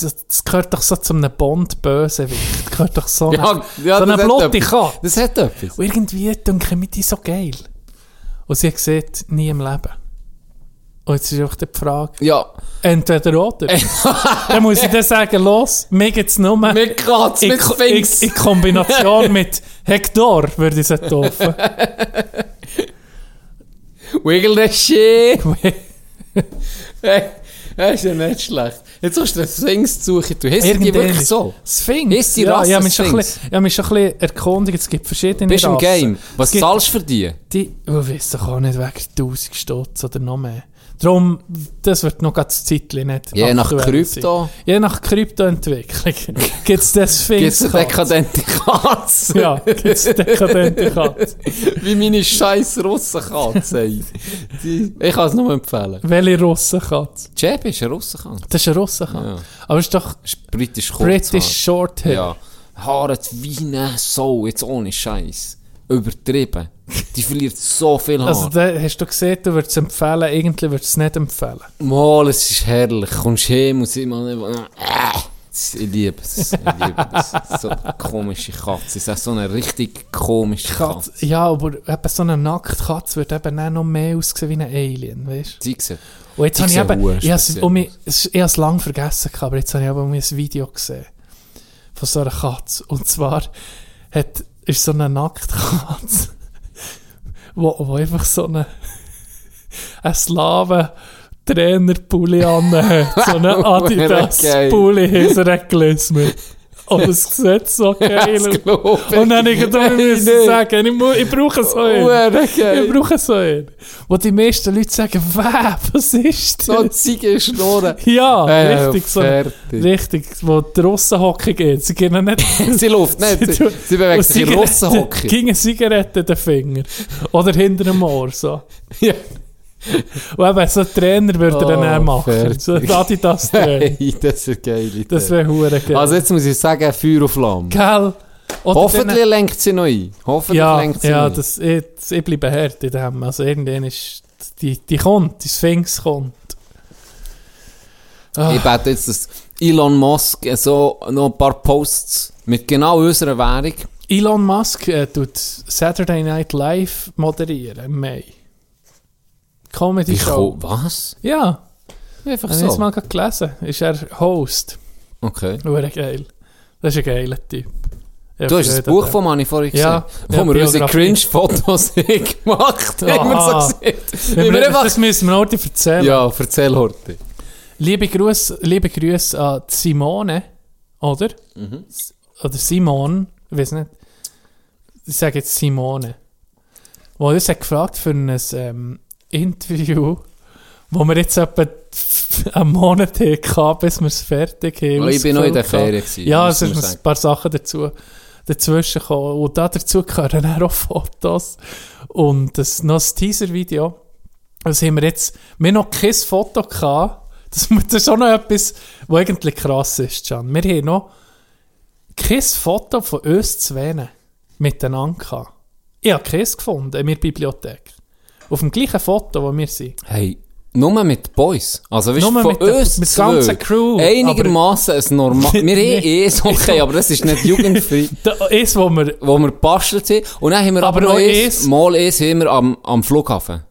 Das, gehört doch so zu einem Bond-Bösewicht. Das gehört doch so Ja, eine, ja, so eine etwas. Katze. Das hat etwas. Und irgendwie denke ich die so geil. Und sie hat gesagt, nie im Leben. Und jetzt ist einfach die Frage, Ja, entweder oder. dann muss ich dann sagen, los, mir geht's nur mit Katze, in, mit in, Sphinx. in Kombination mit Hector, würde ich es taufen. Wiggle the shit. hey, das ist ja nicht schlecht. Jetzt hast du eine Sphinx suchen. Du hast die wirklich so. Sphinx. Ist die ja, Rasse ich habe mich schon ein Sphinx? bisschen- ich habe mich schon ein bisschen erkundigt. Es gibt verschiedene Bist du im Rassen. Game? Was zahlst du für die? Die, oh, ich weiss doch auch nicht, wegen 1000 Stutz oder noch mehr. Darum, das wird noch ganz Zeitchen nicht Je nach Krypto. sein. Je nach Kryptoentwicklung. gibt es das Gibt es eine dekadente Katze? Ja, gibt es dekadente Katze. Wie meine scheiß Russenkatze. Ich kann es nur empfehlen. Welche Russenkatze? Jeb ist eine Russenkatze. Das ist eine Russenkatze. Ja. Aber es ist doch Ist britisch kurz. British Shorthair. Ja. Haare wie eine Sau, jetzt ohne Scheiß. Übertrieben. Die verliert so viel Haar. Also da hast du gesehen, du würdest es empfehlen, irgendwie würdest du es nicht empfehlen. Mal, es ist herrlich. Kommst heim und sie mal äh, Ich liebe es. Ich liebe das. So eine komische Katze. Es ist so eine richtig komische Katze. Katze. Ja, aber eben so eine Nacktkatze wird eben auch noch mehr aussehen wie ein Alien, weißt du? Sie sieht. Und jetzt Die habe ich eben, hure ich habe es es- es lange vergessen, aber jetzt habe ich eben ein Video gesehen von so einer Katze. Und zwar hat, ist so eine Nacktkatze, wo, wo einfach so eine, ein Slaven Trainerpulli anhat, so eine Adidas-Pulli er gelismet. Und es sieht so geil aus. Und dann habe ich gedacht, ich muss sagen, ich, mu- ich brauche so einen. Hure Ich brauche so einen. Wo die meisten Leute sagen, was ist So das? Ziege Schnurren. Ja, Äh, richtig so. fertig. Richtig, wo die Russenhockey geht. Sie gehen nicht... Sie läuft nicht. Sie, sie bewegt sich in Russenhockey. Gegen Zigaretten in den Finger. Oder hinter dem Ohr, so. Ja. Und eben, so ein Trainer würde er dann Oh, machen. fertig. So ein Adidas-Trainer. Hey, das ist geil. Das wäre hure geil. Also jetzt muss ich sagen, Feuer auf Flamme. Gell? Oder Hoffentlich lenkt sie noch ein. Hoffentlich Ja, lenkt sie ja noch das, ich, ich bleibe hart in dem. Also irgendwann ist... Die, die kommt, die Sphinx kommt. ein. Ich bete jetzt, dass Elon Musk so noch ein paar Posts mit genau unserer Währung. Elon Musk äh, tut Saturday Night Live moderieren im Mai. Comedy Show. Was? Ja, Einfach habe ich jetzt so. mal gerade gelesen. Ist er Host. Okay. Hure geil. Das ist ein geiler Typ. Ich Du hast das Buch von Manni vorhin gesehen, Ja, wo ja, wir unsere. Cringe-Fotos gemacht haben, so. Wie wir einfach- das müssen wir heute erzählen. Ja, erzähl heute. Liebe Grüße liebe Grüße an Simone, oder? Mhm. Oder Simon, ich weiß nicht. Ich sage jetzt Simone. Wo uns hat gefragt für ein ähm, Interview, wo wir jetzt etwa einen Monat hatten, bis wir es fertig haben. Oh, ich bin noch in der Ferien Ja, es sind ein paar Sachen dazu, dazwischen gekommen. Und da dazu gehören dann auch Fotos und das, noch ein Teaser-Video. Also haben wir jetzt, wir haben noch kein Foto gehabt. Das, das ist auch noch etwas, was eigentlich krass ist, Can. Wir haben noch kein Foto von uns zwei miteinander gehabt. Ich habe keins gefunden in meiner Bibliothek. Auf dem gleichen Foto, wo wir sind. Hey, nur mit Boys. Also, weißt, Nur von mit der- uns mit der ganzen Crew, Einigermaßen ein normal... Wir haben eh so okay, aber das ist nicht jugendfrei. Da, eins, wo wir... wo wir gebastelt haben. Und dann haben wir aber, Aber noch noch eins, mal eins haben wir am, am Flughafen.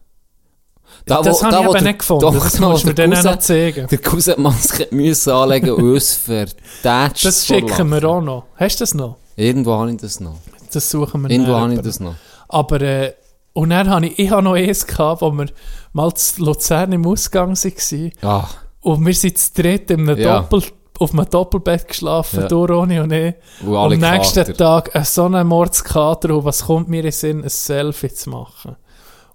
Da, Das habe ich eben nicht gefunden. Das da, musst du mir der dann auch noch zeigen. Der Cousin Maske müssen anlegen und uns vertätscht. Das schicken wir auch noch. Hast du das noch? Irgendwo habe ich das noch. Das suchen wir Irgendwo nachher. habe ich das noch. Aber, äh, und dann habe ich, ich habe noch eins gehabt, wo wir mal zu Luzern im Ausgang waren. Ah, Und wir sind zu dritt in einem Ja. Doppel, auf einem Doppelbett geschlafen, Ja. du, Ronny und ich. und Am nächsten Kater. Tag äh, so einen Mordskater und was kommt mir in den Sinn, ein Selfie zu machen.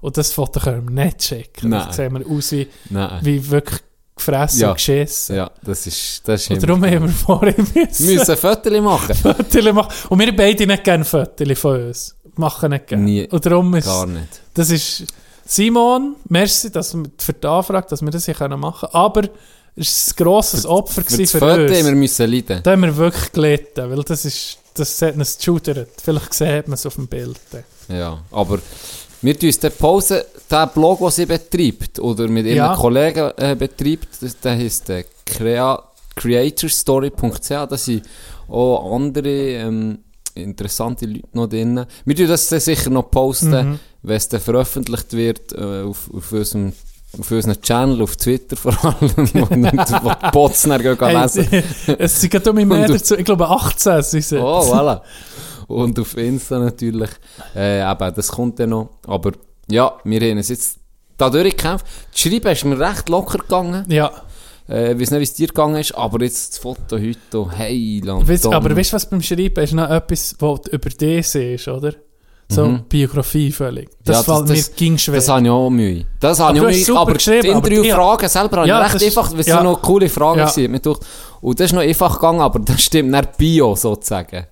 Und das Foto können wir nicht schicken. Nein. Da sehen wir aus wie, Nein. wie wirklich gefressen Ja. und geschissen. Ja, das ist... Das ist Und darum haben wir vorher müssen, Wir müssen ein Foto machen. Fotos machen. Und wir beide nicht gerne Fotos von uns. Machen nicht gerne. Nie. Und darum ist, Gar nicht. das ist Simon, merci dass wir, für die Anfrage, dass wir das hier können machen können. Aber es war ein grosses Opfer Für das für, Foto uns. haben wir müssen leiden. Da haben wir wirklich gelitten, weil das ist, das hat uns geschudert. Vielleicht sieht man es auf dem Bild. Ja, aber wir tun uns den Pause, den Blog, den sie betreibt, oder mit ihren Ja. Kollegen äh, betreibt, das, der heisst äh, Crea creatorstory.ch, da sind auch andere ähm, interessante Leute noch drin. Wir tun das sicher noch posten, Mhm. wenn es dann veröffentlicht wird äh, auf, auf unserem auf unserem Channel, auf Twitter vor allem, wo die Bots gehen Hey, lesen. es sind gerade um mehr dazu. Ich glaube 18 sind sie. Oh, voilà. Und auf Insta natürlich. Äh, eben, das kommt dann noch. Aber ja, wir haben uns jetzt da durchgekämpft. Das Schreiben ist mir recht locker gegangen. Ja, Äh, ich weiß nicht, wie es dir gegangen ist, aber jetzt das Foto heute, hey, Land. weißt, aber weißt du, was beim Schreiben ist noch etwas, was du über dich siehst, oder? So Mhm. Biografie völlig. Das Ja, fällt mir ging schwer. Das habe ich auch Mühe. Das habe ich auch Mühe. Aber die Interviewfragen selber habe Ja, ich recht das ist- einfach, weil es ja. noch coole Fragen Ja. gedacht. Und das ist noch einfach gegangen, aber das stimmt nicht Bio sozusagen.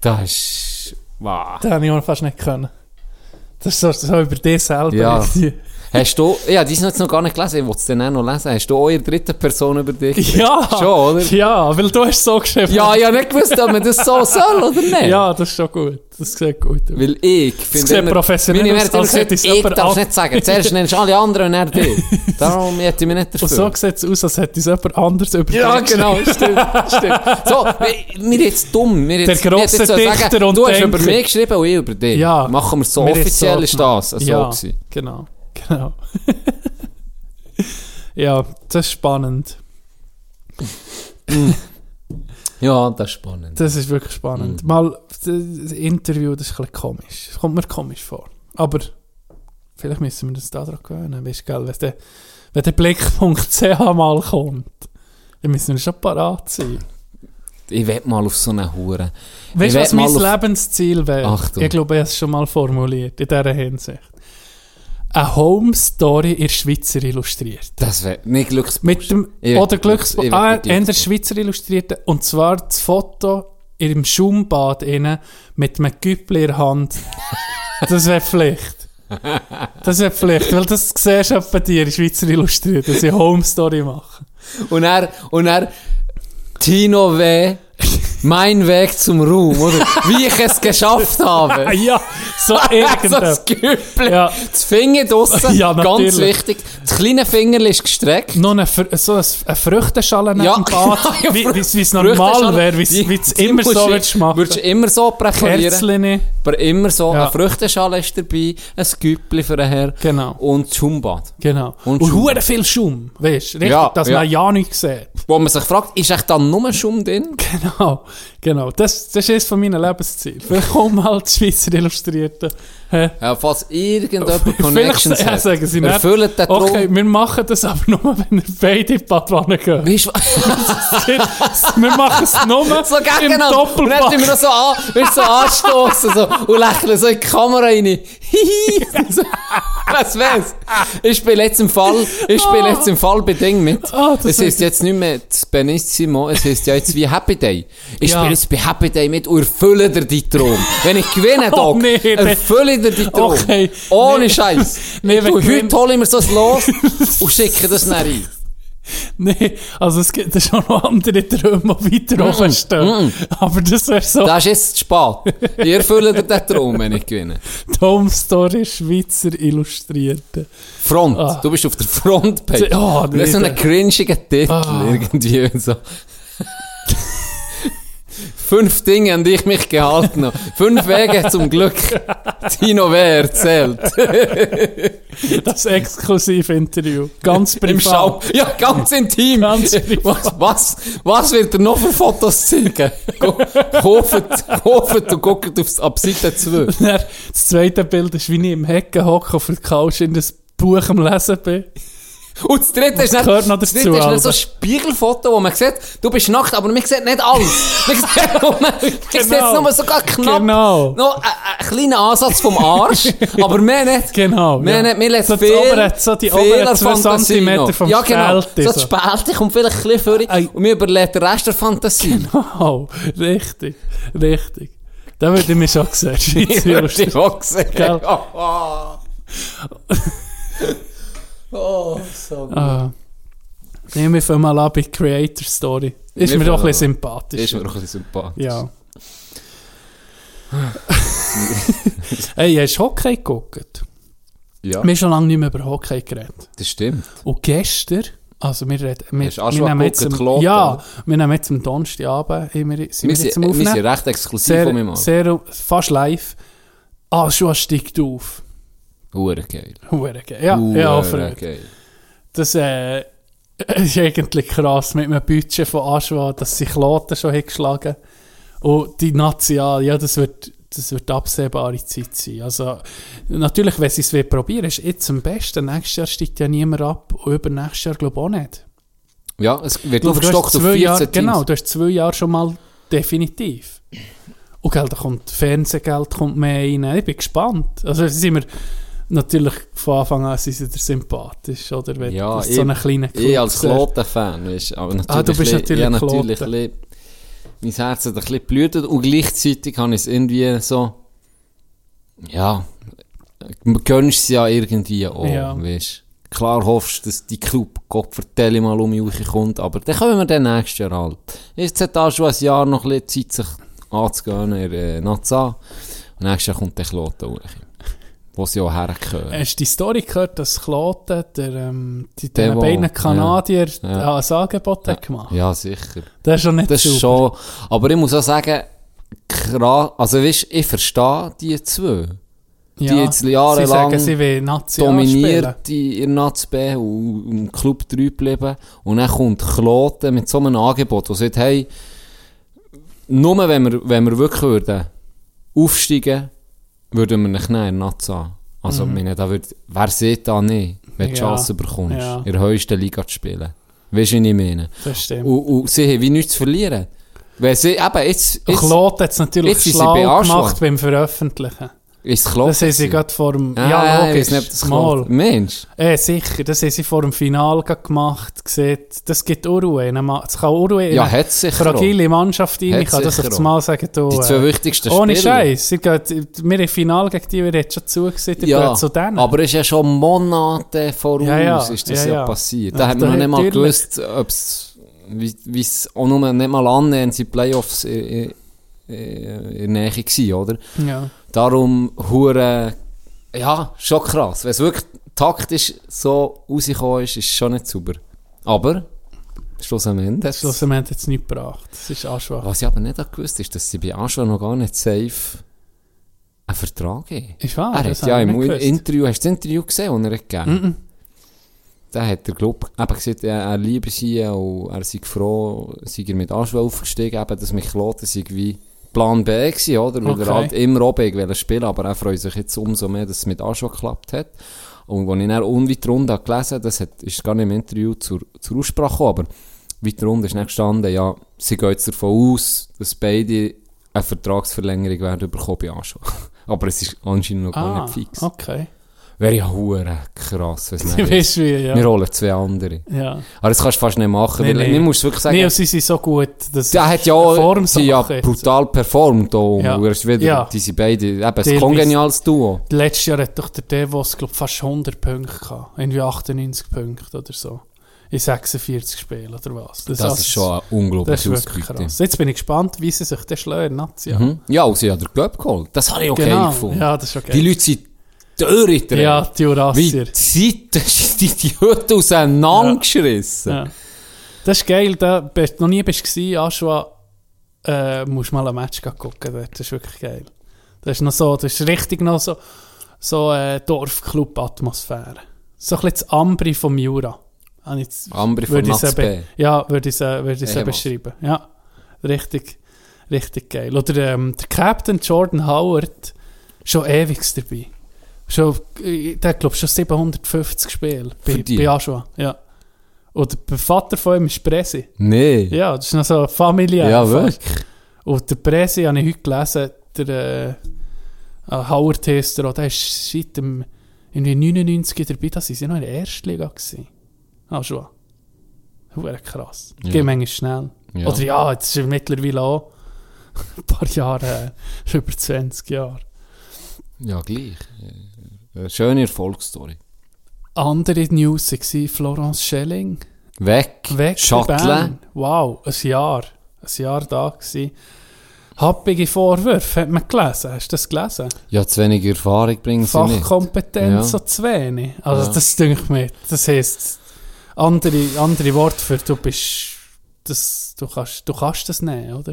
Das ist, wow. Das habe ich auch fast nicht können. Das ist so, so über dich selber. Ja. Hast du, ja, die ist jetzt noch gar nicht gelesen, ich wollte es dann auch noch lesen. Hast du auch in der dritten Person über dich? Ja, Schon, oder? ja, weil du hast so geschrieben. Ja, ich habe nicht gewusst, ob man das so soll oder nicht. ja, das ist schon gut. Das sieht gut aus. Weil ich finde sieht professionell aus, als hätte es ich darf an- nicht sagen. Zuerst nennst du alle anderen und dann dich. Darum hätte ich mich nicht Und dafür. so sieht es aus, als hätte es jemand anderes über Ja, dich genau, geschrieben. stimmt, stimmt. So, wir, wir jetzt dumm. Wir Der jetzt, wir grosse jetzt Dichter und Du hast über mich geschrieben und ich über dich. Ja. Machen wir es so. Es Offiziell ist das so ja, genau, genau. ja, das ist spannend. Ja, das ist spannend. Das ist wirklich spannend. Mal, das Interview, das ist ein bisschen komisch. Das kommt mir komisch vor. Aber vielleicht müssen wir das da dran gewöhnen. Weißt du, wenn der, wenn der Blick.ch mal kommt, dann müssen wir schon parat sein. Ich will mal auf so eine Hure. Weißt du, Ich was mein Lebensziel wäre? Ich glaube, ich habe es schon mal formuliert in dieser Hinsicht. Eine Home Story in der Schweizer illustriert. Das wäre nicht Glücksbursch. Mit dem, oder Glücks... Ah, in der Schweizer Illustrierte. Und zwar das Foto im Schaumbad innen mit einem Güppel in der Hand. Das wäre Pflicht. Das wäre Pflicht, weil das siehst du bei dir in Schweizer Illustrierte, dass ich eine Home Story mache. Und er, und er, Tino W., mein Weg zum Ruhm, oder? Wie ich es geschafft habe. ja, so so irgendein. das. Ja. Das Finger draussen, Ja, ganz wichtig. Das kleine Finger ist gestreckt. Noch eine, so eine, eine Früchtenschale neben Ja, dem Bad, ja, wie es normal wäre, wie es immer so du- würdest machen. Würdest immer so präparieren. Kerzchen, Aber immer so. Ja. Eine Früchtenschale ist dabei, ein Güppli für den Herr genau. und Schaumbad. Genau. Und Und, viel Schaum, weißt du? Richtig, Ja, dass ja. man ja nichts sieht. Wo man sich fragt, ist echt dann nur Schaum drin? Genau, genau. Das, das ist von meinen Lebenszielen. Vielleicht kommen halt die Schweizer Illustrierten. Hä? Ja, falls irgendjemand Connections ja, hat, sagen sie erfüllt den Traum. Okay, wir machen das aber nur, wenn wir beide in die Badwanne gehen. Weißt du, wir machen es nur so im gegeneinander. Und dann wir Doppelpack. noch so, an, weißt, so anstoßen so, und lächeln so in die Kamera rein. Was wär's? Ich spiele jetzt im Fall, ich spiele jetzt im Fall bedingt mit. Ah, das es ist jetzt nicht mehr das Benissimo, es ist ja jetzt wie Happy Day. Ich Ja. spiele jetzt bei Happy Day mit und erfülle dir die Traum. Wenn ich gewinne, Oh, Doc, nee, nee. erfülle dir die Traum. Okay. Ohne Nee. Scheiß. Nee, ich heute hole ich mir so Los und schicke das nach rein. Nee, also es gibt schon noch andere Träume, die weiter Mm, oben stehen. Aber das wäre so Das ist jetzt zu spät. Ich erfülle dir den Traum, wenn ich gewinne. Home Story Schweizer Illustrierte. Front. Ah. Du bist auf der Frontpage. Ah, das ist so nee, ein cringiger Titel. Ah. Irgendwie so. Fünf Dinge, an die ich mich gehalten habe. Fünf Wege zum Glück. Tino Wer erzählt. Das exklusive Interview. Ganz privat. Im Schau. Ja, ganz intim. Ganz was, was, was wird er noch für Fotos zeigen? Hofet und guckt aufs, ab Seite 2. Dann, Das zweite Bild ist, wie ich im Hecken hocke auf der Couch in das Buch am Lesen bin. Und das dritte ist nicht, das dritte ist nicht so ein Spiegelfoto, wo man sieht, du bist nackt, aber man sieht nicht alles. Man sieht man sieht Genau. nur sogar knapp, Genau. noch ein, ein kleiner Ansatz vom Arsch, aber mehr nicht. Genau. Mehr ja. nicht, mir lässt so viel, die oberen, so die oberen an 2 Fantasie cm vom Ja, genau. Spälte. So das Spälte kommt vielleicht ein bisschen vor und mir überlädt den Rest der Fantasie. Genau, richtig, richtig. Da würde ich mich schon sehen. Ich würde dich auch sehen. Oh, so gut. Ah. Nehmen wir für mal an bei Creator Story. Ist Wir mir doch ein bisschen sympathisch. Ist mir auch ein bisschen sympathisch. Ja. hey, hast du Hockey geguckt? Ja, Wir haben schon lange nicht mehr über Hockey geredet. das stimmt. Und gestern, also wir reden... Wir, Hast du auch schon nehmen jetzt geguckt, am- Ja, wir nehmen jetzt am Donnerstagabend, sind wir, sind wir Wir jetzt sind, am wir sind recht exklusiv von. Sehr, sehr, fast live. Ah, schon steigt auf. Hure geil. Hure geil. Ja, Hure ja, Freunde. geil. Das äh, ist eigentlich krass mit einem Budget von Aschwa, dass sie Kloten schon haben geschlagen Und die National, ja, das wird, das wird absehbare Zeit sein. Also, natürlich, wenn sie es will probieren, ist jetzt am besten. Nächstes Jahr steigt ja niemand ab und übernächstes Jahr glaube ich auch nicht. Ja, es wird hast aufgestockt auf zwei 14 Jahre, genau, du hast zwei Jahre schon mal definitiv. Und Geld, da kommt Fernsehgeld kommt mehr rein. Ich bin gespannt. Also sind wir natürlich von Anfang an sind sie dir sympathisch, oder? Wenn Ja, so einen kleinen Ich als. Kloten-Fan, weißt aber natürlich, Ah, du bist natürlich ja, natürlich bisschen, mein Herz hat ein bisschen und gleichzeitig habe ich es irgendwie so, ja, man gönnst es ja irgendwie auch, Ja. weißt Klar hoffst du, dass die Club Gott vertelle mal um mich kommt, aber dann kommen wir dann nächstes Jahr halt. Jetzt hat da schon ein Jahr noch ein bisschen Zeit, sich anzugehen in äh, Naza. Und nächstes Jahr kommt der Kloten wo sie auch hergehören. Hast du die Story gehört, dass Kloten der, ähm, die, Der, den wo- beiden Kanadier Ja. ein Angebot hat gemacht? Ja, sicher. Das ist schon nicht Das ist super. schon, aber ich muss auch sagen, krass, also weißt, ich verstehe die zwei. ja. die jetzt Sie jahrelang sagen, sie spielen. Dominiert die in Nats B und im Club 3 geblieben. Und dann kommt Kloten mit so einem Angebot, sie sagt, hey, nur wenn wir, wenn wir wirklich würden aufsteigen, würden wir nicht nehmen an. Also, ich meine, da würd, wer sieht da nicht, wenn du die Mhm. Ja, Chance bekommst, ja. in der höchsten Liga zu spielen. Weißt du, was ich meine? Das stimmt. Und, und sie haben wie nichts zu verlieren. Weil sie, eben, jetzt, jetzt Klot hat es natürlich jetzt schlau gemacht beim Veröffentlichen. Ist es Kloten. Das haben sie gerade vor dem... Ja, Ja, ich logisch. weiß nicht, das mal. Mensch. Eh, sicher, das haben sie vor dem Final gemacht. Gesehen. Das gibt Unruhe. Es kann in Ja, eine hat sicher fragile Mannschaft rein. Ich kann das das auch. Mal sagen. Du, Die zwei äh, wichtigsten Ohne Spieler. Scheiß. Wir im Final gegen die, wir haben schon zugesehen, Ja, zu denen. aber es ist ja schon Monate voraus, Ja, ja, ist das ja, ja, passiert. Da Ja, hat man noch nicht mal gewusst, ob es, wie es auch nur nicht mal annähernd sind Playoffs in, in, in der Nähe gewesen, oder? ja. Darum, hure, ja, schon krass. Wenn es wirklich taktisch so rausgekommen ist, ist es schon nicht super. Aber, schlussendlich, hat's- Schlussendlich hat es nichts gebracht. Das ist anschwach. was ich aber nicht gewusst ist, dass sie bei Aschwa noch gar nicht safe einen Vertrag haben. Ist wahr? er das hat ja im. Interview, hast du das Interview gesehen, das er hat gegeben Mhm. Da hat der Club eben gesagt, er, er liebe sie und er sei froh, sei er mit Aschwa aufgestiegen, eben, dass mich Kloten sei wie Plan B gewesen, oder? Weil Okay. er halt immer oben spielen, aber er freut sich jetzt umso mehr, dass es mit Aschwa geklappt hat. Und als ich dann unweit runter habe gelesen das hat, ist gar nicht im Interview zur, zur Aussprache gekommen, aber weiter runter ist dann gestanden, ja, sie geht jetzt davon aus, dass beide eine Vertragsverlängerung werden bekommen bei Aschwa. Aber es ist anscheinend noch gar Ah, nicht fix. okay. Wäre ja hure krass, wenn es nicht wie, ja. Wir holen zwei andere. ja. Aber das kannst du fast nicht machen, Nee, weil nee. man muss wirklich sagen, Nee, sie sind so gut. Das der hat ja sie ja brutal performt auch. Ja. Und er wieder, Ja. die sind beide, eben, ein kongeniales Duo. Letztes Jahr hat doch der Devos, glaube fast 100 Punkte gehabt. Irgendwie 98 Punkte oder so. In 46 Spielen oder was. Das, ist schon Das ist wirklich Ausbeute. krass. Jetzt bin ich gespannt, wie sie sich das schlagen. Mhm. Ja, und sie hat den Club geholt. Das habe ich okay genau. gefunden. Ja, das ist okay. Die Leute sind Dörritter. ja, die Wie Jurassier. die Zeit ist die, Hütte auseinandergeschissen. Ja. Das ist geil. Da bist, noch nie bist du Aschua, äh, musst mal ein Match gucken. Das ist wirklich geil. Das ist noch so, das ist richtig noch so, so äh, Dorfclub-Atmosphäre. So ein bisschen das Ambri vom Jura. Jetzt- Ambri von würde ich sie Natzbä. be- Ja, würde ich sie, würde ich beschreiben. Ja, richtig, richtig geil. Oder ähm, der Captain Jordan Howard, schon ewig dabei. Schon, äh, der hat, glaube schon 750 Spiele bei, bei Aschua. Ja. Oder der Vater von ihm ist Presi. Nee. Ja, das ist noch so familiär. Ja, wirklich. Und der Presi, habe ich heute gelesen, der äh, äh, Howard Hester, auch, der ist seit dem irgendwie 99 dabei, da sind sie noch in der Erstliga gewesen. Ah, schon. Huere krass. Ja. Geht manchmal schnell. Ja. Oder ja, jetzt ist er mittlerweile auch ein paar Jahre. Schon über 20 Jahre. Ja, gleich. Eine schöne Erfolgsstory. Andere News war Florence Schelling. Weg. Weg. Bern. Wow, ein Jahr. Ein Jahr da gewesen. Happige Vorwürfe, hat man gelesen. Hast du das gelesen? Ja, zu wenig Erfahrung bringen sie nicht. Fachkompetenz Ja. so zu wenig. Also Ja. das denke ich mir. Das heisst, andere, andere Worte für du bist, das, du, kannst, du kannst das nehmen, oder?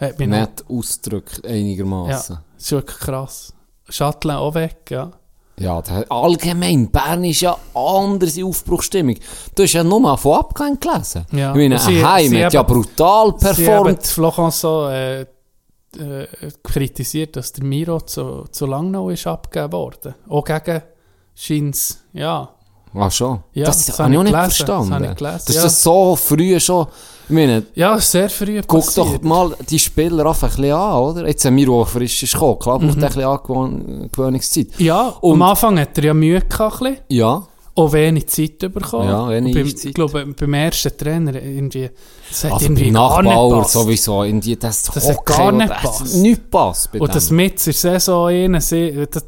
Hat mich Nicht ausdrückt einigermaßen. Das ist wirklich krass. Shuttle auch weg, ja. Ja, allgemein, Bern ist ja anders in Aufbruchstimmung. Du hast ja nur mal von Abgang gelesen. Ja. Ich meine, sie- Heim sie hat ja brutal Sie haben performt. So äh, äh, kritisiert, dass der Miro zu, zu lang noch ist abgegeben worden. Auch gegen Scheins, ja. Ach schon? Ja, das das habe ich auch nicht ich gelesen, verstanden. das gelesen, Dass ja. das so früh schon... Ich meine, Ja, sehr früh guck passiert. doch mal die Spieler einfach ein bisschen an, oder? Jetzt haben wir auch frisch gekommen. Klar, Mhm. braucht ein bisschen Angewöhn- Gewöhnungszeit. Ja, Und- am Anfang hat er ja Mühe gehabt. Ja, auch wenig Zeit bekommen. Ja, wenig beim, Eiszeit. Ich glaube, beim ersten Trainer irgendwie, das hat also irgendwie gar nicht gepasst. sowieso. In die, das Das hat Hockey, gar nicht das gepasst. Nicht passt Und das mit der Saison rein, das,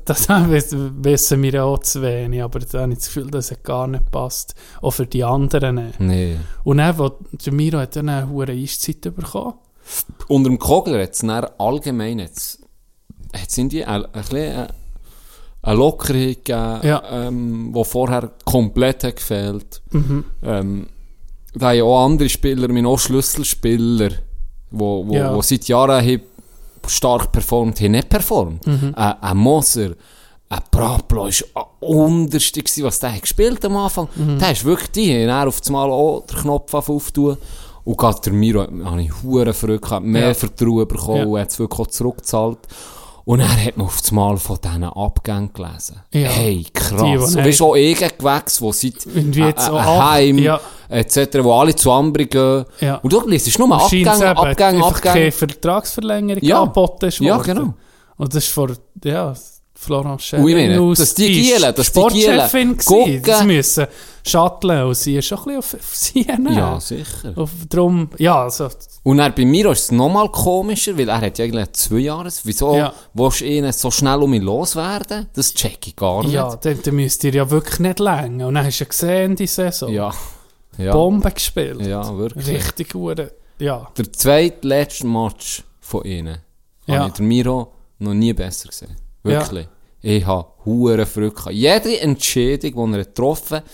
das wissen wir ja auch zu wenig, aber da habe ich das Gefühl, das hat gar nicht gepasst. Auch für die anderen. Nee. Und dann, wo der Miro hat dann eine hohe Eiszeit bekommen. Unter dem Kogler hat es allgemein jetzt, hat's in die ein, ein bisschen eine, Lockerheit gegeben, Ja. ähm, die vorher komplett hat gefehlt. Mhm. Ähm, da haben auch andere Spieler, meine auch Schlüsselspieler, wo, wo, Ja. wo seit Jahren haben stark performt haben, nicht performt. Mhm. Ein, ein Moser, ein Braplo war ein Unterste, gewesen, was der hat gespielt am Anfang. Mhm. Der ist wirklich die, und er auf einmal auch den Knopf auftun. Und gerade der Miro habe ich hure Freude gehabt, mehr Ja. Vertrauen bekommen, Ja. und hat es wirklich auch zurückgezahlt. Und er hat man auf einmal von diesen Abgängen gelesen. Ja. Hey, krass. die Und weißt du, auch Egengewächs, die seit äh, äh, Heim ja. etc., wo alle zu Ambri gehen. Ja. Und du liest nur Scheint's Abgänge, eben Abgänge, einfach Abgänge. keine Vertragsverlängerung Ja. angeboten ist Ja, worden. genau. Und das ist vor, ja, Florence Und ich meine, aus- dass die Gielen, dass die Gielen gucken. Müssen shutteln und sie ist schon ein bisschen auf, auf sie. Ja, sicher. Auf, drum, ja, also, Und dann bei mir ist es nochmal komischer, weil er hat ja eigentlich zwei Jahre. Wieso Ja. willst du ihn so schnell um ihn loswerden? Das check ich gar nicht. ja, dann, dann müsst ihr ja wirklich nicht länger. Und dann hast du ja gesehen, die Saison. ja. ja. Bombe gespielt. Ja, wirklich. Richtig gut. Ja. Der zweitletzte Match von ihnen Ja. habe ich den Miro noch nie besser gesehen. Wirklich. Ich habe hure Freude gehabt. Jede Entscheidung, die er getroffen hat,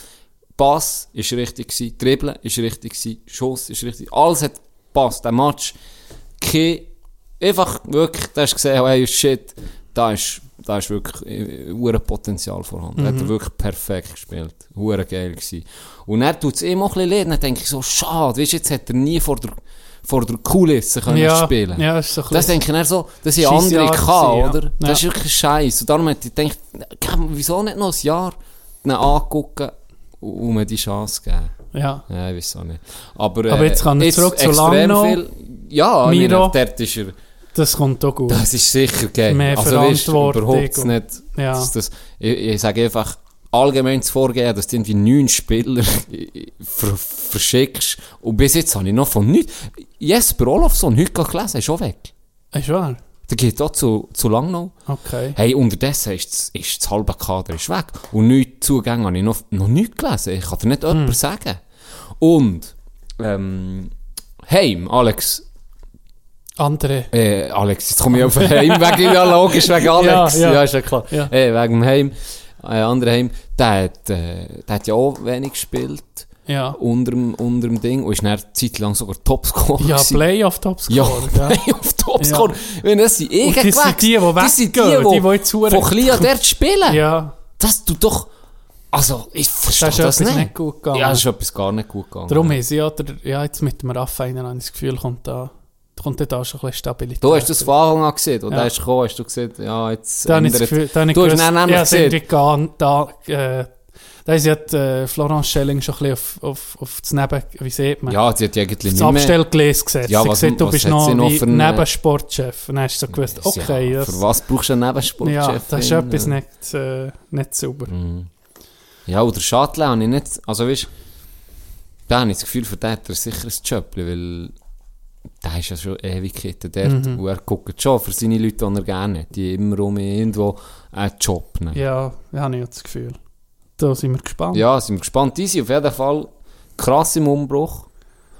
Pass ist richtig gewesen, Dribbeln ist richtig gewesen, Schuss ist richtig. Alles hat gepasst. Der Match, kein, einfach wirklich, da hast du gesehen, hey, shit, da ist, da ist wirklich äh, hure Potenzial vorhanden. Hat er wirklich perfekt gespielt. Hure geil gewesen. Und er tut es auch ein bisschen leid. Dann denke ich so, schade, weißt, jetzt hat er nie vor der, vor der Kulisse können ja, spielen Ja, ist so das denke ich dann so, das sind Scheisse andere gehabt, gewesen, ja. oder? Das Ja. ist wirklich scheiße. Und darum hätte ich gedacht, wieso nicht noch ein Jahr angucken und um ihm die Chance geben? ja. Ja, ich weiß auch nicht. Aber, äh, Aber jetzt kann er zurück zu Langnau. viel, Ja, Miro. ich dort ist er Das kommt auch gut. Das ist sicher geil. Mehr also weißt, Verantwortung überhaupt und- nicht. Ja. dass Das, ich, ich sage einfach, allgemein zu vorgehen, dass du irgendwie neun Spieler ver verschickst. Und bis jetzt habe ich noch von nichts. Jesper Olofsson, heute gerade gelesen, ist auch weg. Ist wahr? Der geht auch zu, zu Langnau. Okay. Hey, unterdessen ist, das- ist das halbe Kader ist weg. Und nichts Zugänge habe ich noch, noch nicht gelesen. Ich kann dir nicht Hm. jemand sagen. Und, ähm, Heim, Alex, Andere. äh, Alex, jetzt komme ich auf Heim, wegen, ja, logisch, wegen Alex. Ja, Ja, ja. ist ja klar. Ja. Äh, wegen Heim, äh, andere Heim, der hat, äh, der hat ja auch wenig gespielt, Ja. unter dem, unter dem Ding, und ist dann eine Zeit lang sogar Topscorer Ja, gewesen. Playoff-Topscorer. Ja, Ja. Playoff Topscorer. Wenn das sind eh Und das sind die, die Das sind die, weggehen, die, die, die jetzt von klein dort spielen. Ja, Das tut doch, also, ich verstehe das das, ist etwas nicht. nicht gut gegangen. Ja, das ist etwas gar nicht gut gegangen. Darum sie ja, der, ja, jetzt mit dem Raffainer habe ich das Gefühl, kommt da, kommt da schon ein bisschen Stabilität. Du hast das von Anfang an gesehen, und Ja. da hast du gekommen, hast du gesehen, ja, jetzt Da ändert- Gefühl, da Du hast gewusst, dann nämlich ja, gesehen. da, äh, da ist ja die, äh, Florence Schelling schon ein bisschen auf, auf, auf das Neben, wie sieht man? Ja, sie hat ja eigentlich nicht mehr... Abstellgleis gesetzt. Ja, sie was- gesagt, du was bist noch, noch wie Nebensportchef. Und dann hast du so gewusst, okay, ja, das, für was brauchst du einen Nebensportchef? ja, das ist etwas nicht, äh, nicht sauber. Mhm. Ja, oder Schatle habe ich nicht... Also weißt da habe ich das Gefühl, für den hat er sicher ein Job, weil... Der ist ja schon Ewigkeiten dort. Mhm. Und er guckt schon für seine Leute, die er gerne hat. Die immer um irgendwo einen Job nehmen. Ja, ja, habe ich auch das Gefühl. Da sind wir gespannt. Ja, sind wir gespannt. Easy, auf jeden Fall krass im Umbruch.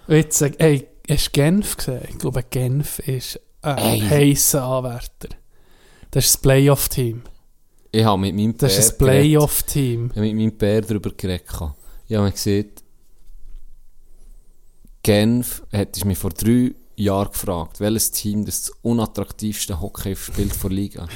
Jetzt, äh, hey, hast du Genf gesehen? Ich glaube, Genf ist ein Ey. heißer Anwärter. Das ist das Playoff-Team. Ich habe mit meinem Das ist geredet. Playoff-Team. Ich habe mit meinem Pär darüber geredet. Ich habe mir gesagt, Genf hat mich vor drei Jahren gefragt, welches Team das unattraktivste Hockey spielt vor Liga.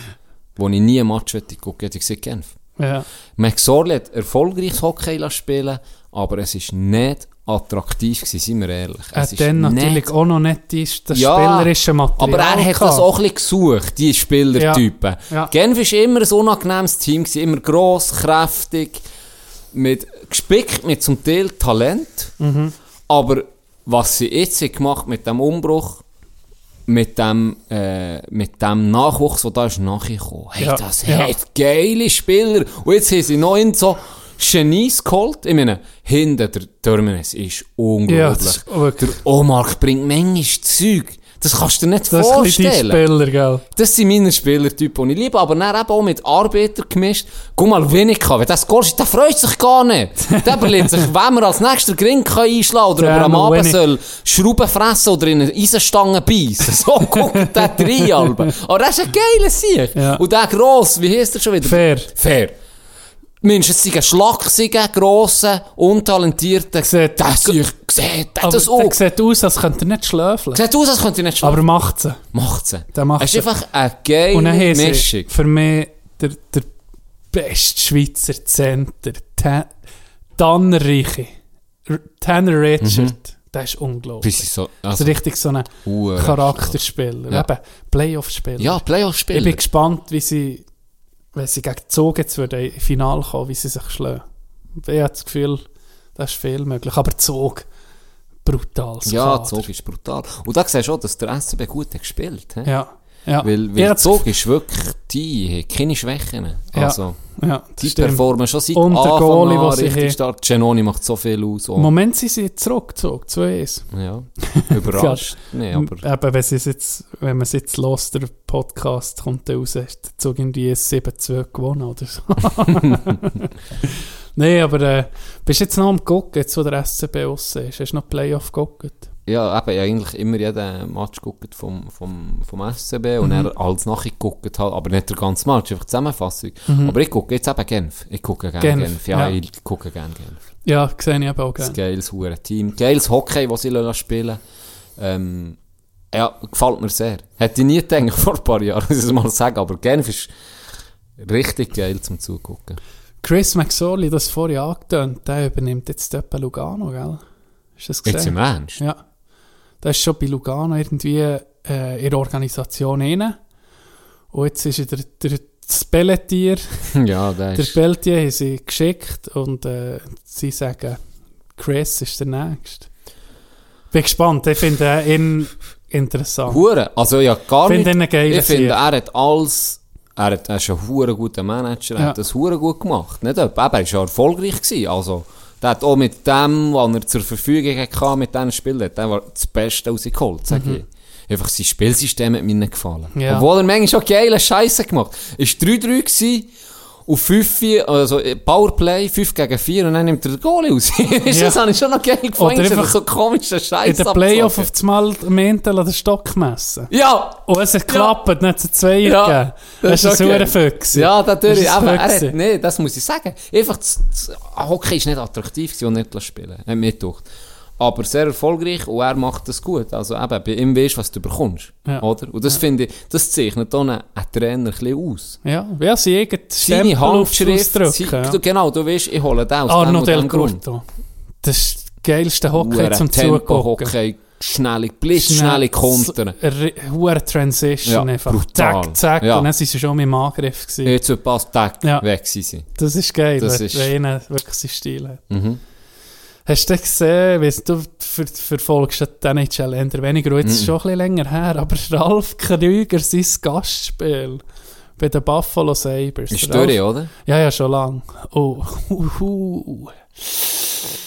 Wo ich nie ein Match hätte gucken, hätte ich gesagt Genf. Ja. McSorley hat erfolgreiches Hockey spielen, aber es ist nicht attraktiv gewesen, seien wir ehrlich. Er Es ist dann natürlich auch noch nicht die, das Ja, spielerische Material Aber er hat das auch ein bisschen gesucht, die Spielertypen. Ja. Genf war immer ein unangenehmes Team, gewesen, immer gross, kräftig, mit, gespickt mit zum Teil Talent. Mhm. Aber was sie jetzt gemacht mit dem Umbruch, mit dem, äh, mit dem Nachwuchs, der da ist nachgekommen, hey, Ja, das ja. hat geile Spieler. Und jetzt haben sie noch in so Genies geholt. Ich meine, hinter der Terminus ist Ja, unglaublich. das ist der Omark bringt manchmal Zeug. Das kannst du dir nicht Das ist ein bisschen die vorstellen. Spieler, gell? Das sind meine Spielertypen, die ich liebe, aber dann eben auch mit Arbeiter gemischt. Guck mal, wenig kann. Wenn das ist, der freut sich gar nicht. Der überlegt sich, wenn man als nächster Gring einschlagen oder Der ob er am Abend soll Schrauben fressen oder in eine Eisenstange beißen. So guckt der drei Alben. Aber das ist ein geiler Sieg. Ja. Und der gross, wie heisst der schon wieder? Fair. Fair. Es sind schlachsige, grosse, untalentierte. Sieht- das sieht Aber das auch. sieht aus, als könnte er nicht schlafen. Sieht aus, als könnte ich nicht schlafen. Aber macht sie. macht sie. Der macht es ist einfach eine geile Und dann Mischung. für mich der, der beste Schweizer Center, Ta- Tanner Reiche. Tanner Richard. Der ist unglaublich. Bis ich so, Das also, ist richtig so ein Charakterspieler. Ja. Eben, Playoff-Spieler. Ja, Ich bin Playoff-Spieler. gespannt, wie sie, wenn sie gegen Zug jetzt würden, im Finale kommen, wie sie sich schlagen. Ich habe das Gefühl, das ist viel möglich. Aber Zug, brutal. Ja, Zug ist brutal. Und da siehst du schon, dass der SCB gut hat gespielt hat. Ja, ja. Weil, weil Zug ist wirklich, die hat keine Schwächen. Ja, Also, Ja, die das stimmt. performen schon seit Und der Anfang Goalie, an richtig stark. Genoni macht so viel aus. Im auch. Moment sind sie zurückgezogen, 2-1. Ja, überrascht. nee, aber Eben, wenn, jetzt, wenn man es jetzt los, der Podcast kommt dann raus, ist der Zug irgendwie 7-2 gewonnen oder so. Nein, aber äh, bist du jetzt noch am gucken, jetzt wo der SCB raus ist? Hast du noch Playoff geguckt? Ja, eben, habe eigentlich immer jeden Match geguckt vom, vom, vom SCB und Mhm. er alles nachgeguckt halt, aber nicht der ganze Match, einfach die Zusammenfassung. Aber ich gucke jetzt eben Genf. Ich gucke gerne Genf, Genf. Ja, ja. ich gucke gerne Genf. Ja, sehe ich eben auch Das gerne. geiles hure Team. Geiles Hockey, das sie spielen ähm, Ja, gefällt mir sehr. Hätte ich nie gedacht vor ein paar Jahren, muss ich es mal sagen, aber Genf ist richtig geil zum Zugucken. Chris McSorley, das vorhin angetönt, der übernimmt jetzt Lugano, gell? Du das gesehen? Jetzt im Ernst? Ja. Der ist schon bei Lugano irgendwie äh, in der Organisation rein. Und jetzt ist er der, der das Pelletier, Ja, der. Pelletier haben sie geschickt und äh, sie sagen, Chris ist der Nächste. Bin gespannt. Ich finde ihn, interessant. Hure. Also ja, gar Finde nicht. geilen ich finde, er hat alles, er, hat, er ist ein hure guter Manager, er Ja. hat das hure gut gemacht. Nicht eben, er ist ja erfolgreich gewesen. Also, der hat auch mit dem, was er zur Verfügung hatte, mit diesen Spielen, hat er das Beste rausgeholt, sag ich. Einfach sein Spielsystem hat mir nicht gefallen. Mhm. Ja. Obwohl er manchmal auch geile Scheiße gemacht hat. Es war 3-3 gewesen, auf 5, also äh, Powerplay, 5 gegen 4 und dann nimmt er den Goal aus. Weisst du, Das habe ich schon noch geil gefunden. Oder einfach so komische Scheiße In der Playoff auf das Mal Mental an den Stock messen. Ja! Und es hat geklappt, nicht zu zwei Ja, gegeben. das Das ist ein okay. Fuchs. Ja, natürlich. Aber er hat, nee, das muss ich sagen. Einfach, das, das, Hockey ist nicht attraktiv und nicht spielen. Hat mir gedacht. Aber sehr erfolgreich und er macht das gut. Also eben, bei ihm weisst du, was du bekommst. Ja. Oder? Und das finde ich, das zeichnet dann einen Trainer ein bisschen aus. Ja, ja sie irgendein Seine Handschrift, sie, Ja. du, genau, du weißt, ich hole den aus Arno dem Del Grund. Das ist das geilste Hockey zum Zugucken. Hockey, schnelle, blitzschnelle Kontern. Hohe Transition Ja, einfach. brutal. Zack, zack. Ja. Und dann sind sie schon dem Angriff gewesen. Jetzt passt, tack, Ja. weg sind sie. Das ist geil, Das wenn, ist- einer wirklich seinen Stil hat. Mhm. Hast du gesehen, weißt du, ver verfolgst den NHL eher weniger, jetzt ist es schon ein bisschen länger her, aber Ralf Krüger, sein Gastspiel bei den Buffalo Sabres. Ist Ralf- durch, oder? Ja, ja, schon lang. Oh, hu, hu.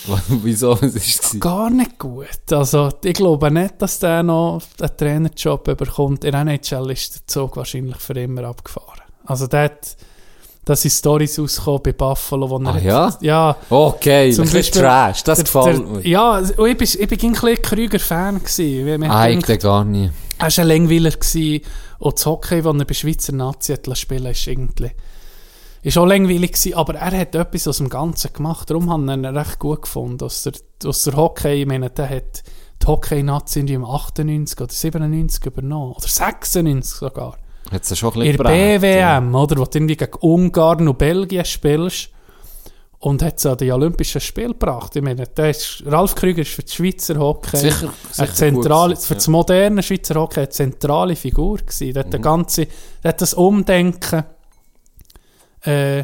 Wieso? Was ist es? Gar nicht gut. Also, ich glaube nicht, dass der noch einen Trainerjob bekommt. In der NHL ist der Zug wahrscheinlich für immer abgefahren. Also, der hat, da sind Storys rausgekommen bei Buffalo, wo er Ah, hat- ja? Ja, Okay, Zum ein Beispiel- Trash, das der- gefällt der- mir. Ja, und ich bin ein bisschen Krüger-Fan Ah, ich gar nicht. Er war ein Längweiler gewesen. Und das Hockey, das er bei Schweizer Nazi hat spielen ist irgendwie... Ist auch langweilig gewesen, aber er hat etwas aus dem Ganzen gemacht. Darum haben wir ihn recht gut gefunden. Aus der, aus der Hockey, ich meine, der hat die Hockey-Nazi im 98 oder 97 übernommen. Oder 96 sogar. Hat es schon ein In bisschen der geprägt, ja. BWM, oder? Wo du irgendwie gegen Ungarn und Belgien spielst. Und hat es an die Olympischen Spiele gebracht. Ich meine, der ist, Ralf Krüger ist für die Schweizer Hockey Sicher, sicher zentrale, gut für gewesen, das moderne Schweizer Hockey eine zentrale Figur gewesen. Der hat, Mhm. der ganze, der hat das Umdenken, äh,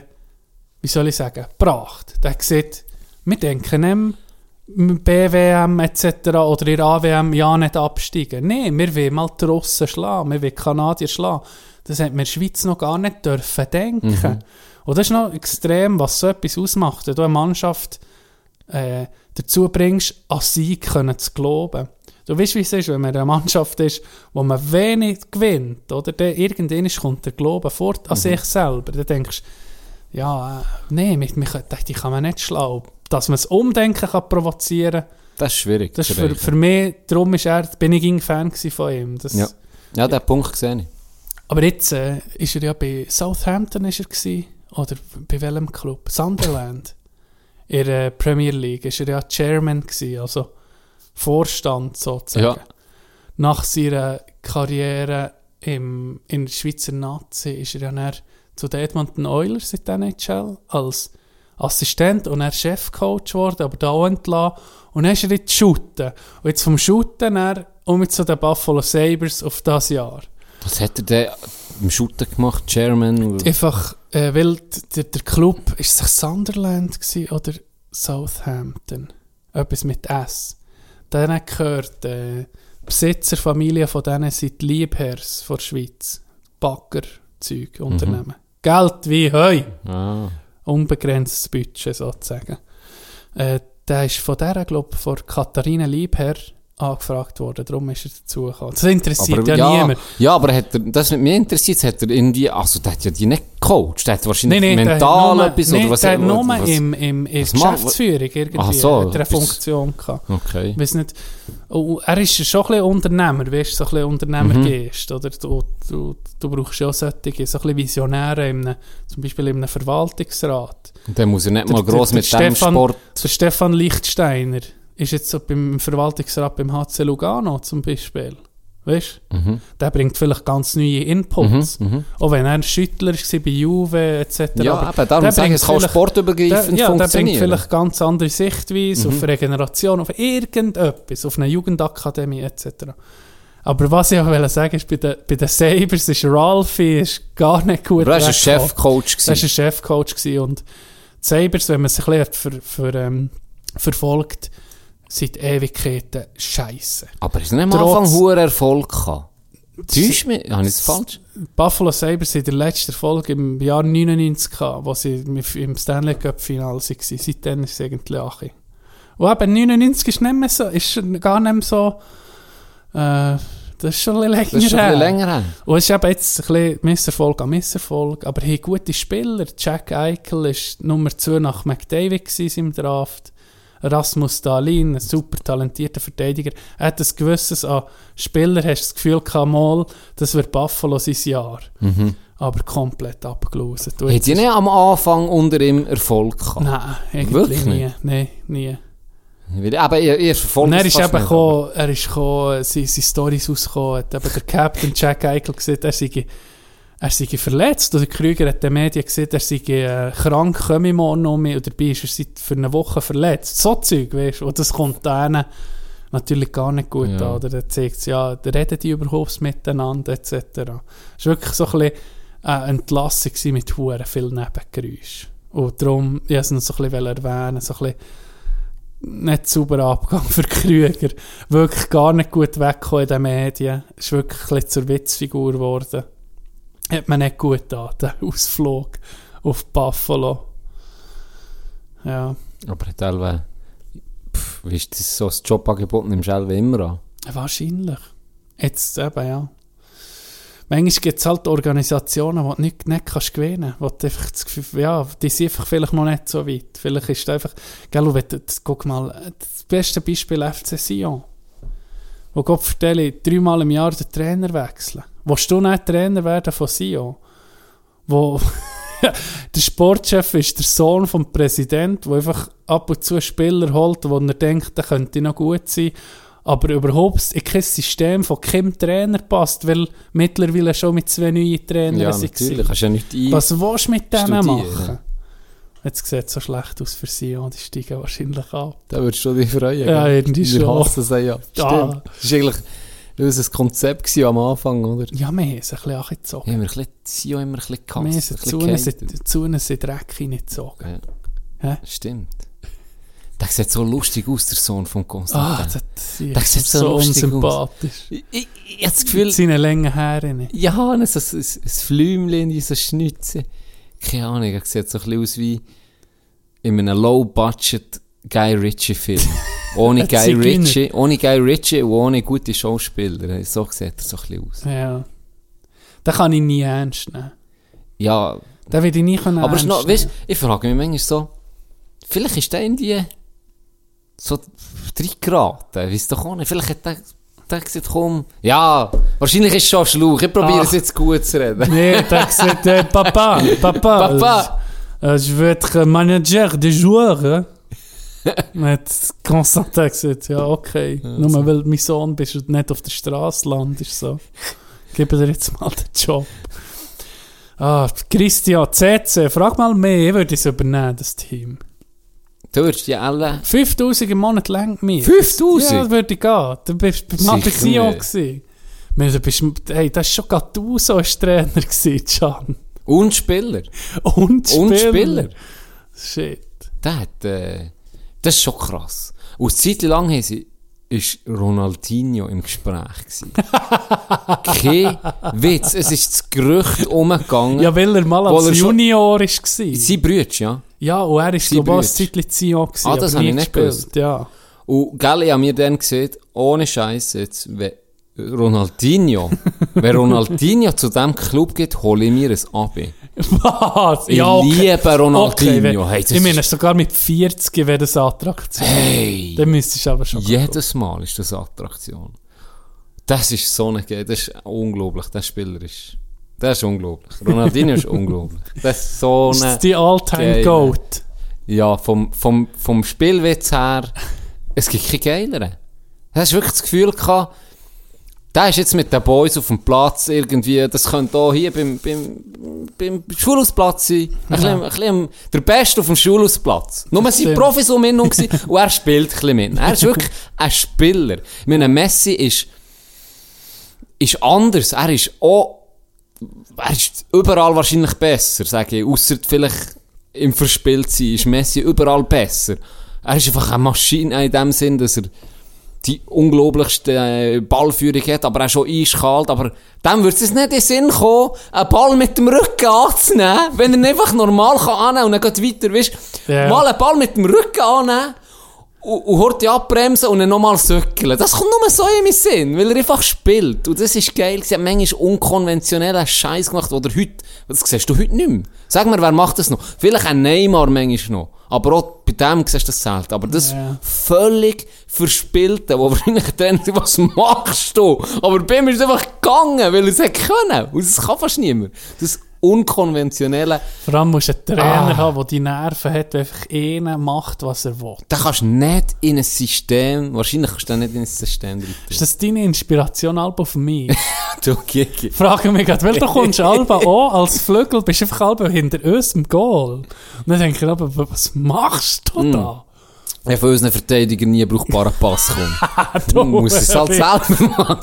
wie soll ich sagen, gebracht. Der hat gesagt, wir denken nicht im BWM etc. oder in der AWM ja nicht absteigen. Nein, wir wollen mal die Russen schlagen, wir wollen die Kanadier schlagen. Das hat wir in der Schweiz noch gar nicht dürfen denken. Mhm. Und das ist noch extrem, was so etwas ausmacht. Wenn du eine Mannschaft äh, dazu bringst, an Sieg können zu glauben. Du weißt, wie es ist, wenn man eine Mannschaft ist, wo man wenig gewinnt, oder? Dann irgendwann kommt der Glaube fort Mhm. an sich selber. Dann denkst du, ja, äh, nee, mit, mit, die kann man nicht schlagen. Dass man das Umdenken kann provozieren Das ist schwierig. das ist für, für mich, darum ist er, bin ich ein Fan von ihm. Das, Ja. Ja, den Punkt sehe ich. Aber jetzt äh, ist er ja bei Southampton ist er gewesen, oder bei welchem Club? Sunderland. In der Premier League ist er ja Chairman gewesen, also Vorstand sozusagen. Ja. Nach seiner Karriere im, in der Schweizer Nazi ist er ja dann zu den Edmonton Oilers in der NHL als Assistent und er Chefcoach geworden, aber da auch entlassen. Und dann ist er in die Shooten. Und jetzt vom Shooten er um zu den Buffalo Sabres auf das Jahr. Was hat er denn im Shooter gemacht? Chairman? Einfach, äh, weil der, der Club, ist es Sunderland gewesen oder Southampton? Etwas mit S. Dann gehört, äh, Besitzerfamilie von denen sind die Liebherrs der Schweiz. Baggerzeug, Unternehmen. Geld wie Heu. Ah. Unbegrenztes Budget sozusagen. Äh, der ist von der, glaube ich, von Katharina Liebherr angefragt worden. Darum ist er dazugekommen. Das interessiert ja, ja, niemand. ja, aber hat er, das nicht mich interessiert, hat er irgendwie, also der hat ja die nicht gecoacht, der hat wahrscheinlich der hat mental nur- etwas, nee, oder was der hat nur was- im, im, in macht- Geschäftsführung irgendwie Ach so, hat er eine Funktion gehabt. Okay. Weiss nicht, oh, er ist schon ein bisschen Unternehmer, weißt du, so ein bisschen Unternehmergeist, oder? Du, du, du brauchst ja auch solche, so ein bisschen Visionäre, in zum Beispiel in einem Verwaltungsrat. Und dann muss er nicht Der- mal gross der- mit der dem Stefan- Sport... Der Stefan Lichtsteiner ist jetzt so beim Verwaltungsrat beim HC Lugano zum Beispiel. Weißt du? Mhm. Der bringt vielleicht ganz neue Inputs. Mhm, mhm. Auch wenn er ein Schüttler war bei Juve etc. Ja, Aber eben, darum sage ich, es kann sportübergreifend der, ja, der bringt vielleicht ganz andere Sichtweise Mhm. auf Regeneration, auf irgendetwas, auf eine Jugendakademie etc. Aber was ich auch sagen ist, bei den, bei den Sabres ist Ralphie ist gar nicht gut Aber er war ein. Chefcoach. Er war ein. Chefcoach und die Sabres, wenn man sich ein bisschen ver, ver, ähm, verfolgt, seit Ewigkeiten scheiße. Aber ist nicht am Trotz- Anfang hoher Erfolg gehabt? Täusch mich? Habe ich das falsch? Buffalo Sabres in der letzten Folge im Jahr 99 gehabt, wo sie im Stanley Cup Final waren. Seitdem ist es eigentlich Achi. Und eben 99 ist nicht mehr so, ist gar nicht mehr so, äh, das ist schon ein bisschen Das ist schon her. länger her. Und es ist eben jetzt ein bisschen Misserfolg an Misserfolg, aber hey, gute Spieler. Jack Eichel war Nummer 2 nach McDavid im Draft. Rasmus Dahlin, ein super talentierter Verteidiger. Er hat ein gewisses an Spieler, hast du das Gefühl mal, das wird Buffalo sein Jahr. Aber komplett abgelöst. Ihr ist- nicht am Anfang unter ihm Erfolg gehabt? Nein, Wirklich nie. Nein, nie. Aber ihr, ihr verfolgt Und er ist eben gekommen, er ist gekommen, seine, seine Storys rausgekommen, hat eben der Captain Jack Eichel gesagt, er sei, er sei verletzt. Oder Krüger hat den Medien gesagt, er sei äh, krank, komme ich morgen noch mehr. Und dabei ist er seit für eine Woche verletzt. So Zeug, weißt du. Und das kommt denen natürlich gar nicht gut Ja. an. Oder dann zeigt es, ja, reden die überhaupt miteinander, etc. Es war wirklich so ein bisschen eine Entlassung gewesen mit Huren viel Nebengeräusch. Und darum, ich wollte es noch so ein bisschen erwähnen, so ein bisschen nicht sauber Abgang für Krüger. Wirklich gar nicht gut weggekommen in den Medien. Ist wirklich ein bisschen zur Witzfigur geworden. Hat man nicht gut da, der Ausflug auf Buffalo. Ja, Aber Elwe, pff, wie ist das so, das Jobangebot nimmst du Elwe immer an? wahrscheinlich. Jetzt eben, ja. Manchmal gibt es halt Organisationen, die du nicht, nicht kannst gewinnen kannst. du einfach das Gefühl, ja, die sind einfach vielleicht noch nicht so weit. Vielleicht ist es einfach, gell, wenn du- guck mal, das beste Beispiel FC Sion. Wo Gott vertelle, dreimal im Jahr den Trainer wechseln. Willst du nicht Trainer werden von Sion? Wo der Sportchef ist der Sohn vom Präsident, der einfach ab und zu Spieler holt, wo er denkt, der könnte noch gut sein, aber überhaupt in kein System von keinem Trainer passt, weil mittlerweile schon mit zwei neuen Trainern Ja, sind. natürlich. Kannst ja nicht. Was willst du mit denen Studieren. machen? Jetzt sieht es so schlecht aus für sie und die steigen wahrscheinlich ab. Da würdest du dich freuen. Ja, gell? irgendwie Wir schon. hassen sie ja. Ja. Stimmt. Das war eigentlich unser Konzept gewesen am Anfang, oder? Ja, wir haben es ein bisschen angezogen. Ja, wir haben ein bisschen, Sio immer ein bisschen Wir gehasst. haben ein sie zu uns in- Dreck hineingezogen. Ja. Hä? Stimmt. Der sieht so lustig aus, der Sohn von Ah, Konstantin. das, Das ist sieht so so lustig aus. unsympathisch. ich, ich, ich habe das Gefühl, Mit seinen langen Haaren. ja, ein, ein, ein, ein Flümchen, in so Schnitze. Keine Ahnung, er sieht so ein bisschen aus wie in einem Low-Budget Guy Ritchie-Film. Ohne Guy. Ritchie, ohne Guy Ritchie und ohne gute Schauspieler. So sieht er so ein bisschen aus. Ja. Den kann ich nie ernst nehmen. Ja, Den will ich nie können aber ernst noch, weißt, ich frage mich manchmal so, vielleicht ist der in die so reingeraten, weißt du doch auch nicht. Vielleicht hat der, der gesagt, komm, ja, wahrscheinlich ist es schon ein Schlauch, ich probiere es jetzt gut zu reden. Nee, der gesagt, äh, Papa, Papa, Papa. äh, je veux être manager des joueurs. Hein? Mit Konstantin gesagt, ja, okay. Nur weil du mein Sohn bist nicht auf der Straße landest. So. Gib dir jetzt mal den Job. Ah, Christian, CC, frag mal mehr, ich würde es übernehmen, das Team. Du würdest die alle... 5000 im Monat lang mir. 5000? Ja, das würde ich gehen. Du bist bei nicht. gewesen. Du bist, hey, das war schon Gattuso als Trainer, gewesen, Can. Und Spieler. Und Spieler. Und Spieler. Shit. Der hat, äh, das ist schon krass. Und eine Zeit lang haben sie, ist Ronaldinho im Gespräch gewesen. Kein Witz, es ist das Gerücht umgegangen. Ja, weil er mal als er schon- Junior war. Sie brützt, ja. Ja, und er ist, auch ein. Zeitchen Sion gewesen. Ah, das habe ich nicht gewusst. Ja. Und gell, ich habe mir dann gesehen, ohne Scheiß jetzt, wenn Ronaldinho, wenn Ronaldinho zu diesem Club geht, hole ich mir ein AB. Was? Ich ja, okay. liebe Ronaldinho. Okay, Hey, das ich meine, ist- sogar mit 40 wäre das Attraktion. Hey! Dann müsstest du aber schon Jedes Mal ist das eine Attraktion. Das ist so eine, das ist unglaublich, der Spieler ist, das ist unglaublich. Ronaldinho ist unglaublich. Das ist so Das eine, ist die All-Time geile- Goat. ja, vom, vom, vom Spielwitz her, es gibt keinen geileren. Du hast wirklich das Gefühl gehabt, der ist jetzt mit den Boys auf dem Platz irgendwie, das könnte auch hier beim, beim, beim Schulhausplatz sein. Ein bisschen, ein bisschen der Beste auf dem Schulhausplatz. Nur sind. Profis um ihn herum und er spielt ein bisschen mit. Er ist wirklich ein Spieler. Ich meine, Messi ist, ist anders. Er ist auch, ist überall wahrscheinlich besser, sage ich. Ausser vielleicht im Verspieltsein ist Messi überall besser. Er ist einfach eine Maschine in dem Sinn, dass er die unglaublichste äh, Ballführung hat, aber auch schon eiskalt. Aber dem würde es nicht in den Sinn kommen, einen Ball mit dem Rücken anzunehmen, wenn er ihn einfach normal kann annehmen und dann geht weiter, weißt Ja. Mal einen Ball mit dem Rücken annehmen und, hört abbremsen und dann nochmal söckeln. Das kommt nur so in meinen Sinn, weil er einfach spielt. Und das ist geil. Sie haben manchmal unkonventionellen Scheiß gemacht, oder heute, das siehst du heute nicht mehr. Sag mir, wer macht das noch? Vielleicht ein Neymar manchmal noch. Aber auch bei dem siehst du das selten. Aber das Ja. völlig verspielte, wo wahrscheinlich sagt, was machst du? Aber bei ihm ist es einfach gegangen, weil er es hätte können. Und das kann fast niemand. Das unkonventionelle, Vor allem musst du einen Trainer Ah. haben, der die Nerven hat, der einfach einer macht, was er will. da kannst du nicht in ein System, wahrscheinlich kannst du nicht in ein System rein. Ist das deine Inspiration Alba für mich? Du Gigi. Frage mich gerade, weil du kommst Alba auch als Flügel, bist einfach Alba hinter uns im Goal. Und dann denke ich, aber was machst du da? Ich habe von unseren Verteidigern nie brauchbaren Pass kommen. Du, Man muss es halt selber machen.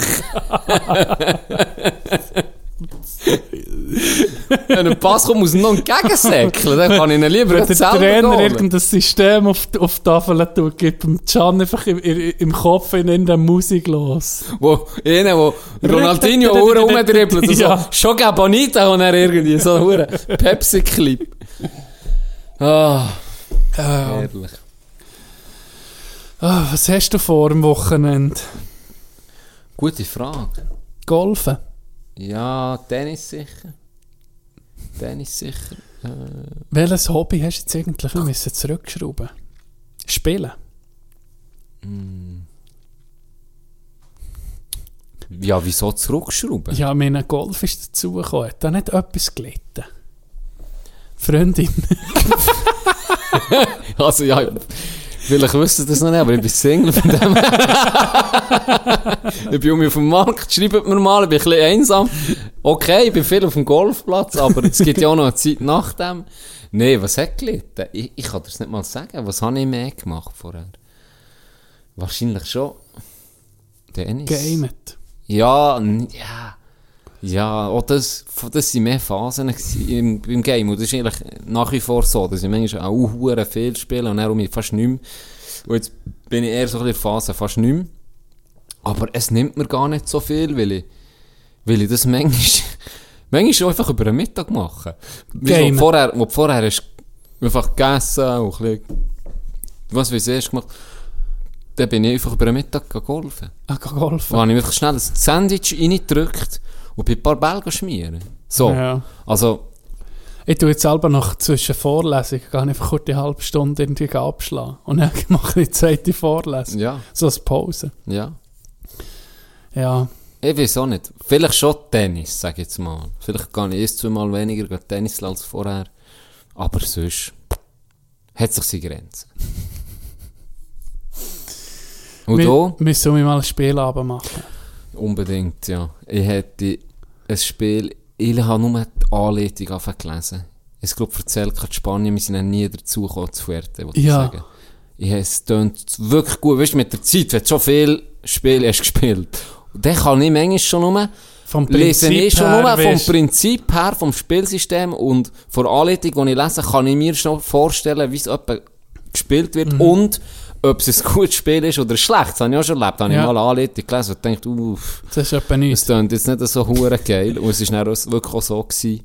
Wenn ein Pass kommt, muss er noch entgegensäckeln. Dann kann ich ihn lieber Wenn der Trainer holen. irgendein System auf, auf die Tafel tut, gibt dem Can einfach im, im, Kopf in irgendeine Musik los. Wo, einer, wo Ronaldinho Uhr rumdribbelt und so. Schon Bonita und er irgendwie so einen Pepsi-Clip. Ah, herrlich. Ah, was hast du vor am Wochenende? Gute Frage. Golfen? Ja, Tennis sicher. Tennis sicher. Äh, Welches Hobby hast du jetzt eigentlich? Wir müssen zurückschrauben. Spielen? ja, wieso zurückschrauben? Ja, mein Golf ist dazugekommen. Hat da nicht etwas gelitten? Freundin? Also ja, vielleicht wisst ihr das noch nicht, aber ich bin Single von dem. Ich bin um mich auf dem Markt, schreibt mir mal, ich bin ein bisschen einsam. Okay, ich bin viel auf dem Golfplatz, aber es gibt ja auch noch eine Zeit nach dem. Nee, was hat gelitten? Ich, ich kann das nicht mal sagen. Was habe ich mehr gemacht vorher? Wahrscheinlich schon. Tennis. Gamet? Ja, ja. Ja, auch das, das sind mehr Phasen im, im Game. Und das ist eigentlich nach wie vor so, dass ich manchmal auch hure viel spiele und dann um fast nicht mehr. Und jetzt bin ich eher so ein bisschen in der Phase fast nicht mehr. Aber es nimmt mir gar nicht so viel, weil ich, weil ich das manchmal, manchmal auch einfach über den Mittag mache. So Gamen. vorher, wo du vorher hast einfach gegessen und ein bisschen, was weiß ich, gemacht. Dann bin ich einfach über den Mittag gegangen golfen. Ah, geh golfen? Wo habe ich einfach schnell ein Sandwich reingedrückt und bin ein paar Bälle schmieren. So. Ja. Also, Ich tue jetzt selber noch zwischen Vorlesungen, gehe einfach kurz die halbe Stunde irgendwie abschlagen. Und dann mache ich die zweite Vorlesung. ja, So als Pause. ja. Ja. Ich weiß auch nicht. Vielleicht schon Tennis, sag ich jetzt mal. Vielleicht gehe ich erst zweimal weniger Tennis als vorher. Aber sonst hat sich seine Grenzen. Und wir du? müssen wir mal ein Spielabend machen. Unbedingt, ja. Ich hätte ein Spiel, ich habe nur die Anleitung angefangen zu lesen. Ich glaube, erzählt gerade Spanien, wir sind dann nie dazu gekommen zu Fuerte, wollte ich Ja. sagen. Ich, es tönt wirklich gut, weißt du, mit der Zeit, wenn du schon viel Spiele hast gespielt. Und dann kann ich manchmal schon nur, Vom lese Prinzip ich schon her, nur vom Prinzip her, vom Spielsystem und von der Anleitung, die ich lese, kann ich mir schon vorstellen, wie es gespielt wird Mhm. und ob es ein gutes Spiel ist oder ein schlechtes. Das habe ich auch schon erlebt. Da habe Ja. ich mal eine Anleitung gelesen und gedacht, uff, Das ist etwa es nichts. klingt jetzt nicht so hure geil. Und es ist dann auch wirklich auch so gewesen.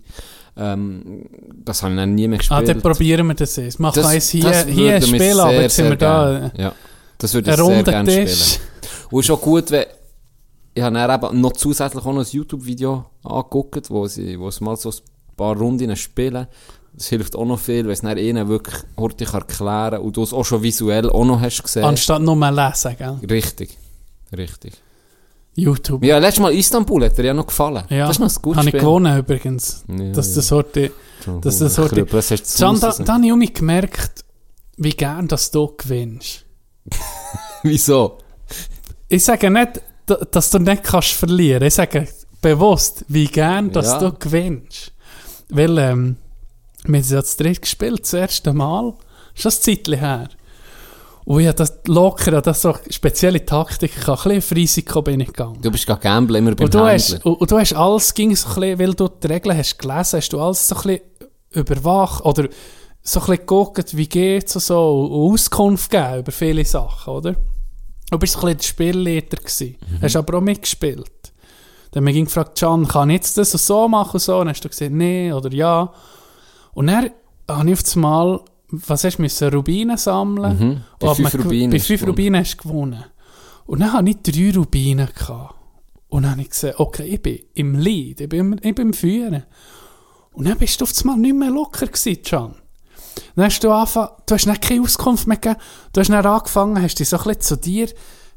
Ähm, das habe ich dann nie mehr Ah, gespielt. dann probieren wir das jetzt. Machen wir eins hier, das hier ein Spiel, aber jetzt sind wir da. Ja, das würde ich sehr gerne spielen. Und ist auch gut, wenn ich habe dann eben noch zusätzlich auch noch ein YouTube-Video angeguckt, wo sie, wo sie mal so ein paar Runden spielen. Das hilft auch noch viel, weil es dann ihnen wirklich hurtig erklären kann und du es auch schon visuell auch noch hast gesehen. Anstatt nur mal lesen, gell? richtig. Richtig. YouTube. Ja, letztes Mal Istanbul hat dir ja noch gefallen. Ja, das ist noch ein gutes Habe ich gewonnen übrigens. Ja, dass ja. das heute... dass das so die- Das hast zu da, da habe ich mich gemerkt, wie gern dass du gewinnst. Wieso? Ich sage nicht, da- dass du nicht kannst verlieren. Ich sage bewusst, wie gern dass Ja. du gewinnst. Weil, ähm, wir haben ja das dritt gespielt, das erste Mal. Ist das ein Zeitchen her. Und ich habe das locker, das so spezielle Taktik. Ein bisschen auf Risiko bin ich gegangen. Du bist gar Gambler, immer beim Und du, Händler. hast, und, und du hast alles, ging so ein bisschen, weil du die Regeln hast gelesen, hast du alles so ein bisschen überwacht, oder so ein bisschen geguckt, wie geht's und so, und Auskunft gegeben über viele Sachen, oder? Du bist so ein bisschen der Spielleiter gewesen. Hast aber auch mitgespielt. Dann haben wir gefragt, Can, kann ich jetzt das und so machen und so? Und dann hast du gesagt, nee oder ja. Und dann habe ich auf einmal, was hast du müssen, Rubinen sammeln? Mhm. Bei fünf man- Rubinen Bei fünf. Rubinen hast du gewonnen. Und dann hatte ich drei Rubinen. Gehabt. Und dann habe ich gesagt, okay, ich bin im Lead, ich bin, im- ich bin im Führen. Und dann bist du auf einmal nicht mehr locker gewesen, Can. Dann hast du angefangen, du hast dann keine Auskunft mehr gegeben, du hast dann angefangen, hast dich so ein bisschen zu dir,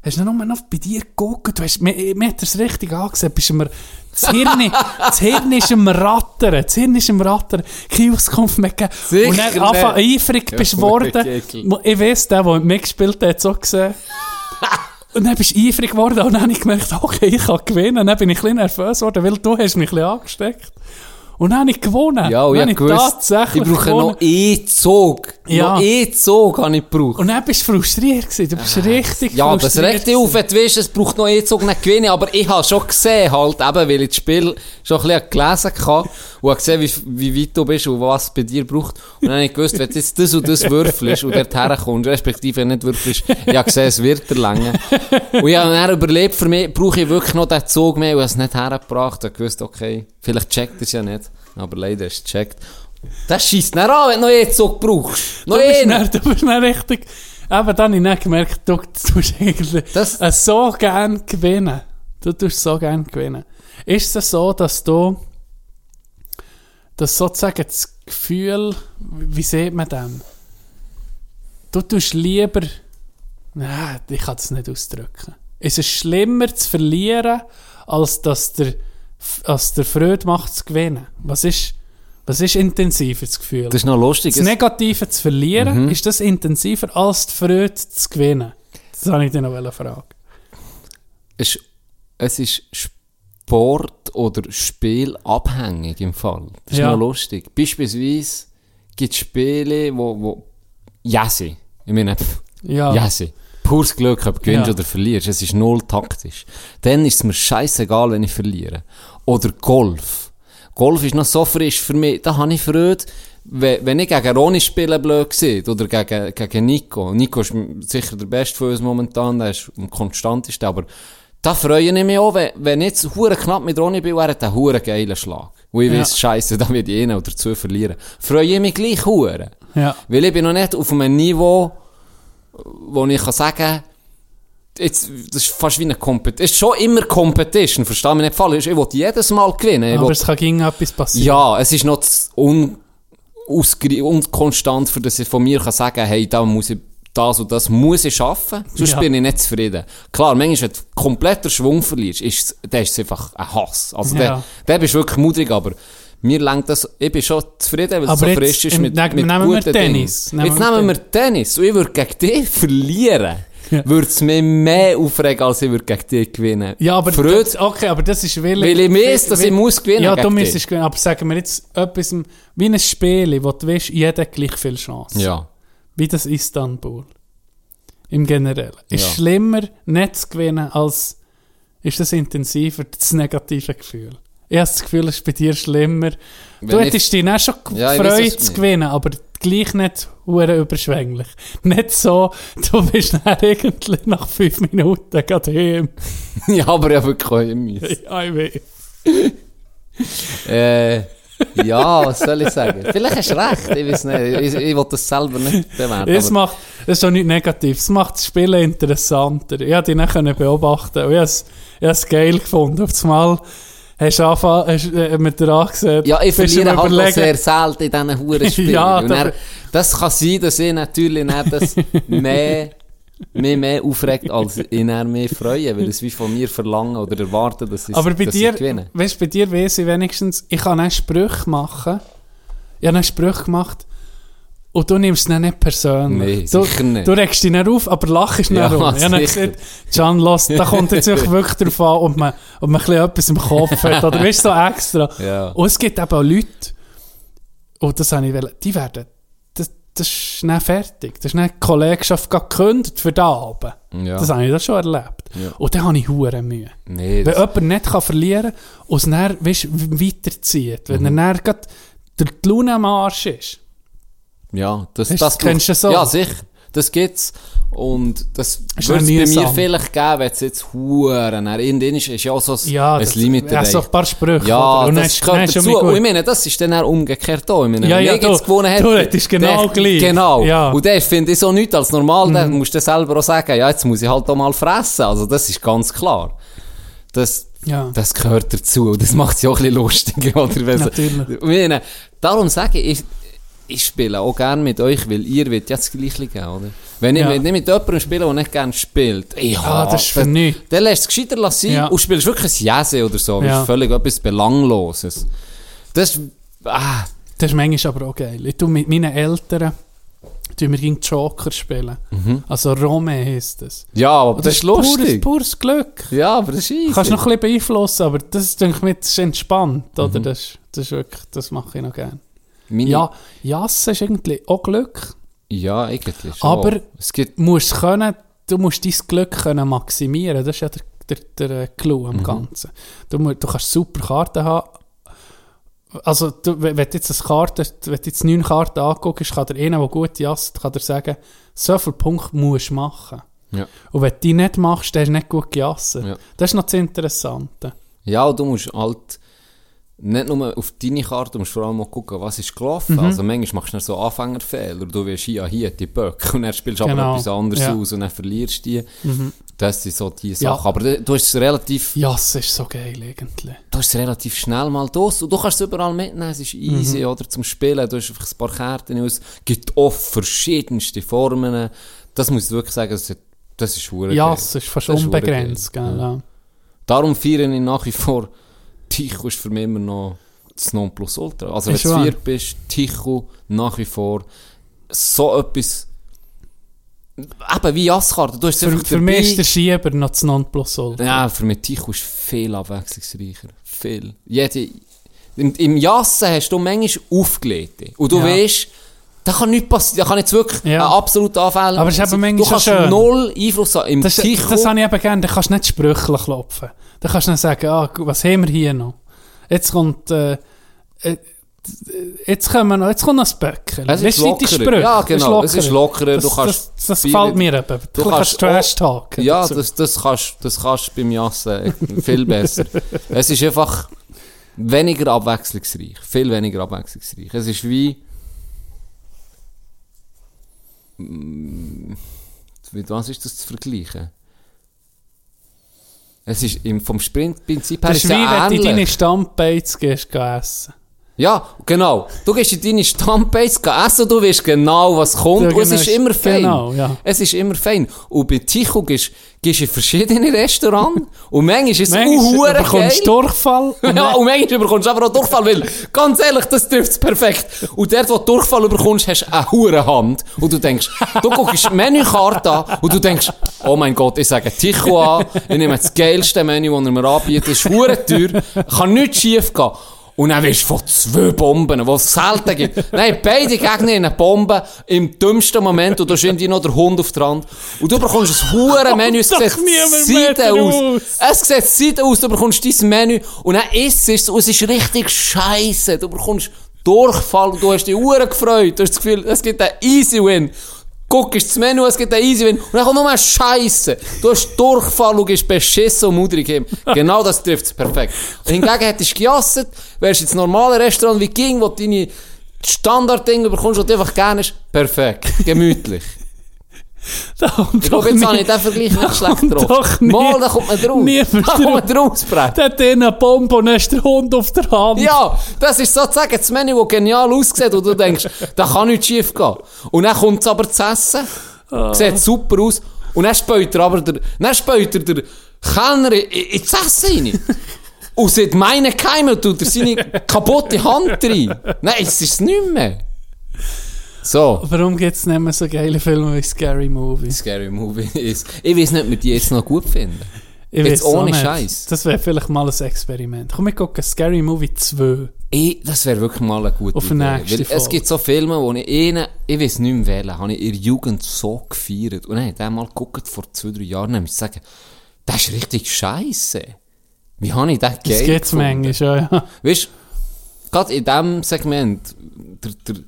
hast nur noch bei dir geguckt, du hast, mir, mir hat das richtig angesehen, bist immer, das Hirn, das Hirn ist im Rattern, das Hirn ist im Rattern, keine Auskunft mehr gegeben. Sicher Und dann angefangen, eifrig bist du eklig. Ich weiss, der, der mitgespielt hat, hat es auch gesehen. Und dann bist du eifrig geworden und dann habe ich gemerkt, okay, ich kann gewinnen. Und dann bin ich ein bisschen nervös geworden, weil du hast mich ein bisschen angesteckt. Und dann habe ich gewonnen. Ja, und dann ich habe gewusst, tatsächlich ich brauche gewonnen. noch E-Zug. Ja. Noch E-Zug habe ich gebraucht. Und dann bist du frustriert gewesen. Du bist richtig Ah, Ja, das frustriert. regt dich auf, du weißt, es braucht noch E-Zug nicht gewinnen, aber ich habe schon gesehen, halt, eben, weil ich das Spiel schon ein bisschen gelesen habe und habe gesehen, wie, wie weit du bist und was es bei dir braucht. Und dann habe ich gewusst, wenn du jetzt das und das würfelst und dort herkommst, respektive nicht würfelst, ich habe gesehen, es wird dir länger. Und ich habe dann überlebt, für mich brauche ich wirklich noch den Zug mehr und habe es nicht hergebracht. Ich habe gewusst, okay, vielleicht checkt es ja nicht, aber leider ist es gecheckt. Das schießt nicht an, wenn du noch E-Zug brauchst. Noch Du bist, einen. dann, du bist dann richtig... Eben, dann habe ich dann gemerkt, du tust eigentlich Das- äh, so gern gewinnen. Du tust so gern gewinnen. Ist es so, dass du... Dass sozusagen das Gefühl... Wie sieht man dem? Du tust lieber... Nein, ich kann das nicht ausdrücken. Ist es schlimmer zu verlieren, als dass der, als der Freude macht zu gewinnen? Was ist, was ist intensiver, das Gefühl? Das ist noch lustig. Das Negative zu verlieren, Mhm. ist das intensiver als die Freude zu gewinnen? Das habe ich dir noch fragen. es, es ist Sport oder Spiel abhängig im Fall. Das ist Ja. noch lustig. Beispielsweise gibt es Spiele, wo, wo Jesse, ich meine, pff, Ja. Jesse, pures Glück, ob du gewinnst Ja. oder verlierst. Es ist null taktisch. Dann ist es mir scheißegal, wenn ich verliere. Oder Golf. Golf ist noch so frisch für mich, da habe ich Freude, wenn, ich gegen Ronny spiele, blöd sieht, oder gegen, gegen Nico. Nico ist sicher der Beste von uns momentan, der ist am konstantesten, aber da freue ich mich auch, wenn, wenn ich jetzt hure knapp mit Ronny bin, er hat einen hure geilen Schlag. Und ich Ja. weiss, scheisse, da wird ich einen oder zwei verlieren. Freue ich mich gleich hure. Ja. Weil ich bin noch nicht auf einem Niveau, wo ich kann sagen jetzt, das ist fast wie eine Competition. Es ist schon immer Competition, versteh mich nicht falsch. Ich will jedes Mal gewinnen. Aber will, es kann gegen etwas passieren. ja, es ist noch un, unkonstant, für dass ich von mir kann sagen hey, da muss ich das und das muss ich schaffen, sonst Ja. bin ich nicht zufrieden. Klar, manchmal, wenn du komplett den Schwung verlierst, ist dann ist es einfach ein Hass. Also, Ja. der, der bist wirklich mutig, aber mir lenkt das, ich bin schon zufrieden, weil es so jetzt frisch ist mit, nehmen- mit nehmen wir guten Tennis. Dingen. Nehmen Jetzt wir nehmen wir Tennis und ich würde gegen dich verlieren. Ja. Würde es mich mehr aufregen, als ich würde gegen dich gewinnen. Ja, aber Freude, das, okay, aber das ist willig. weil ich weiss, dass ich muss gewinnen Ja, du müsstest gewinnen. Aber sagen wir jetzt etwas, wie ein Spiel, wo du weißt, jeder hat gleich viel Chance. Ja. Wie das Istanbul. Im Generellen. Ist Ja. schlimmer, nicht zu gewinnen, als ist das intensiver, das negative Gefühl. Ich habe das Gefühl, es ist bei dir schlimmer. du Wenn ich- hättest dich dann schon Ja, ich gefreut du zu gewinnen, aber gleich nicht hure überschwänglich. Nicht so, du bist dann irgendwie nach fünf Minuten gerade heim. ja, aber ja, wirklich auch. Ja, ich weiß. Äh, ja, was soll ich sagen? Vielleicht hast du recht, ich weiß nicht. Ich, ich will das selber nicht bewerten. Es macht, das ist auch nichts Negatives. Es macht das Spielen interessanter. Ich konnte dich nicht können beobachten und ich habe es, ich habe es geil gefunden. Auf einmal hast du angefangen, hast, äh, mit dir angesehen. Ja, ich verliere halt auch sehr selten in diesen Hurenspielen. Ja, Und da- dann, das kann sein, dass ich natürlich nicht das mehr, mich mehr aufregt, als ich mehr freue, weil es wie von mir verlangen oder erwarten, dass ich, Aber bei dass dir, weißt bei dir weiss ich wenigstens, ich kann einen Spruch machen. Ich habe einen Spruch gemacht und du nimmst es nicht persönlich. Nee, du, nicht. Du regst dich nicht auf, aber lachst nicht Ja, rum. Ich habe gesagt, Can, los, da kommt jetzt wirklich darauf an, ob man, ob man ein bisschen etwas im Kopf hat. Oder du, so extra. Ja. Und es gibt eben auch Leute, und das habe ich wollen, die werden, das, das ist nicht fertig. Das ist nicht die Kollegschaft gekündigt für den Abend. Ja. Das habe ich das schon erlebt. Ja. Und dann habe ich hure Mühe. Nee, Wenn jemand nicht kann verlieren kann und es dann weißt, weiterzieht, wenn Mhm. er dann die Laune am Arsch ist, Ja, das, Hast- das kennst du so? Ja, sicher. Das gibt's. Und das würde es bei mir vielleicht geben, wenn es jetzt Huren. Irgendwann ist, ist ja auch so ein, Ja, ein das- Limit ja, so ein paar Sprüche. Ja, oder? Und das gehört dazu. Und ich meine, das ist dann auch umgekehrt auch. Ich meine, Ja, ja, du- gewonnen hätte, du hättest genau dann- gleich. Genau. Ja. Mhm. Und das finde ich so nichts als normal. Dann musst du selber auch sagen, ja, jetzt muss ich halt auch mal fressen. Also das ist ganz klar. Das, Ja. das gehört dazu. Und das macht es ja auch ein bisschen lustiger. Oder? Natürlich. Ich meine, darum sage ich, ich, ich spiele auch gerne mit euch, weil ihr wollt ja das Gleiche geben, oder? Wenn ich Ja. ich mit jemandem spiele, der nicht gerne spielt, ich Ah, das ist für nichts. dann lässt es gescheiter lassen Ja. und spielst wirklich ein Jese oder so. Das Ja. ist völlig etwas Belangloses. Das ist, ah, Das ist manchmal aber auch geil. Ich tue mit meinen Eltern tun wir gegen Joker spielen. Also Rome heisst das. ja, aber Und das ist pures, lustig. pures Glück. Ja, aber das ist easy. Kannst noch ein bisschen beeinflussen, aber das denke ich das ist entspannt. Mhm. Oder? Das, das ist wirklich, das mache ich noch gerne. Meine, Ja, Jassen ist irgendwie auch Glück. ja, eigentlich schon. Aber- es gibt, musst können, du musst dein Glück können maximieren. Das ist ja der, der, der äh, Clou Mhm. am Ganzen. Du, du kannst super Karten haben. Also, du, wenn du jetzt eine Karte, wenn du jetzt neun Karten anguckst, kann der eine, der gut jasst, kann dir sagen, so viele Punkte musst du machen. ja. Und wenn du die nicht machst, dann hast du nicht gut gejasset. Ja. Das ist noch das Interessante. Ja, du musst halt nicht nur auf deine Karte, du musst vor allem auch gucken, was ist gelaufen. Mhm. Also manchmal machst du so Anfängerfehler. Du willst hier, hier die Böcke und dann spielst du aber Genau. etwas anderes Ja. Mhm. aus und dann verlierst du die. Das sind so die Ja. Sachen. Aber du, hast es relativ, Jassen ist so geil irgendwie. du hast es relativ schnell mal durch und du kannst es überall mitnehmen. Es ist easy, Mhm. oder, zum Spielen. Du hast einfach ein paar Karten aus. Es gibt oft verschiedenste Formen. Das muss ich wirklich sagen, das ist, das ist verdammt Jassen ist fast Das ist unbegrenzt. verdammt Gell? Ja. Darum feiere ich nach wie vor, Ticho ist für mich immer noch das Nonplusultra. Also wenn du vier bist, Ticho nach wie vor so etwas, eben wie Jasskarte, du hast Für, einfach für mich ist der Schieber noch das Nonplusultra. Ja, für mich Ticho ist viel abwechslungsreicher. Viel. Jede, im, Im Jassen hast du manchmal aufgelegt. Und du Ja. weißt, da kann nichts passieren, da kann jetzt wirklich Ja. ein absoluter Anfäller Aber es ist eben manchmal Du kannst schön. null Einfluss haben. Im Das, Ticho, das habe ich eben gerne. Da kannst du nicht Sprüche klopfen. Da kannst du nicht sagen, ah, was haben wir hier noch? Jetzt kommt, äh, äh, jetzt, kommen noch, jetzt kommt noch das Böckchen. Es ist Weißt du. Sprüche. Ja, genau, es ist lockerer. Das, Du kannst das, das gefällt mir eben. Du, Du kannst kannst Trash talken. Ja, dazu. das, das kannst das kannst du beim Jassen viel besser. es ist einfach weniger abwechslungsreich. Viel weniger abwechslungsreich. Es ist wie. Mm, Mit was ist das zu vergleichen? Es ist im, vom Sprintprinzip her das ist ist es wie ja wenn du in deine. Stammbeiz gehst, geh essen. Ja, genau. Du gehst in deine Stammbase essen und du weißt genau, was kommt. Ja, und es genau, ist immer fein. genau, ja. Es ist immer fein. Und bei Ticho gehst gehst in verschiedene Restaurants und manchmal ist es Manchmal auch bekommst du geil. Durchfall. und Ja, und manchmal bekommst du aber auch Durchfall, weil, ganz ehrlich, das trifft es perfekt. Und dort, wo du Durchfall bekommst, hast du eine Hand. Und du denkst, du guckst die Menükarte an und du denkst, oh mein Gott, ich sage Ticho an, ich nehme das geilste Menü, das er mir anbietet, ist hure teuer, kann nichts schief gehen. Und dann wirst du von zwei Bomben, die es selten gibt. Nein, beide Gegner in eine Bombe im dümmsten Moment und da ist irgendwie noch der Hund auf der Hand. Und du bekommst ein hure Menü, es sieht niemand mehr Seite aus. Es sieht Seite aus, du bekommst dein Menü und dann isst es und es ist richtig scheiße. Du bekommst Durchfall und du hast dich Uhren gefreut. Du hast das Gefühl, es gibt einen Easy Win. Guck, ist das Menü, es gibt einen Easy Win. Und dann kommt nur Scheiße. Du hast Durchfall und gehst beschissen und mudrig. Genau das trifft es perfekt. Hingegen hättest du gejasset, wärst ins normale Restaurant wie King, wo du deine Standarddinge bekommst, die du einfach gerne hast. Perfekt. Gemütlich. Da kommt Ich glaube, jetzt habe ich den Vergleich nicht schlecht drauf. doch nie- Mal, da kommt man drauf. niemand Da kommt man drauf, Brett. Der hat eine Bombe und dann ist der Hund auf der Hand. Ja, das ist sozusagen das Menü, das genial aussieht und du denkst, da kann nichts schief gehen. Und dann kommt es aber zu essen, sieht super aus und dann späut er aber der, dann späut er der Kellner in- in- ins Essen rein. und sieht meine Keime und tut er seine kaputte Hand rein. Nein, es ist es nicht mehr. So. Warum gibt es nicht mehr so geile Filme wie Scary Movie? Scary Movie ist. Ich weiß nicht, ob wir die jetzt noch gut finden. Ich Jetzt ohne. Scheiß. Das wäre vielleicht mal ein Experiment. Komm, wir gucken Scary Movie 2. Ich, das wäre wirklich mal eine gute Auf die Idee. nächste Weil es gibt so Filme, wo ich einen, ich weiß nicht mehr wählen, habe ich in der Jugend so gefeiert. Und dann habe mal geguckt, vor zwei, drei Jahren, und ich sagen, das ist richtig scheiße. Wie habe ich den geil Das gibt es manchmal, ja, ja. Weißt du, gerade in diesem Segment, der, der,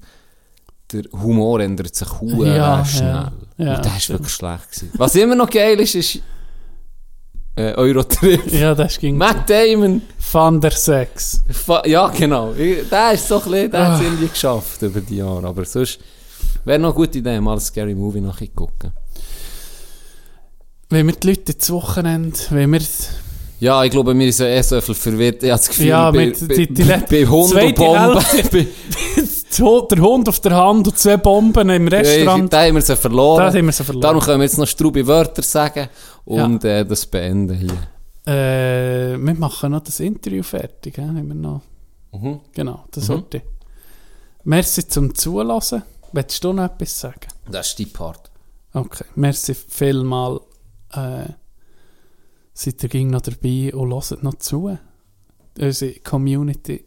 der Humor ändert sich hure Ja, schnell. ja, ja, und das war wirklich schlecht. Gewesen. Was immer noch geil ist, ist äh, Eurotrip. Ja, das ging. Matt Damon. Van der Sex. Ja, genau. Der ist so ein bisschen, der hat Ah. es irgendwie geschafft über die Jahre. Aber sonst wäre noch eine gute Idee, mal ein Scary Movie nachgucken. Wenn wir die Leute ins Wochenende, wenn wir, Ja, ich glaube, wir sind eh so viel verwirrt. Ich habe das Gefühl, Ja, bei, mit- bei, die- die bei, bei Hund der Hund auf der Hand und zwei Bomben im ja, Restaurant, da haben wir sie verloren. da haben wir sie verloren. Darum können wir jetzt noch strube Wörter sagen und äh, das beenden hier. Äh, wir machen noch das Interview fertig, gell? haben wir noch. Mhm. Genau, das Mhm. sollte. Merci zum Zulassen. Willst du noch etwas sagen? Das ist die Part. Okay, merci vielmal. Äh, seid ihr ging noch dabei und hört noch zu. Unsere Community,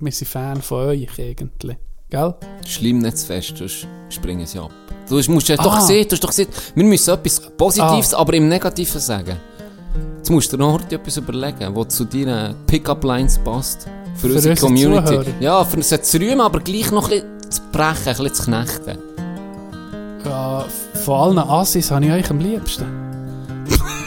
wir sind Fan von euch eigentlich. Gell? Schlimm nicht zu fest, sonst springen sie ab. Du musst ja doch Ah. sehen, du hast doch gesehen, wir müssen etwas Positives, aber im Negativen sagen. Jetzt musst du noch heute etwas überlegen, was zu deinen Pickup-Lines passt. Für, Für unsere unsere Community. Zuhörer. Ja, für sie zu rühmen, aber gleich noch ein bisschen zu brechen, ein bisschen zu knechten. Ja, von allen Assis habe ich euch am liebsten.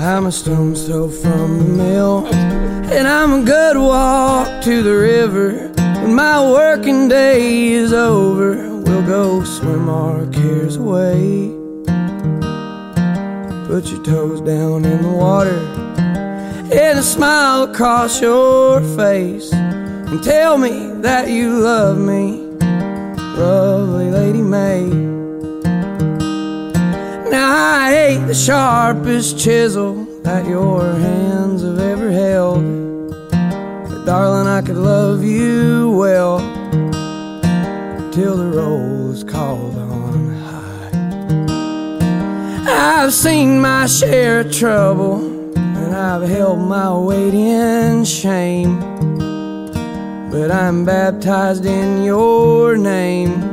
I'm a stone's throw from the mill, and I'm a good walk to the river. When my working day is over, we'll go swim our cares away. Put your toes down in the water, and a smile across your face, and tell me that you love me, lovely Lady May. Now I ain't the sharpest chisel that your hands have ever held. But darling, I could love you well till the roll is called on high. I've seen my share of trouble, and I've held my weight in shame. But I'm baptized in your name.